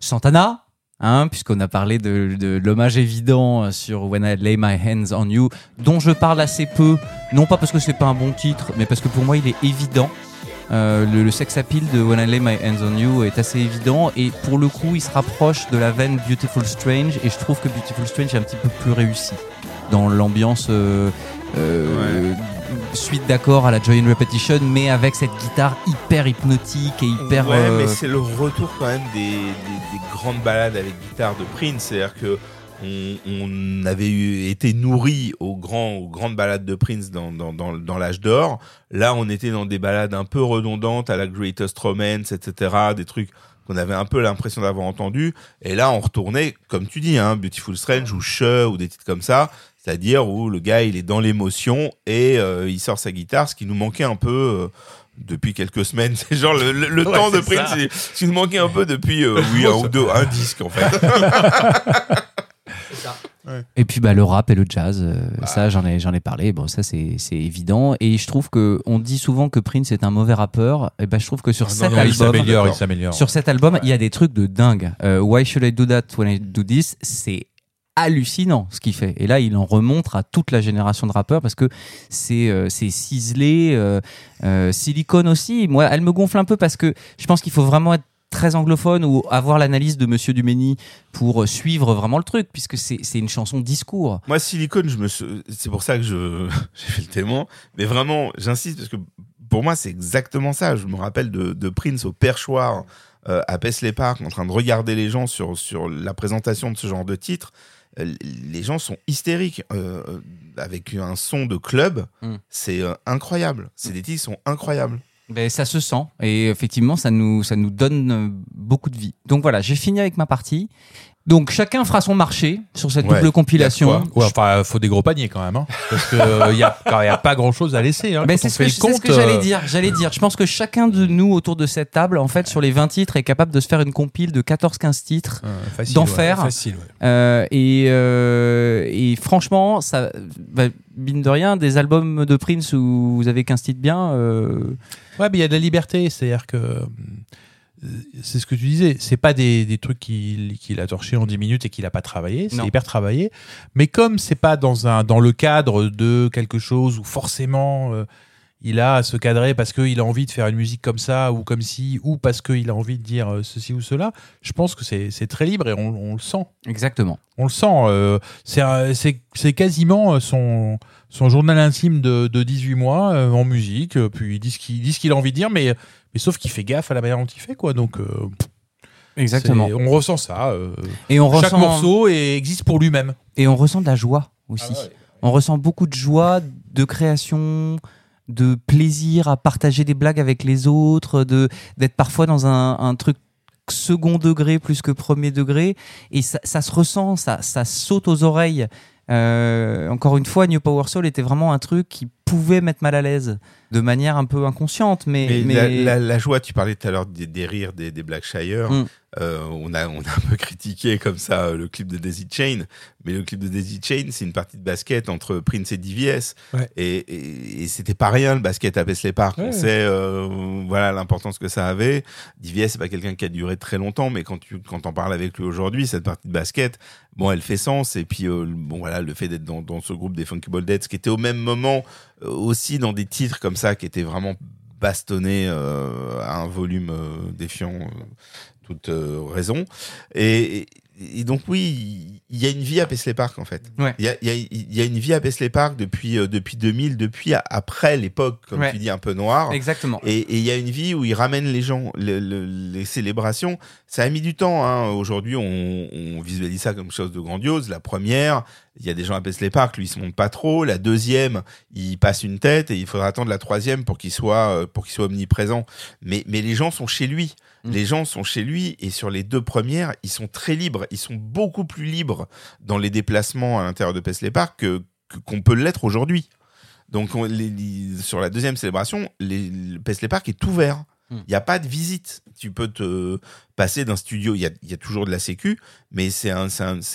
Santana, hein, puisqu'on a parlé de, l'hommage évident sur When I Lay My Hands on You, dont je parle assez peu, non pas parce que c'est pas un bon titre, mais parce que pour moi il est évident. Euh, le, sex appeal de When I Lay My Hands on You est assez évident. Et pour le coup il se rapproche de la veine Beautiful Strange. Et je trouve que Beautiful Strange est un petit peu plus réussi dans l'ambiance euh, euh, suite d'accord à la Joy in Repetition mais avec cette guitare hyper hypnotique et hyper Ouais, euh, mais c'est le retour quand même des, des- des grandes balades avec guitare de Prince. C'est-à-dire que on, on avait eu, été nourri aux, grands, aux grandes balades de Prince dans, dans, dans, dans l'âge d'or. Là, on était dans des balades un peu redondantes à la Greatest Romance, etc. Des trucs qu'on avait un peu l'impression d'avoir entendu. Et là, on retournait, comme tu dis, hein, Beautiful Strange ou Che ou des titres comme ça. C'est-à-dire où le gars, il est dans l'émotion et euh, il sort sa guitare, ce qui nous manquait un peu euh, depuis quelques semaines. C'est genre le, le- le Ouais, temps de Prince, ça. c'est- ce qui nous manquait un peu depuis, euh, oui, un ou deux, un disque en fait. Et puis bah, le rap et le jazz, euh, ça j'en ai, j'en ai parlé, bon ça c'est c'est évident. Et je trouve que on dit souvent que Prince est un mauvais rappeur, et ben je trouve que sur Ah cet non, il album, s'améliore, il s'améliore. sur cet album, il y a des trucs de dingue. Euh, Why should I do that when I do this C'est hallucinant ce qu'il fait. Et là, il en remontre à toute la génération de rappeurs parce que c'est euh, ciselé. Euh, euh, Silicone aussi, moi, elle me gonfle un peu parce que je pense qu'il faut vraiment être très anglophone ou avoir l'analyse de Monsieur Dumény pour suivre vraiment le truc, puisque c'est une chanson discours. Moi, Silicone, c'est pour ça que j'ai fait le témoin. Mais vraiment, j'insiste parce que pour moi, c'est exactement ça. Je me rappelle de, de Prince au perchoir euh, à Paisley Park, en train de regarder les gens sur sur la présentation de ce genre de titre. Euh, Les gens sont hystériques euh, avec un son de club. Mm. C'est euh, incroyable. Des titres sont incroyables. Ben, ça se sent et effectivement ça nous, ça nous donne euh, beaucoup de vie. Donc voilà, j'ai fini avec ma partie. Donc chacun fera son marché sur cette Ouais, double compilation. Ouais, enfin, faut des gros paniers quand même, hein, parce que il y a, y a pas grand chose à laisser. Hein, Ben, c'est ce que, le c'est compte. ce que j'allais euh, dire. J'allais dire. Je pense que chacun de nous autour de cette table, en fait, sur les 20 titres, est capable de se faire une compile de 14-15 titres, facile, d'enfer. ouais, facile, ouais. Euh, et, euh, et franchement, ça, bah, mine de rien, des albums de Prince où vous avez 15 titres bien. euh, Ouais, mais il y a de la liberté, c'est-à-dire que euh, c'est ce que tu disais, c'est pas des, des trucs qu'il qu'il a torché en 10 minutes et qu'il a pas travaillé, c'est hyper travaillé. Mais comme c'est pas dans un dans le cadre de quelque chose où forcément euh, il a à se cadrer parce qu'il a envie de faire une musique comme ça ou comme si ou parce qu'il a envie de dire euh, ceci ou cela, je pense que c'est très libre et on, on le sent. Exactement. On le sent. euh, c'est quasiment son, son journal intime de, de 18 mois euh, en musique. Puis il dit ce qu'il a envie de dire, mais, mais sauf qu'il fait gaffe à la manière dont il fait. Quoi, donc, euh, Exactement. On ressent ça. Et on chaque ressent- morceau existe pour lui-même. Et on ressent de la joie aussi. On ressent beaucoup de joie, de création, de plaisir à partager des blagues avec les autres, de d'être parfois dans un, truc second degré plus que premier degré. Et ça, ça se ressent, ça, ça saute aux oreilles. Euh, encore une fois, New Power Soul était vraiment un truc qui pouvait mettre mal à l'aise de manière un peu inconsciente. Mais, Mais, mais- La, la- la joie, tu parlais tout à l'heure des, des rires des, des Blackshire. Mm. euh, on, a, on a un peu critiqué comme ça euh, le clip de Daisy Chain, mais le clip de Daisy Chain, c'est une partie de basket entre Prince et DVS. Ouais. Et, et, et c'était pas rien le basket à Paisley Park. On sait euh, voilà l'importance que ça avait. DVS, c'est pas quelqu'un qui a duré très longtemps, mais quand tu quand on parle avec lui aujourd'hui, cette partie de basket, bon, elle fait sens. Et puis, euh, bon, voilà, le fait d'être dans, dans ce groupe des Funky Deads, qui était au même moment euh, aussi dans des titres comme ça, qui étaient vraiment bastonnés euh, à un volume euh, défiant euh, toute euh, raison. Et, et donc, oui, il y a une vie à Paisley Park, en fait. Ouais. Il y, a, y a- y a une vie à Paisley Park depuis, euh, depuis 2000, depuis après l'époque, comme Ouais. tu dis, un peu noire. Exactement. Et il y a une vie où ils ramènent les gens, le- le- les célébrations. Ça a mis du temps. Hein. Aujourd'hui, on, on visualise ça comme chose de grandiose. La première, il y a des gens à Paisley Park, lui, il se monte pas trop. La deuxième, il passe une tête et il faudra attendre la troisième pour qu'il soit, euh, pour qu'il soit omniprésent. Mais, mais les gens sont chez lui. Les gens sont chez lui et sur les deux premières, ils sont très libres. Ils sont beaucoup plus libres dans les déplacements à l'intérieur de Paisley Park que qu'on peut l'être aujourd'hui. Donc on- les- les- sur la deuxième célébration, les, le Paisley Park est ouvert. Il n'y a pas de visite. Tu peux te passer d'un studio. Il y y a toujours de la sécu, mais c'est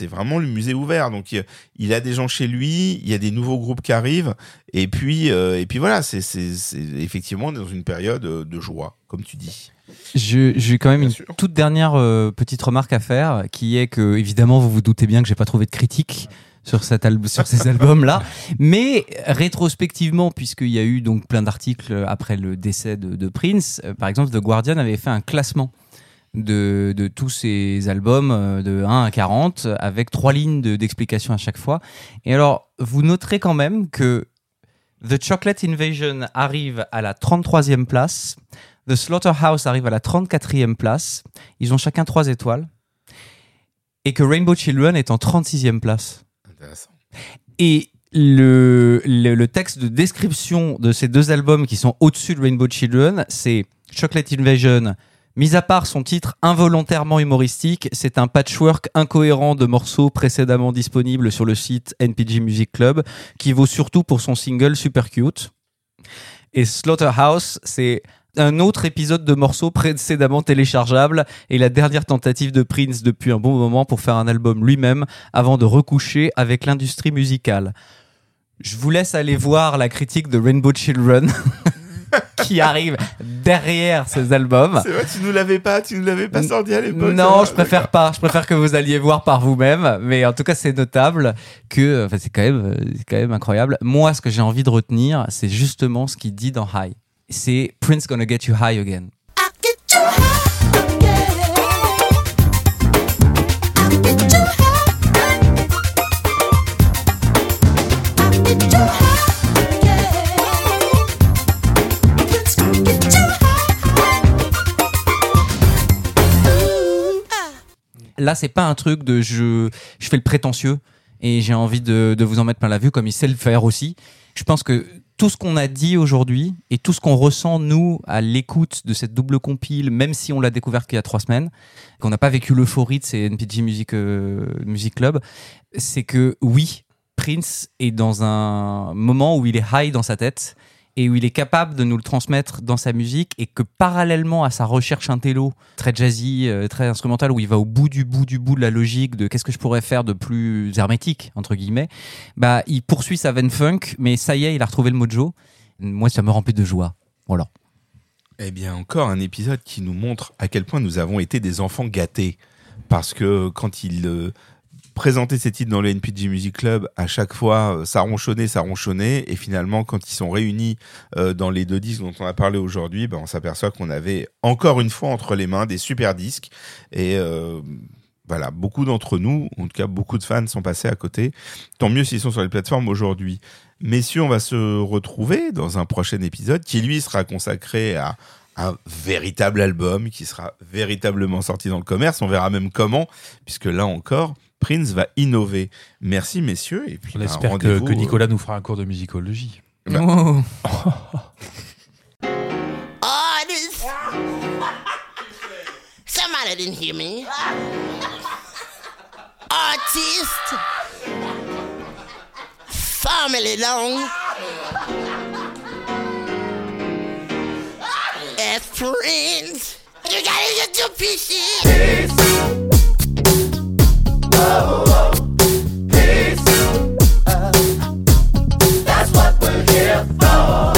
vraiment le musée ouvert. Donc il, il a des gens chez lui, il y a des nouveaux groupes qui arrivent, et puis euh, et puis voilà, c'est effectivement dans une période euh, de joie, comme tu dis. J'ai quand même une toute dernière euh, petite remarque à faire, qui est que évidemment vous vous doutez bien que j'ai pas trouvé de critique sur cet al- sur ces albums là, mais rétrospectivement puisqu'il y a eu donc plein d'articles après le décès de, de Prince, euh, par exemple The Guardian avait fait un classement de, de tous ces albums euh, de 1 à 40 avec trois lignes de- d'explication à chaque fois. Et alors vous noterez quand même que The Chocolate Invasion arrive à la 33e place. The Slaughterhouse arrive à la 34e place. Ils ont chacun 3 étoiles. Et que Rainbow Children est en 36e place. Intéressant. Et le, le, le texte de description de ces deux albums qui sont au-dessus de Rainbow Children, c'est Chocolate Invasion. Mis à part son titre involontairement humoristique, c'est un patchwork incohérent de morceaux précédemment disponibles sur le site NPG Music Club, qui vaut surtout pour son single Super Cute. Et Slaughterhouse, c'est un autre épisode de morceaux précédemment téléchargeable et la dernière tentative de Prince depuis un bon moment pour faire un album lui-même avant de recoucher avec l'industrie musicale. Je vous laisse aller voir la critique de Rainbow Children qui arrive derrière ces albums. C'est vrai, tu nous l'avais pas, tu nous l'avais pas sorti à l'époque. Non, je préfère pas. Je préfère que vous alliez voir par vous-même. Mais en tout cas, c'est notable que, enfin, c'est quand même, c'est quand même incroyable. Moi, ce que j'ai envie de retenir, c'est justement ce qu'il dit dans High. C'est Prince gonna get you high again. Là, c'est pas un truc de je, je fais le prétentieux et j'ai envie de, de vous en mettre plein la vue comme il sait le faire aussi. Je pense que tout ce qu'on a dit aujourd'hui et tout ce qu'on ressent nous à l'écoute de cette double compile, même si on l'a découverte qu'il y a trois semaines, qu'on n'a pas vécu l'euphorie de ces NPG Music, euh, Music Club, c'est que oui, Prince est dans un moment où il est high dans sa tête et où il est capable de nous le transmettre dans sa musique et que parallèlement à sa recherche intello très jazzy, euh, très instrumentale où il va au bout du bout du bout de la logique de qu'est-ce que je pourrais faire de plus hermétique entre guillemets, bah il poursuit sa veine funk mais ça y est, il a retrouvé le mojo. Moi ça me remplit de joie. Voilà. Eh bien, encore un épisode qui nous montre à quel point nous avons été des enfants gâtés. Parce que quand il présentait ses titres dans le NPG Music Club, à chaque fois, euh, ça ronchonnait, ça ronchonnait. Et finalement, quand ils sont réunis euh, dans les deux disques dont on a parlé aujourd'hui, ben, on s'aperçoit qu'on avait encore une fois entre les mains des super disques. Et euh, voilà, beaucoup d'entre nous, en tout cas beaucoup de fans, sont passés à côté. Tant mieux s'ils sont sur les plateformes aujourd'hui. Messieurs, on va se retrouver dans un prochain épisode qui, lui, sera consacré à un véritable album qui sera véritablement sorti dans le commerce. On verra même comment, puisque là encore, Prince va innover. Merci, messieurs. Et puis, On bah, espère que, rendez-vous, que Nicolas nous fera un cours de musicologie. Bah. Oh. Artist. Somebody didn't hear me. Artist. Family long. As friends. You gotta get your pieces. That's what we're here for.